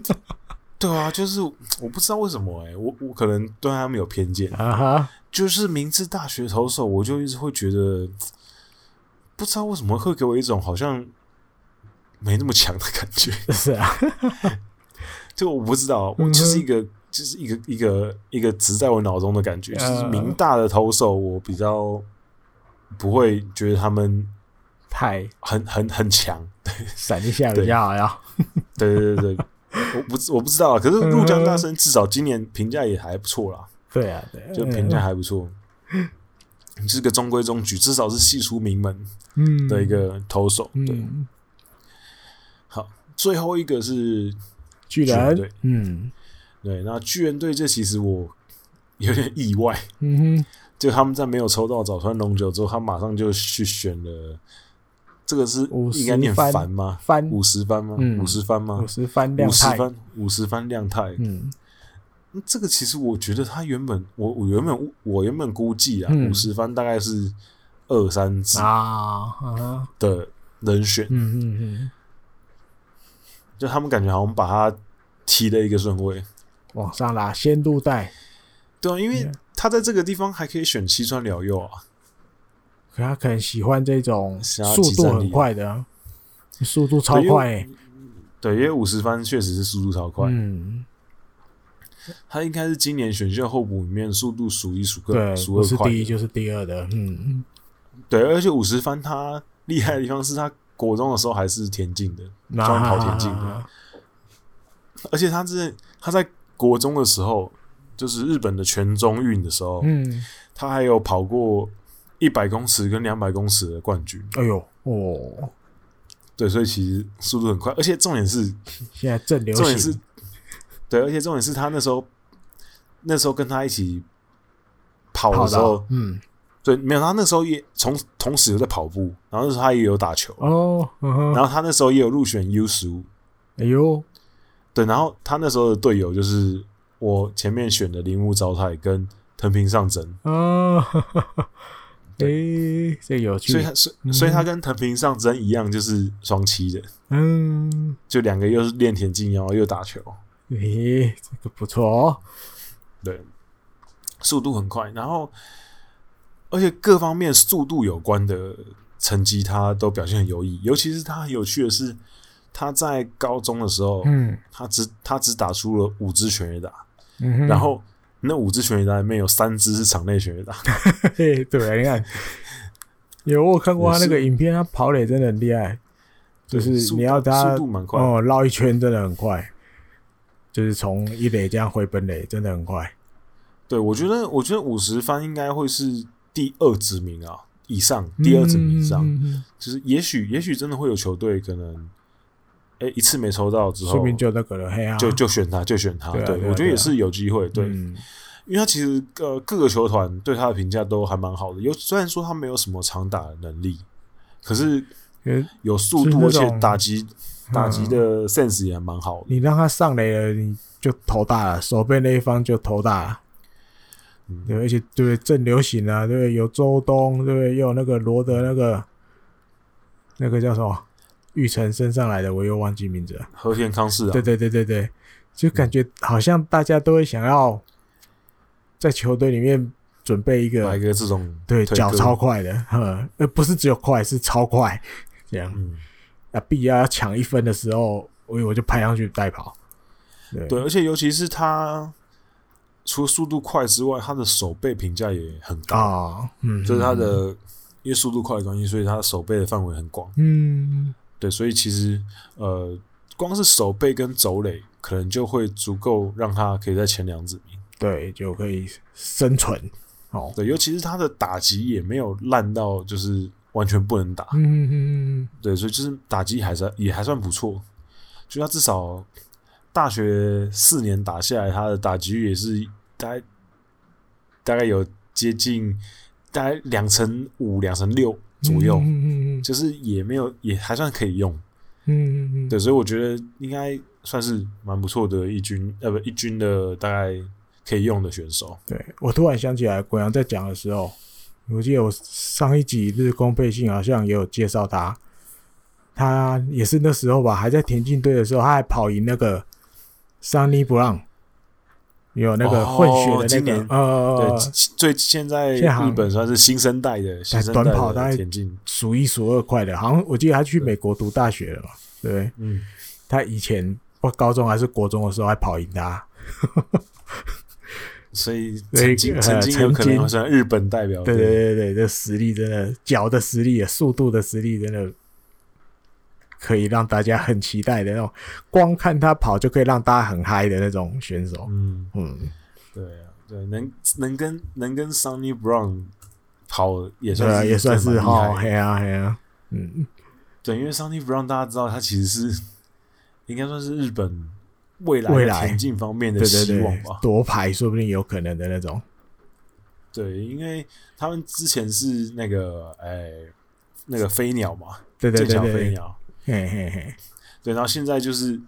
[laughs] 对啊，就是我不知道为什么诶、欸，我我可能对他们有偏见啊哈，uh-huh. 就是明治大学投手，我就一直会觉得。不知道为什么会给我一种好像没那么强的感觉。[laughs] 是啊，[laughs] 就我不知道，我就是一个，就是一个一个一个植在我脑中的感觉。就是明大的投手，我比较不会觉得他们太很很很强，对，闪一下比较好呀。[laughs] 对对对对，我不我不知道啊，可是鹭江大生至少今年评价也还不错啦。对啊，对，就评价还不错。是个中规中矩，至少是系出名门嗯的一个投手。对，嗯，好，最后一个是巨人对，嗯对，那巨人队这其实我有点意外，嗯哼，就他们在没有抽到早川龙九之后，他马上就去选了。这个是应该念番番吗？番五十番吗？嗯五十番吗？五十番五十番，五十番亮太。嗯这个其实我觉得他原本，我我原本我原本估计啊，嗯五十番大概是二三支啊啊，的人选，嗯嗯嗯，就他们感觉好像把他踢了一个顺位。往上拉，先入袋，对啊，因为他在这个地方还可以选西川辽佑啊，可他可能喜欢这种速度很快的啊，速度超快欸，对，因为五十番确实是速度超快，嗯，他应该是今年选秀候补里面速度数一数二、对，数二是第一就是第二的，嗯，对，而且五十番他厉害的地方是他国中的时候还是田径的，那专门跑田径的，而且他是他在国中的时候，就是日本的全中运的时候，嗯，他还有跑过一百公尺跟两百公尺的冠军。哎呦，哦，对，所以其实速度很快，而且重点是，现在正流重点是，，对，而且重点是他那时候那时候跟他一起跑跑的时候，，嗯，对，没有他那时候也从同时有在跑步，然后那时候他也有打球，哦，嗯然后他那时候也有入选 U 十五，哎呦，对，然后他那时候的队友就是我前面选的铃木昭太跟藤平上真，啊，哈哈哈诶，这有趣，所以他所以所以他跟藤平上真一样，就是双七的，嗯，就两个又是练田径，然后又打球，诶，这个不错哦，对，速度很快，然后而且各方面速度有关的成绩他都表现很优异，尤其是他很有趣的是，他在高中的时候，嗯。他只他只打出了五支全垒打，嗯，然后那五支全垒打里面有三支是场内全垒打。[laughs] 嘿，对啊，你看，有我看过他那个影片，他跑垒真的很厉害，就是你要他速度蛮快，哦绕一圈真的很快，就是从一垒这样回本垒真的很快。对我觉得，我觉得五十番应该会是第二指名啊，以上第二指名以上，嗯嗯嗯。就是也许也许真的会有球队可能，哎，一次没抽到之后说，明就那个了，嘿啊，就就选他，就选他。对我觉得也是有机会，对，嗯因为他其实呃各个球团对他的评价都还蛮好的，有虽然说他没有什么长打的能力，可是有速度，而且打击打击的 sense 也蛮好的。你让他上垒了，你就头大了，守备那一方就头大了。嗯对，而且对正流行啊，对？有周东，对？又有那个罗德那个那个叫什么玉成升上来的，我又忘记名字了。和田康士啊，对对对对对，就感觉好像大家都会想要在球队里面准备一个来一个这种对脚超快的，呵，呃，不是只有快，是超快，这样嗯。啊，必要要抢一分的时候，我我就拍上去带跑。对对，而且尤其是他除了速度快之外，他的手背评价也很高，啊，嗯，就是他的因为速度快的关系，所以他的手背的范围很广。嗯对，所以其实呃，光是手背跟走垒，可能就会足够让他可以在前两指名。对，就可以生存。哦，对，尤其是他的打击也没有烂到就是完全不能打。嗯嗯嗯对，所以就是打击还是也还算不错，就他至少大学四年打下来，他的打击率也是大概大概有接近大概两成五、两成六左右，嗯嗯嗯就是也没有也还算可以用。嗯嗯嗯，对，所以我觉得应该算是蛮不错的一军，呃，不一军的大概可以用的选手。对我突然想起来，国阳在讲的时候，我记得我上一集日工背信好像也有介绍他，他也是那时候吧，还在田径队的时候，他还跑赢那个桑尼布朗，有那个混血的那个、哦今年呃对，最现在日本算是新生代的新生代短跑大概的田径，数一数二快的，好像我记得他去美国读大学了嘛，对不对？嗯，他以前不高中还是国中的时候还跑赢他，[laughs] 所以对曾经呃曾经有可能算日本代表对。对对对，这实力真的，脚的实力、速度的实力，真的可以让大家很期待的那种，光看他跑就可以让大家很嗨的那种选手。嗯，嗯，对啊，对，能能跟能跟 Sunny Brown 跑也算是、啊、也算是哈，嘿啊嘿啊，嗯，对，因为 Sunny Brown 大家知道他其实是应该算是日本未来的田径方面的希望吧，夺牌说不定有可能的那种。对，因为他们之前是那个哎那个飞鸟嘛，对对对对，飞鸟，嘿嘿嘿，对，然后现在就是。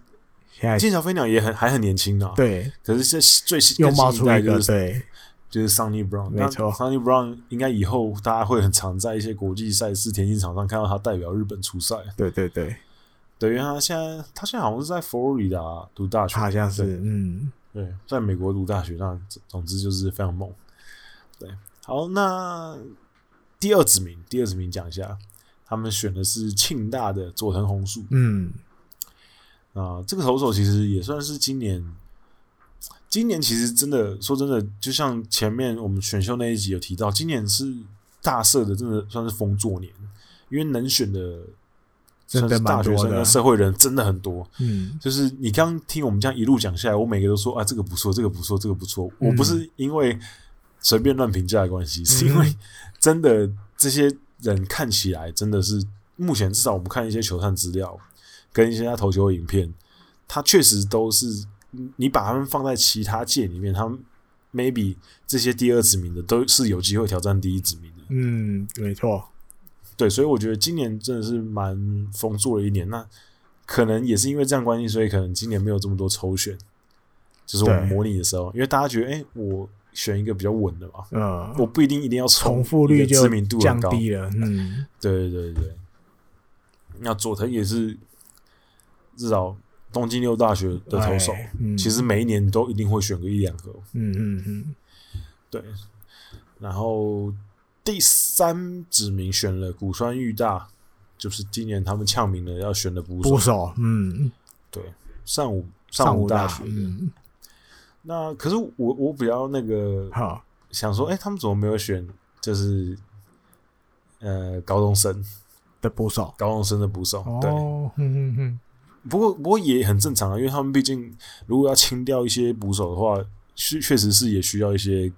剑桥飞鸟也很还很年轻呢，对。可是这最又冒出一个，对，就是 Sunny Brown，没错，Sunny Brown 应该以后大家会很常在一些国际赛事田径场上看到他代表日本出赛。对对对，对，因为他现在他现在好像是在佛罗里达读大学，好像是，嗯，对，在美国读大学，那总之就是非常猛。对，好，那第二指名，第二指名讲一下，他们选的是庆大的佐藤红树，嗯。啊，这个投手其实也算是今年，今年其实真的说真的，就像前面我们选秀那一集有提到，今年是大社的，真的算是丰作年，因为能选的，真的大学生跟社会人真的很多。嗯，就是你刚听我们这样一路讲下来，我每个都说啊，这个不错，这个不错，这个不错。我不是因为随便乱评价的关系，是因为真的这些人看起来真的是目前至少我们看一些球探资料。跟一些他投球的影片，他确实都是你把他们放在其他界里面，他们 maybe 这些第二指名的都是有机会挑战第一指名的。嗯，没错，对，所以我觉得今年真的是蛮丰硕的一年。那可能也是因为这样关系，所以可能今年没有这么多抽选，就是我们模拟的时候，因为大家觉得，哎、欸，我选一个比较稳的嘛，嗯，我不一定一定要重复率就知名度降低了。嗯，对对对对，那佐藤也是。至少东京六大学的投手，嗯、其实每一年都一定会选个一两个。嗯嗯嗯，对。然后第三指名选了古川裕大，就是今年他们呛名的要选的捕手。捕手，嗯，对，上午上午大学。嗯。那可是我我比较那个，好想说，哎、欸，他们怎么没有选？就是呃，高中生的捕手，高中生的捕手。对，嗯嗯嗯。不过，不过也很正常啊，因为他们毕竟如果要清掉一些捕手的话，确确实是也需要一些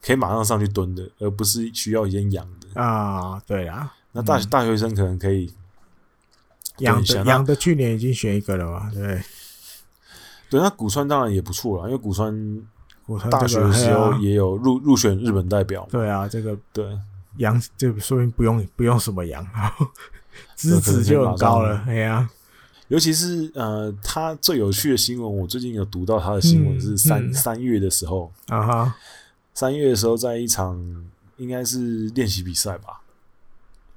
可以马上上去蹲的，而不是需要先养的啊。对啊，那大、嗯、大学生可能可以养的养的，去年已经选一个了嘛？对，对，那古川当然也不错啦，因为古川大学的时候也有入入选日本代表。对啊，这个对养就说明不用不用什么养，[laughs] 资质就很高了。哎呀。尤其是呃，他最有趣的新闻，我最近有读到他的新闻是三三、月的时候啊哈，三月的时候在一场应该是练习比赛吧，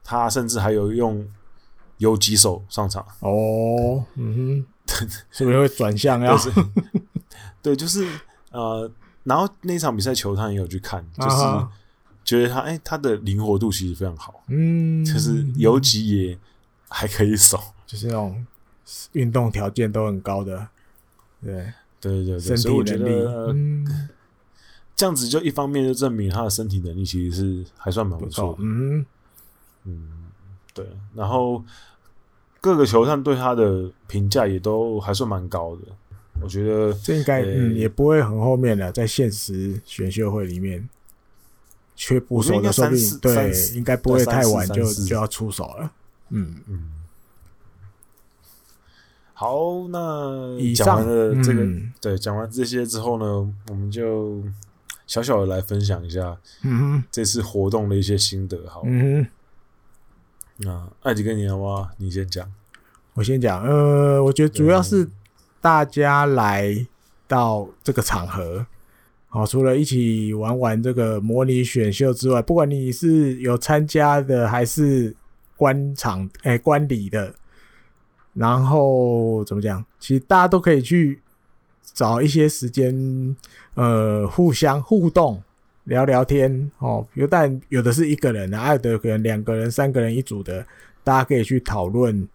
他甚至还有用游击手上场哦，嗯哼，[laughs] 是不是会转向呀？[laughs] 对，就是呃，然后那场比赛球探也有去看，就是觉得他哎、欸，他的灵活度其实非常好，嗯，就是游击也还可以守，就是那种。运动条件都很高的，对对对对，身体能力，所以我觉得，嗯，这样子就一方面就证明他的身体能力其实是还算蛮不错，嗯嗯，对。然后各个球探对他的评价也都还算蛮高的，我觉得这应该、欸、嗯也不会很后面的，在现实选秀会里面缺捕手的说不定，对，应该不会太晚就就要出手了，嗯。嗯。好，那讲完了这个，嗯、对，讲完这些之后呢，我们就小小的来分享一下，嗯，这次活动的一些心得。好，嗯，那艾迪跟你好不好？你先讲，我先讲。呃，我觉得主要是大家来到这个场合，好，除了一起玩玩这个模拟选秀之外，不管你是有参加的还是观场，哎、欸，观礼的。然后怎么讲？其实大家都可以去找一些时间，呃，互相互动、聊聊天哦。比如，但有的是一个人，啊，有的可能两个人、三个人一组的，大家可以去讨论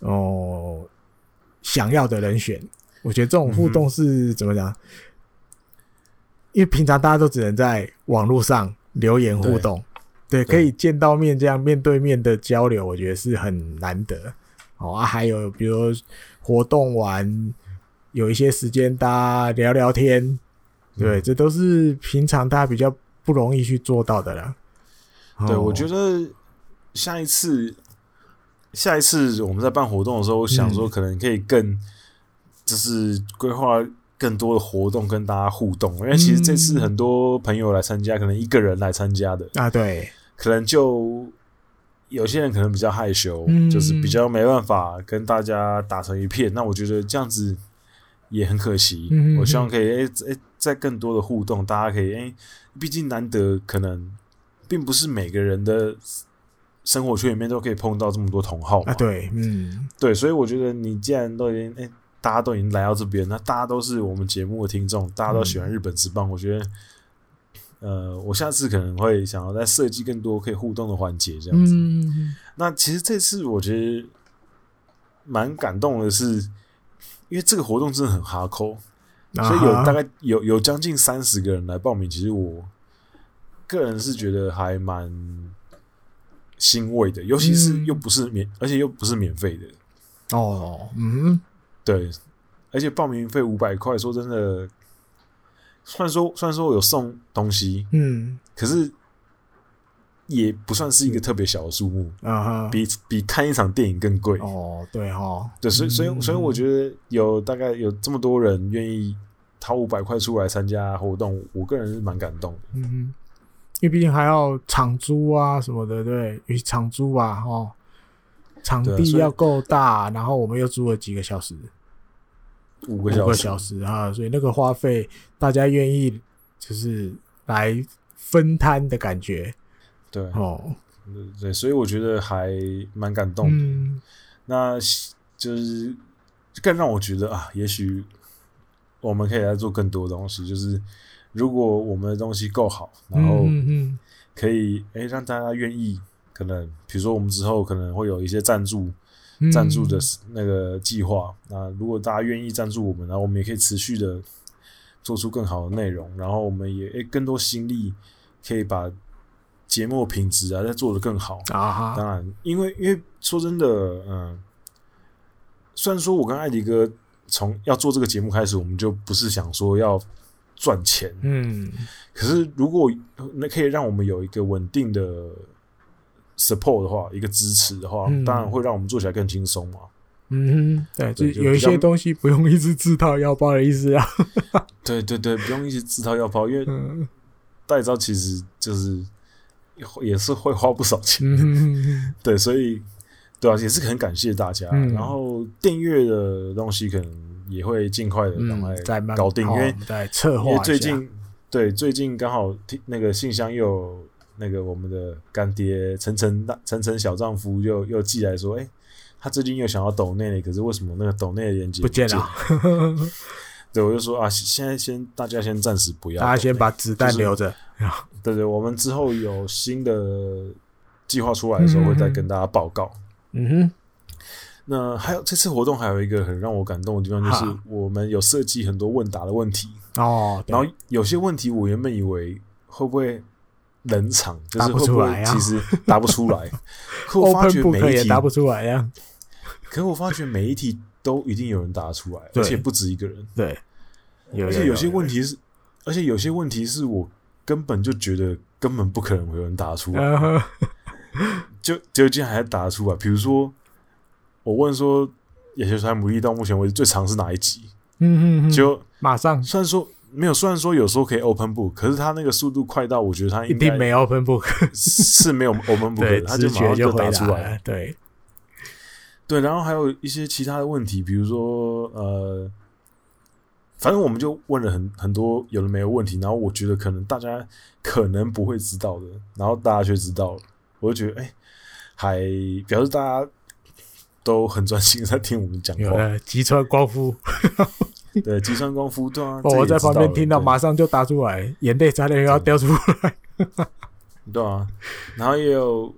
哦，想要的人选。我觉得这种互动是怎么讲？因为平常大家都只能在网络上留言互动，对，可以见到面这样面对面的交流，我觉得是很难得。哦啊，还有比如活动完有一些时间，大家聊聊天，对，这都是平常大家比较不容易去做到的啦。对，我觉得下一次，下一次我们在办活动的时候，我想说可能可以更，就是规划更多的活动跟大家互动，因为其实这次很多朋友来参加，可能一个人来参加的啊，对，可能就有些人可能比较害羞，就是比较没办法跟大家打成一片。那我觉得这样子也很可惜。我希望可以诶诶，在更多的互动，大家可以诶，毕竟难得可能。并不是每个人的生活圈里面都可以碰到这么多同好嘛。啊，对，嗯，对，所以我觉得你既然都已经，哎，大家都已经来到这边，那大家都是我们节目的听众，大家都喜欢日本之棒，我觉得，呃，我下次可能会想要再设计更多可以互动的环节，这样子。嗯，那其实这次我觉得蛮感动的是，因为这个活动真的很哈扣，所以有大概有有将近三十个人来报名，其实我。个人是觉得还蛮欣慰的，尤其是又不是免，嗯、而且又不是免费的哦。嗯，对，而且报名费五百块，说真的，虽然说虽然说我有送东西，嗯，可是也不算是一个特别小的数目啊，比比看一场电影更贵。哦。对哈，对，所以所以所以我觉得有大概有这么多人愿意掏五百块出来参加活动，我个人是蛮感动的。嗯。因为毕竟还要场租啊什么的，对，与场租啊，哦，场地要够大，然后我们又租了几个小时，五个小时，五个小时啊，所以那个花费大家愿意就是来分摊的感觉，对，哦，对，所以我觉得还蛮感动的。嗯，那就是更让我觉得啊，也许我们可以来做更多东西，就是。如果我们的东西够好，然后可以诶让大家愿意，可能比如说我们之后可能会有一些赞助，赞助的那个计划。那如果大家愿意赞助我们，然后我们也可以持续的做出更好的内容，然后我们也诶更多心力可以把节目品质啊再做得更好啊。当然，因为因为说真的，嗯，虽然说我跟艾迪哥从要做这个节目开始，我们就不是想说要。赚钱，嗯，可是如果那可以让我们有一个稳定的 support 的话，一个支持的话，嗯、当然会让我们做起来更轻松嘛。嗯，对，对就有一些东西不用一直自掏腰包的意思啊。[laughs] 对对对，不用一直自掏腰包，因为代招其实就是也是会花不少钱。嗯、[laughs] 对，所以对啊，也是很感谢大家。嗯、然后订阅的东西可能。也会尽快的赶快搞定，因为因为最近对最近刚好那个信箱又有那个我们的干爹晨晨大晨晨小丈夫又又寄来说，哎，他最近又想要抖内，可是为什么那个抖内的链接不见了？[laughs] 对，我就说啊，现在先大家先暂时不要，大家先把子弹留着。对对，我们之后有新的计划出来的时候，会再跟大家报告。嗯哼。那还有这次活动还有一个很让我感动的地方，就是我们有设计很多问答的问题哦。然后有些问题我原本以为会不会冷场，就是会不会其实答不出来。[laughs] 可我发觉每一题答不出来呀。可我发觉每一题都一定有人答出来，而且不止一个人。对，而且有些问题是，而且有些问题是我根本就觉得根本不可能会有人答出来，就就竟然还答出来。比如说。我问说，《野球传牡蛎》到目前为止最长是哪一集？嗯嗯，就马上。虽然说没有，虽然说有时候可以 open book，可是他那个速度快到，我觉得他一定没 open book，是没有 open book，[laughs] 他就马上就答出来了。对，对，然后还有一些其他的问题，比如说呃，反正我们就问了很很多有的没有问题，然后我觉得可能大家可能不会知道的，然后大家却知道了，我就觉得哎、欸，还表示大家。都很专心在听我们讲话。吉川光夫，[laughs] 对，吉川光夫，对啊，[laughs] 我在旁边听到，马上就答出来，眼泪差点又要掉出来。[laughs] 对啊，然后也有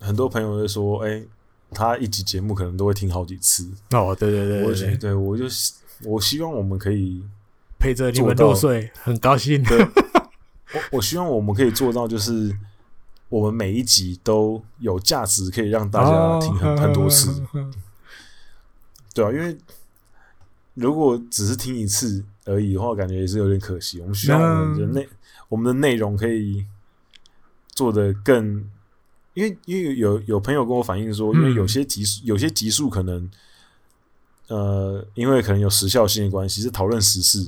很多朋友会说，哎，他一集节目可能都会听好几次。哦，对对对，我觉得，我就我希望我们可以陪着你们入睡，很高兴。我我希望我们可以做到，就是。我们每一集都有价值，可以让大家听很很多次，对啊，因为如果只是听一次，而已的话，感觉也是有点可惜。我们需要我们的内、嗯、我们的内容可以做得更，因为因为有有朋友跟我反映说，因为有些集数、嗯、有些集数可能，呃，因为可能有时效性的关系，是讨论时事，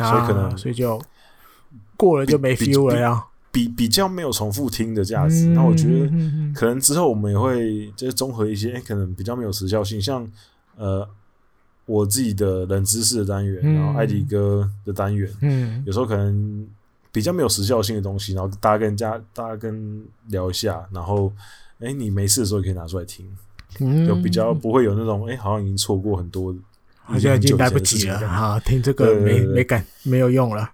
啊、所以可能所以就过了就没 feel 了呀。比比较没有重复听的价值，那、嗯、我觉得可能之后我们也会就是综合一些，欸、可能比较没有时效性，像呃我自己的冷知识的单元，嗯、然后艾迪哥的单元，嗯，有时候可能比较没有时效性的东西，然后大家跟人家大家跟聊一下，然后哎、欸、你没事的时候也可以拿出来听，嗯，就比较不会有那种哎、欸、好像已经错过很多，好像已经来不及了哈，听这个没对对对没感没有用了。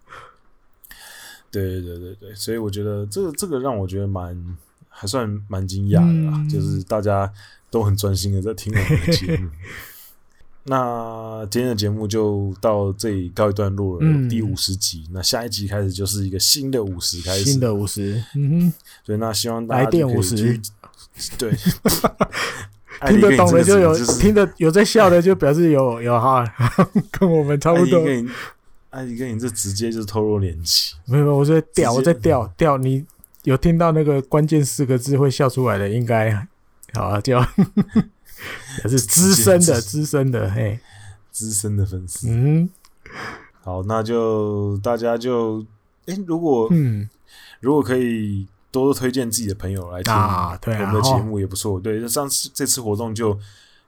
对对对对，所以我觉得这个这个让我觉得蛮还算蛮惊讶的啦，嗯、就是大家都很专心的在听我们的节目。[laughs] 那今天的节目就到这里告一段落了，嗯、第五十集。那下一集开始就是一个新的五十开始，新的五十。嗯哼，所以那希望大家来电五十，[laughs] 对，[laughs] 听得懂的就有，听得有在笑的就表示有有哈，[laughs] 跟我们差不多。艾迪哥，你这直接就是透露年纪。没有没有，我在调，我在调调。你有听到那个关键四个字会笑出来的，应该好啊，叫也是资深的 [laughs] 资深的嘿，资深的粉丝。嗯，好，那就大家就哎、欸，如果嗯，如果可以多多推荐自己的朋友来听啊，对啊，我们的节目也不错。对，上次这次活动就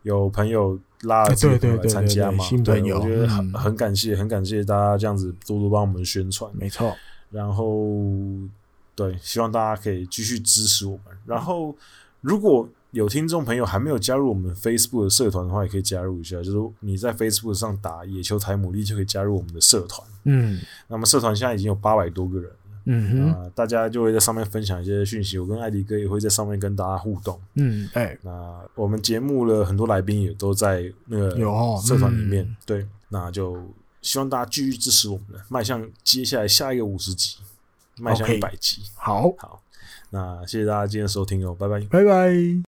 有朋友。拉了这个来参加嘛？对，我觉得很很感谢，很感谢大家这样子多多帮我们宣传。没错，然后对，希望大家可以继续支持我们。然后如果有听众朋友还没有加入我们 Facebook 的社团的话，也可以加入一下。就是你在 Facebook 上打“野球台牡蛎”就可以加入我们的社团。嗯，那么社团现在已经有八百多个人。嗯哼，啊，大家就会在上面分享一些讯息，我跟艾迪哥也会在上面跟大家互动。嗯，哎，那我们节目的很多来宾也都在那个社团里面。嗯、对，那就希望大家继续支持我们，迈向接下来下一个五十集，迈向一百集。好，好，那谢谢大家今天的收听哦，拜拜，拜拜。